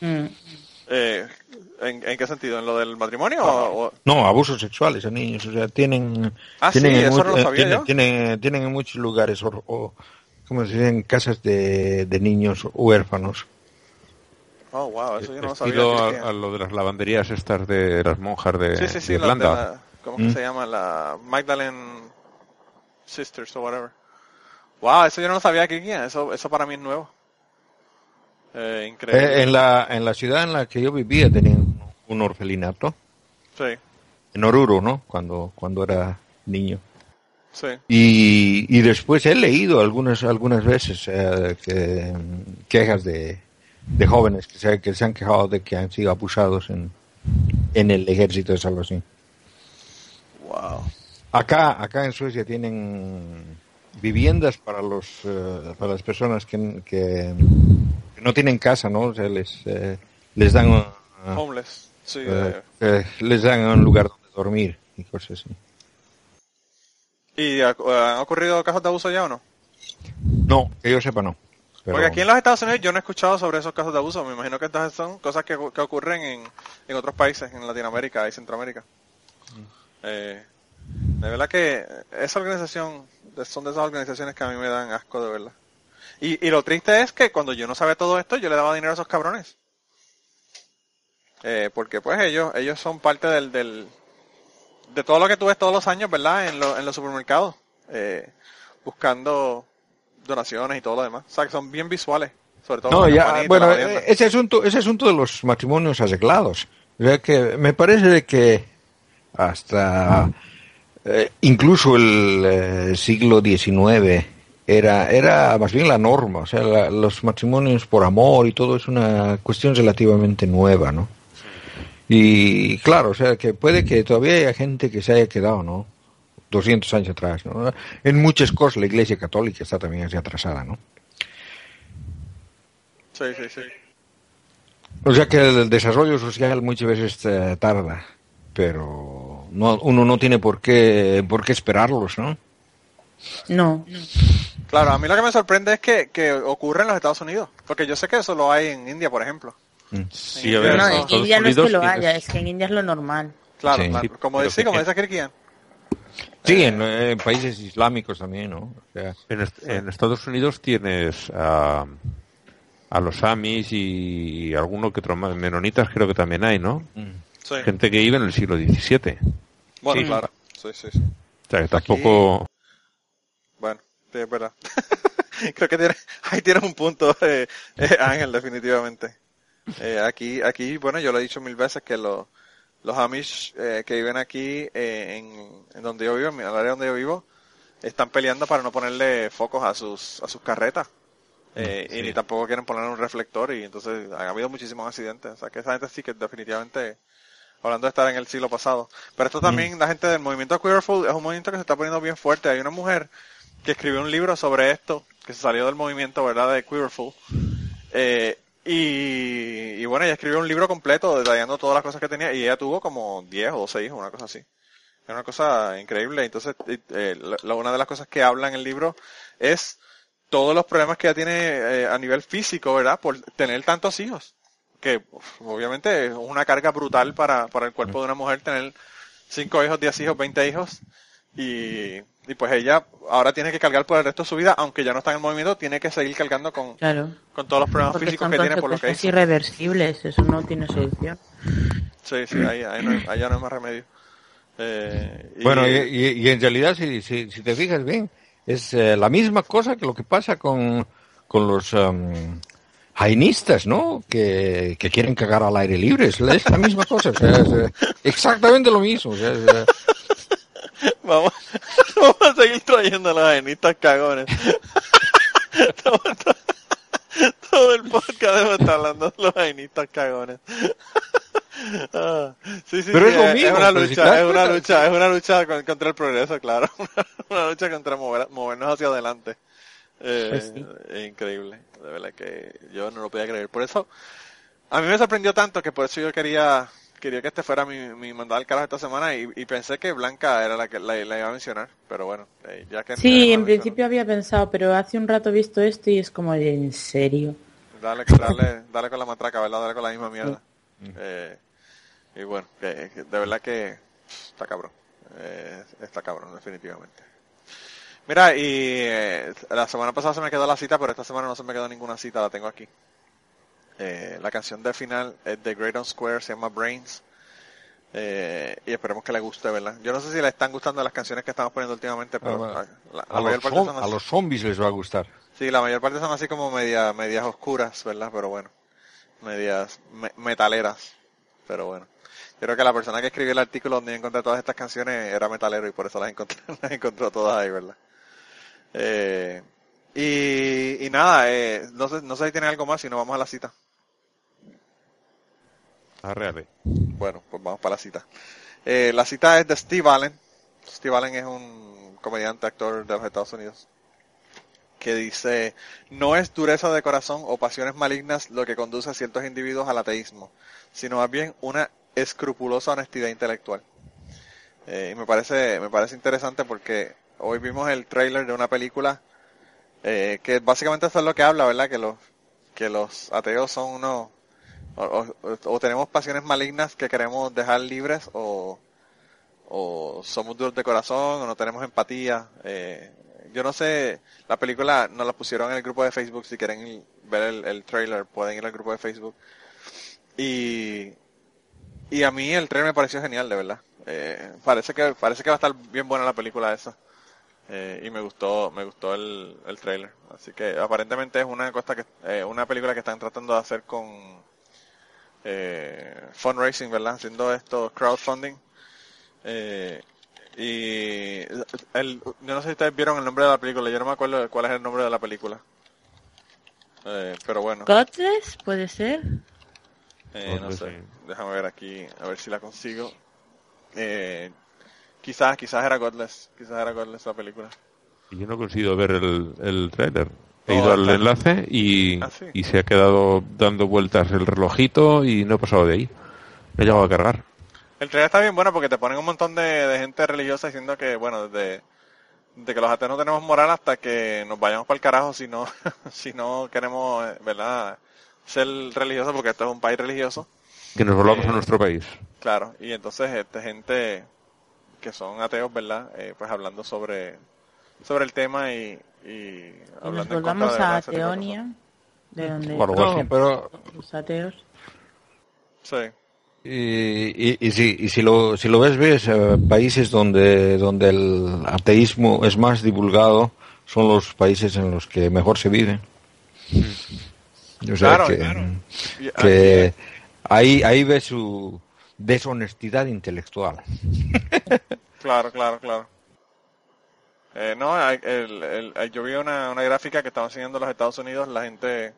Mm. Eh, ¿En, qué sentido? ¿En lo del matrimonio? o, No, abusos sexuales a niños. O sea, tienen. Ah, tienen, en, eso lo sabía tienen, tienen, en muchos lugares, o, como se dice, casas de, de, niños huérfanos. Oh, wow, eso yo no sabía. A, lo de las lavanderías estas de las monjas de, sí, sí, sí, Irlanda. ¿Cómo ¿Mm? se llama? La Magdalene Sisters o whatever. Wow, eso yo no lo sabía que Eso, eso para mí es nuevo. Eh, increíble. Eh, en, la, en la ciudad en la que yo vivía tenían un orfelinato. Sí. En Oruro, ¿no? Cuando, cuando era niño. Sí. Y, y después he leído algunas, algunas veces eh, que, quejas de, de jóvenes que se, que se han quejado de que han sido abusados en, en el ejército de Salvador. Wow. Acá, acá en Suecia tienen viviendas para los para las personas que, que no tienen casa, ¿no? O sea, les, eh, les dan... Uh, Homeless, sí. Eh, eh, les dan un lugar donde dormir y cosas así. ¿Y han ocurrido casos de abuso ya o no? No, que yo sepa no. Porque aquí en los Estados Unidos yo no he escuchado sobre esos casos de abuso. Me imagino que estas son cosas que, que ocurren en, en, otros países, en Latinoamérica y Centroamérica. Mm. Eh, de verdad que esa organización, son de esas organizaciones que a mí me dan asco de verdad. Y, y lo triste es que cuando yo no sabía todo esto, yo le daba dinero a esos cabrones. Eh, porque pues ellos ellos son parte del, del de todo lo que tú ves todos los años, ¿verdad? En, en los supermercados, eh, buscando donaciones y todo lo demás. O sea, que son bien visuales, sobre todo. No, ya, bueno, eh, ese asunto, ese asunto de los matrimonios arreglados, que me parece que hasta eh, incluso el siglo XIX era, era más bien la norma, o sea, los matrimonios por amor y todo es una cuestión relativamente nueva, ¿no? Y claro, o sea, que puede que todavía haya gente que se haya quedado, ¿no? 200 años atrás, ¿no? En muchas cosas la Iglesia Católica está también así atrasada, ¿no? Sí, sí, sí. O sea que el desarrollo social muchas veces eh, tarda, pero no, uno no tiene por qué, por qué esperarlos, ¿no? No. Claro, a mí lo que me sorprende es que, que ocurre en los Estados Unidos, porque yo sé que eso lo hay en India, por ejemplo. Mm. Sí, a ver, no, en India no es que lo haya, es que en India es lo normal. Claro, claro. como decía, como dice Kirkian. Sí, en, países islámicos también, ¿no? en, Estados Unidos tienes a, a los Amis y alguno que otro más, menonitas creo que también hay, ¿no? Sí. Gente que vive en el siglo XVII. Bueno, claro. Sí, sí, sí. O sea, que tampoco... Bueno, sí, es verdad. Creo que tiene, ahí tienes un punto, eh, eh, Ángel, definitivamente. Eh, aquí, aquí, bueno, yo lo he dicho mil veces que los, los Amish eh, que viven aquí eh, en, en, donde yo vivo, en el área donde yo vivo, están peleando para no ponerle focos a sus, a sus carretas. Eh, Y ni tampoco quieren poner un reflector y entonces ha habido muchísimos accidentes. O sea que esa gente sí que definitivamente, hablando de estar en el siglo pasado. Pero esto también, la gente del movimiento Queerful es un movimiento que se está poniendo bien fuerte. Hay una mujer que escribió un libro sobre esto, que se salió del movimiento, ¿verdad?, de Queerful. Eh, y, y, bueno, ella escribió un libro completo detallando todas las cosas que tenía y ella tuvo como 10 o 12 hijos, una cosa así. Es una cosa increíble. Entonces, eh, la, una de las cosas que habla en el libro es todos los problemas que ella tiene eh, a nivel físico, ¿verdad? Por tener tantos hijos. Que obviamente es una carga brutal para, para el cuerpo de una mujer tener 5 hijos, 10 hijos, 20 hijos. Y, y pues ella ahora tiene que cargar por el resto de su vida, aunque ya no está en el movimiento, tiene que seguir cargando con, con todos los problemas físicos que tiene por lo que es irreversibles, eso no tiene solución. Sí, sí, ahí, ahí, no, hay, no hay más remedio. Eh, y... Bueno, y, y, en realidad, si, si, si, te fijas bien, es eh, la misma cosa que lo que pasa con, con los um, jainistas, ¿no? Que, que, quieren cagar al aire libre, es la, misma cosa, o sea, es, eh, exactamente lo mismo. O sea, es, eh, Vamos, vamos a seguir trayendo a los aenistas cagones. todo, todo, todo, el podcast estar hablando de los aenistas cagones. Ah, sí, sí, pero sí, es, lo mismo, es una lucha, es una lucha, es una lucha contra el progreso, claro. una lucha contra mover, movernos hacia adelante. Eh, pues sí. Es increíble, de verdad que yo no lo podía creer. Por eso, a mí me sorprendió tanto que por eso yo quería quería que este fuera mi, mi mandado al carajo esta semana y, y, pensé que Blanca era la que la, la iba a mencionar, pero bueno, eh, ya que... Sí, en principio había pensado, pero hace un rato he visto esto y es como, ¿en serio? Dale, dale, dale con la matraca, ¿verdad? Dale con la misma mierda. Eh, y bueno, de verdad que está cabrón. Eh, está cabrón, definitivamente. Mira, y eh, la semana pasada se me quedó la cita, pero esta semana no se me quedó ninguna cita, la tengo aquí. Eh, la canción de final es de Great on Square, se llama Brains. Eh, y esperemos que le guste, ¿verdad? Yo no sé si le están gustando las canciones que estamos poniendo últimamente, pero a, la, la a, mayor los, parte a zombies les va a gustar. Sí, la mayor parte son así como media, medias oscuras, ¿verdad? Pero bueno, medias me- metaleras. Pero bueno. Yo creo que la persona que escribió el artículo donde yo encontré todas estas canciones era metalero y por eso las encontré, las encontró todas ahí, ¿verdad? Eh, y, y nada, eh, no sé, no sé si tiene algo más, si no vamos a la cita. Arreale. Bueno, pues vamos para la cita. Eh, la cita es de Steve Allen. Steve Allen es un comediante, actor de los Estados Unidos, que dice, no es dureza de corazón o pasiones malignas lo que conduce a ciertos individuos al ateísmo, sino más bien una escrupulosa honestidad intelectual. Eh, y me parece, me parece interesante porque hoy vimos el trailer de una película eh, que básicamente eso es lo que habla, ¿verdad? Que los, que los ateos son unos o, tenemos pasiones malignas que queremos dejar libres o, o somos duros de corazón o no tenemos empatía. Eh, yo no sé, la película nos la pusieron en el grupo de Facebook, si quieren ver el, el trailer pueden ir al grupo de Facebook. Y, y a mí el trailer me pareció genial, de verdad. Eh, parece que parece que va a estar bien buena la película esa. Eh, y me gustó me gustó el, el trailer. Así que aparentemente es una cosa que eh, una película que están tratando de hacer con eh, fundraising, ¿verdad? Haciendo esto crowdfunding. Eh, y el, yo no sé si ustedes vieron el nombre de la película, yo no me acuerdo cuál es el nombre de la película. Eh, pero bueno. ¿Godless? ¿Puede ser? Eh, no sé, déjame ver aquí, a ver si la consigo. Eh, quizás, quizás era Godless, quizás era Godless la película. Y yo no he conseguido ver el, el trailer. He Oh, ido al enlace y, Ah, sí. y se ha quedado dando vueltas el relojito y no he pasado de ahí. Me he llegado a cargar. El trailer está bien bueno porque te ponen un montón de, de gente religiosa diciendo que, bueno, desde de que los ateos no tenemos moral hasta que nos vayamos para el carajo si no, si no queremos, eh, ¿verdad? Ser religiosos porque esto es un país religioso. Que nos volvamos Eh, a nuestro país. Claro, y entonces este, gente que son ateos, ¿verdad? Eh, pues hablando sobre, sobre el tema y, y Y nos hablando en contra volvamos a Teonia, de donde Bueno, No, pero los ateos. Sí, Y, y, y si, y si lo, si lo ves, ves eh, países donde, donde el ateísmo es más divulgado son los países en los que mejor se vive. O sea Claro, que, claro. Y- que ahí, ahí ves su deshonestidad intelectual. claro, claro, claro. Eh, no, yo vi una, una gráfica que estaban enseñando los Estados Unidos, la gente,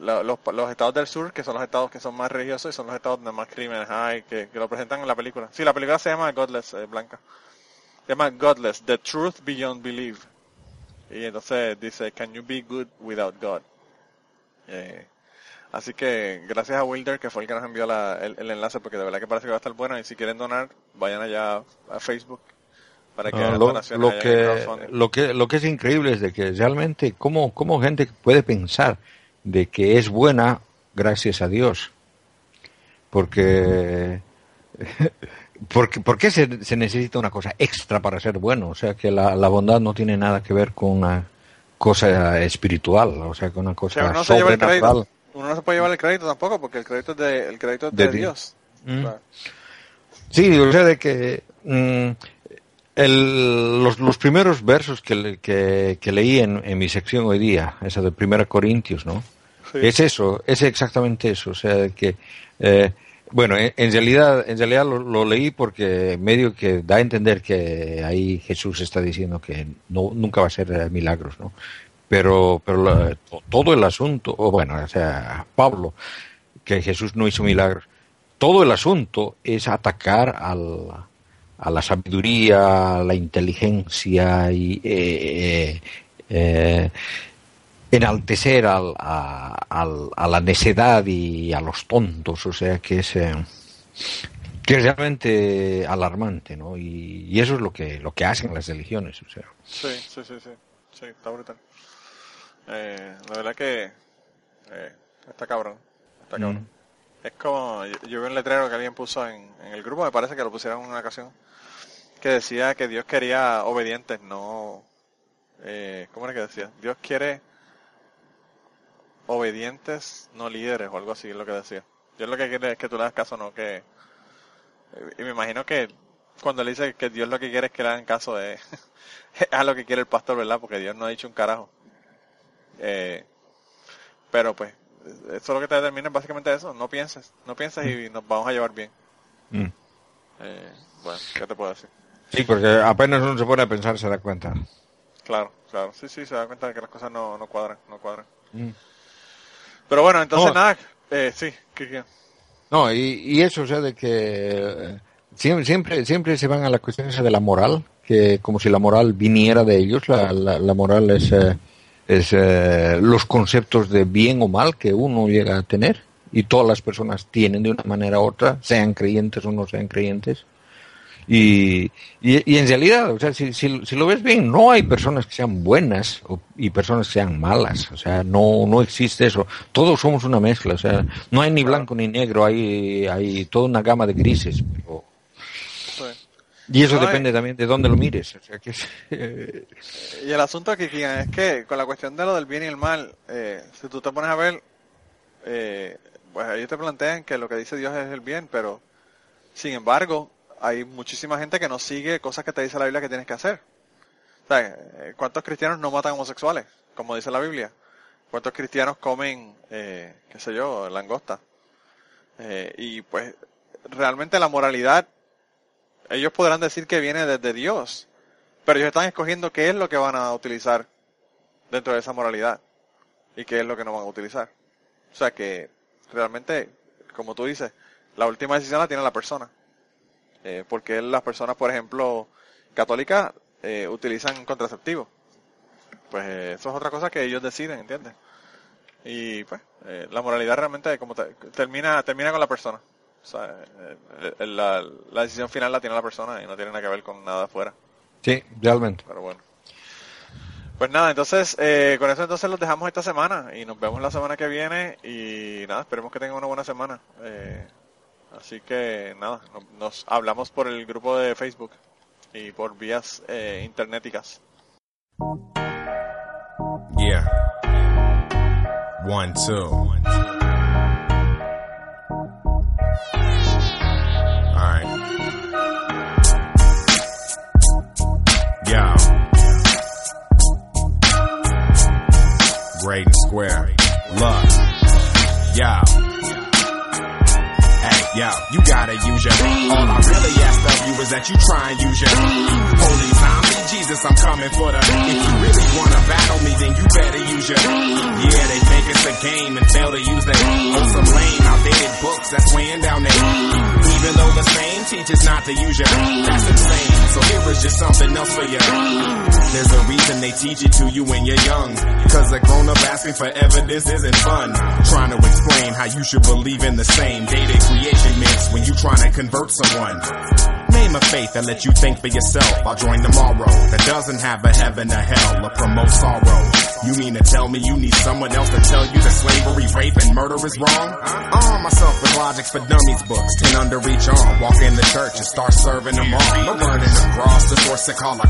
los, los, estados del sur, que son los estados que son más religiosos y son los estados donde más crímenes hay, que, lo presentan en la película. Sí, la película se llama Godless, eh, Blanca. Se llama Godless, The Truth Beyond Belief. Y entonces dice, Can you be good without God? Eh, así que gracias a Wilder, que fue el que nos envió el, enlace, porque de verdad que parece que va a estar bueno. Y si quieren donar, vayan allá a Facebook para que ah, lo, lo que lo que lo que es increíble es de que realmente cómo, cómo gente puede pensar de que es buena gracias a Dios porque porque ¿por qué se, se, necesita una cosa extra para ser bueno? O sea, que la, la, bondad no tiene nada que ver con una cosa espiritual, o sea, con una cosa uno sobrenatural. Uno no se puede llevar el crédito tampoco, porque el crédito es de, el crédito de, Dios. Mm. Sí, o sea, de que mm, el, los, los, primeros versos que, que, que leí en, en, mi sección hoy día, esa de Primera Corintios, ¿no? Es eso, es exactamente eso, o sea, que, eh, bueno, en, realidad, en realidad lo, leí porque medio que da a entender que ahí Jesús está diciendo que no, nunca va a ser milagros, ¿no? Pero, pero todo el asunto, o bueno, o sea, Pablo, que Jesús no hizo milagros, todo el asunto es atacar al, a la sabiduría, a la inteligencia y eh, eh, enaltecer al, a, la necedad y a los tontos, o sea que es eh, que es realmente alarmante, ¿no? Y, eso es lo que lo que hacen las religiones, o sea. Sí, sí, sí, sí, sí está brutal. La verdad que está cabrón, está cabrón. Mm. Es como, yo, vi un letrero que alguien puso en, en, el grupo, me parece que lo pusieron en una ocasión, que decía que Dios quería obedientes, no... Eh, ¿Cómo era que decía? Dios quiere obedientes, no líderes, o algo así es lo que decía. Dios lo que quiere es que tú le hagas caso, no que... Y me imagino que cuando le dice que Dios lo que quiere es que le hagan caso de a lo que quiere el pastor, ¿verdad? Porque Dios no ha dicho un carajo. Eh, pero pues, eso lo que te determina es básicamente eso, no pienses, no pienses y nos vamos a llevar bien. Mm. Eh, bueno, ¿qué te puedo decir? Sí, porque apenas uno se pone a pensar se da cuenta. Claro, claro. Sí, sí, se da cuenta de que las cosas no, no cuadran, no cuadran. Mm. Pero bueno, entonces nada, eh, sí, ¿qué, No, y, y, eso, o sea, de que eh, siempre, siempre, siempre se van a la cuestión esa de la moral, que como si la moral viniera de ellos, la, la, moral es, eh, es los conceptos de bien o mal que uno llega a tener y todas las personas tienen de una manera u otra, sean creyentes o no sean creyentes. Y, y, en realidad, o sea, si, si, lo ves bien, no hay personas que sean buenas y personas que sean malas. O sea, no, no existe eso. Todos somos una mezcla. O sea, no hay ni blanco ni negro, hay, hay toda una gama de grises. Y eso depende también de dónde lo mires. O sea, que y el asunto aquí es que con la cuestión de lo del bien y el mal, eh, si tú te pones a ver, eh, pues ellos te plantean que lo que dice Dios es el bien, pero sin embargo, hay muchísima gente que no sigue cosas que te dice la Biblia que tienes que hacer. Eh, ¿Cuántos cristianos no matan homosexuales? Como dice la Biblia. ¿Cuántos cristianos comen, eh, qué sé yo, langosta? Eh, y pues realmente la moralidad, ellos podrán decir que viene desde Dios, pero ellos están escogiendo qué es lo que van a utilizar dentro de esa moralidad y qué es lo que no van a utilizar. O sea que realmente, como tú dices, la última decisión la tiene la persona. Eh, porque las personas, por ejemplo, católicas, eh, utilizan contraceptivos. Pues eh, eso es otra cosa que ellos deciden, ¿entiendes? Y pues, la moralidad realmente como termina, termina con la persona. O sea, la, la, decisión final la tiene la persona y no tiene nada que ver con nada afuera. Sí, realmente. Pero bueno. Pues nada, entonces, con eso entonces los dejamos esta semana y nos vemos la semana que viene y nada, esperemos que tengan una buena semana. Eh, Así que nada, nos hablamos por el grupo de Facebook y por vías eh, internéticas. Yeah. One, two. Alright. And square. Look. Yo. Hey. yeah, you gotta use your. All I really ask of you is that you try and use your. Holy zombie, Jesus, I'm coming for the. If you really wanna battle me, then you better use your. Yeah, they think it's a game and fail to use their. On some lame, outdated teaches not to use your. That's insane. So here is just something else for you. There's a reason they teach it to you when you're young. Cause a grown up asking for evidence isn't fun. Trying to explain how you should believe in the same dated creation myths when you trying to convert someone. Name a faith that lets you think for yourself. I'll join tomorrow. That doesn't have a heaven or hell or promote sorrow. You mean to tell me you need someone else to tell you that slavery, rape, and murder is wrong? Arm myself with logics for dummies books, ten under each arm. Walk in the church and start serving them all. No burning the cross, the force to call a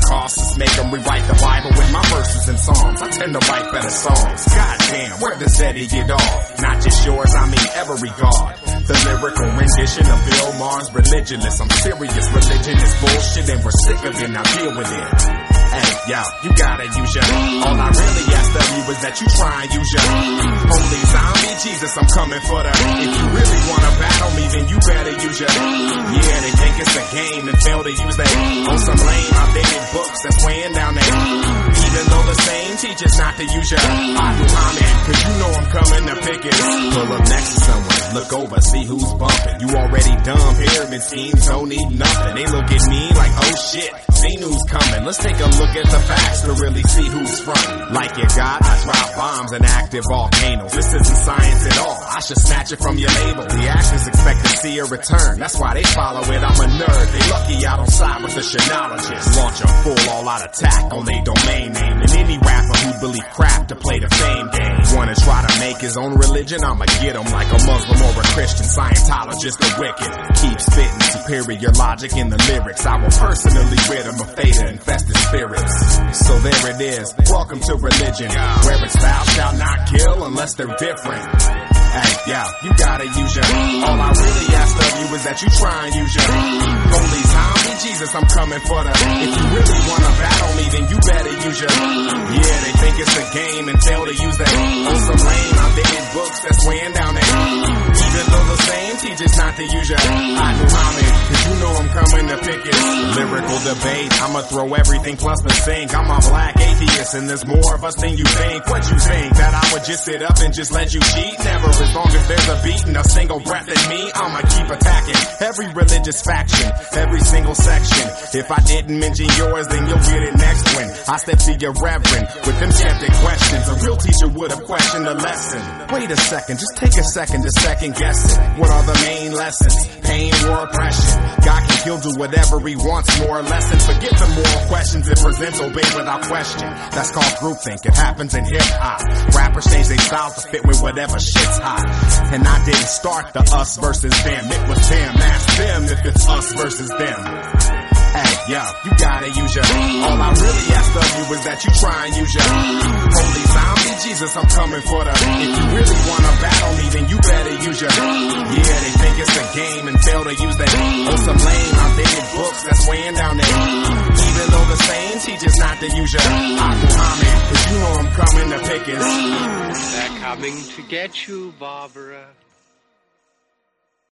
make them rewrite the Bible with my verses and psalms. I tend to write better songs. God damn, where does Eddie get off? Not just yours, I mean every God. The lyrical rendition of Bill Maher's religionless. I'm serious, religion is bullshit and we're sick of it, now deal with it. Hey, yo, you gotta use your. All I really ask of you is that you try and use your. Holy zombie, Jesus, I'm coming for the. If you really wanna battle me, then you better use your. Yeah, they think it's a game and fail to use that. On some lame, outdated books that's weighing down there. Even though the same teaches not to use your. I do comment, cause you know I'm coming to pick it. Pull up next to someone, look over, see who's bumping. You already dumb, pyramid schemes don't need nothing. They look at me like, oh shit, see news coming. Let's take a look at the facts to really see who's frontin'. Like you got, I drop bombs and active volcanoes. This isn't science at all. Should snatch it from your label. The actors expect to see a return. That's why they follow it. I'm a nerd. They lucky I don't side with the shenologist. Launch a full all-out attack on their domain name. And any rapper who believe crap to play the fame game. Wanna try to make his own religion? I'ma get him like a Muslim or a Christian Scientologist or wicked. Keep spitting superior logic in the lyrics. I will personally rid him of theta infested spirits. So there it is. Welcome to religion. Where it's thou shalt not kill unless they're different. Hey, yeah, you gotta use your. All I really ask of you is that you try and use your. Holy zombie, Jesus, I'm coming for the. If you really wanna battle me, then you better use your. Yeah, they think it's a game and fail to use that. On some lame, outdated books that's weighing down there. Even though the same teaches not to use your. I do homage, cause you know I'm coming to pick it. Lyrical debate, I'ma throw everything plus the sink. I'm a black atheist and there's more of us than you think. What you think? That I would just sit up and just let you cheat? Never as long as there's a beat and a single breath in me, I'ma keep attacking every religious faction, every single section. If I didn't mention yours, then you'll get it next when I step to your reverend with them skeptic questions. A real teacher would have questioned the lesson. Wait a second, just take a second to second guess it. What are the main lessons? Pain, or oppression. God can he'll do whatever he wants, more or less, and forget the moral questions it presents, obey without question. That's called groupthink. It happens in hip hop. Rappers change their style to fit with whatever shit's hot. And I didn't start the us versus them. It was them. Ask them if it's us versus them. Hey, yo, you gotta use your. All I really ask of you is that you try and use your. Holy zombie, Jesus, I'm coming for the. If you really wanna battle me, then you better use your. Yeah, they think it's a game and fail to use that. On some lame, outdated books that's weighing down there. Even though the same teaches not to use your. I Muhammad, cause you know I'm coming to pick it. They're coming to get you, Barbara.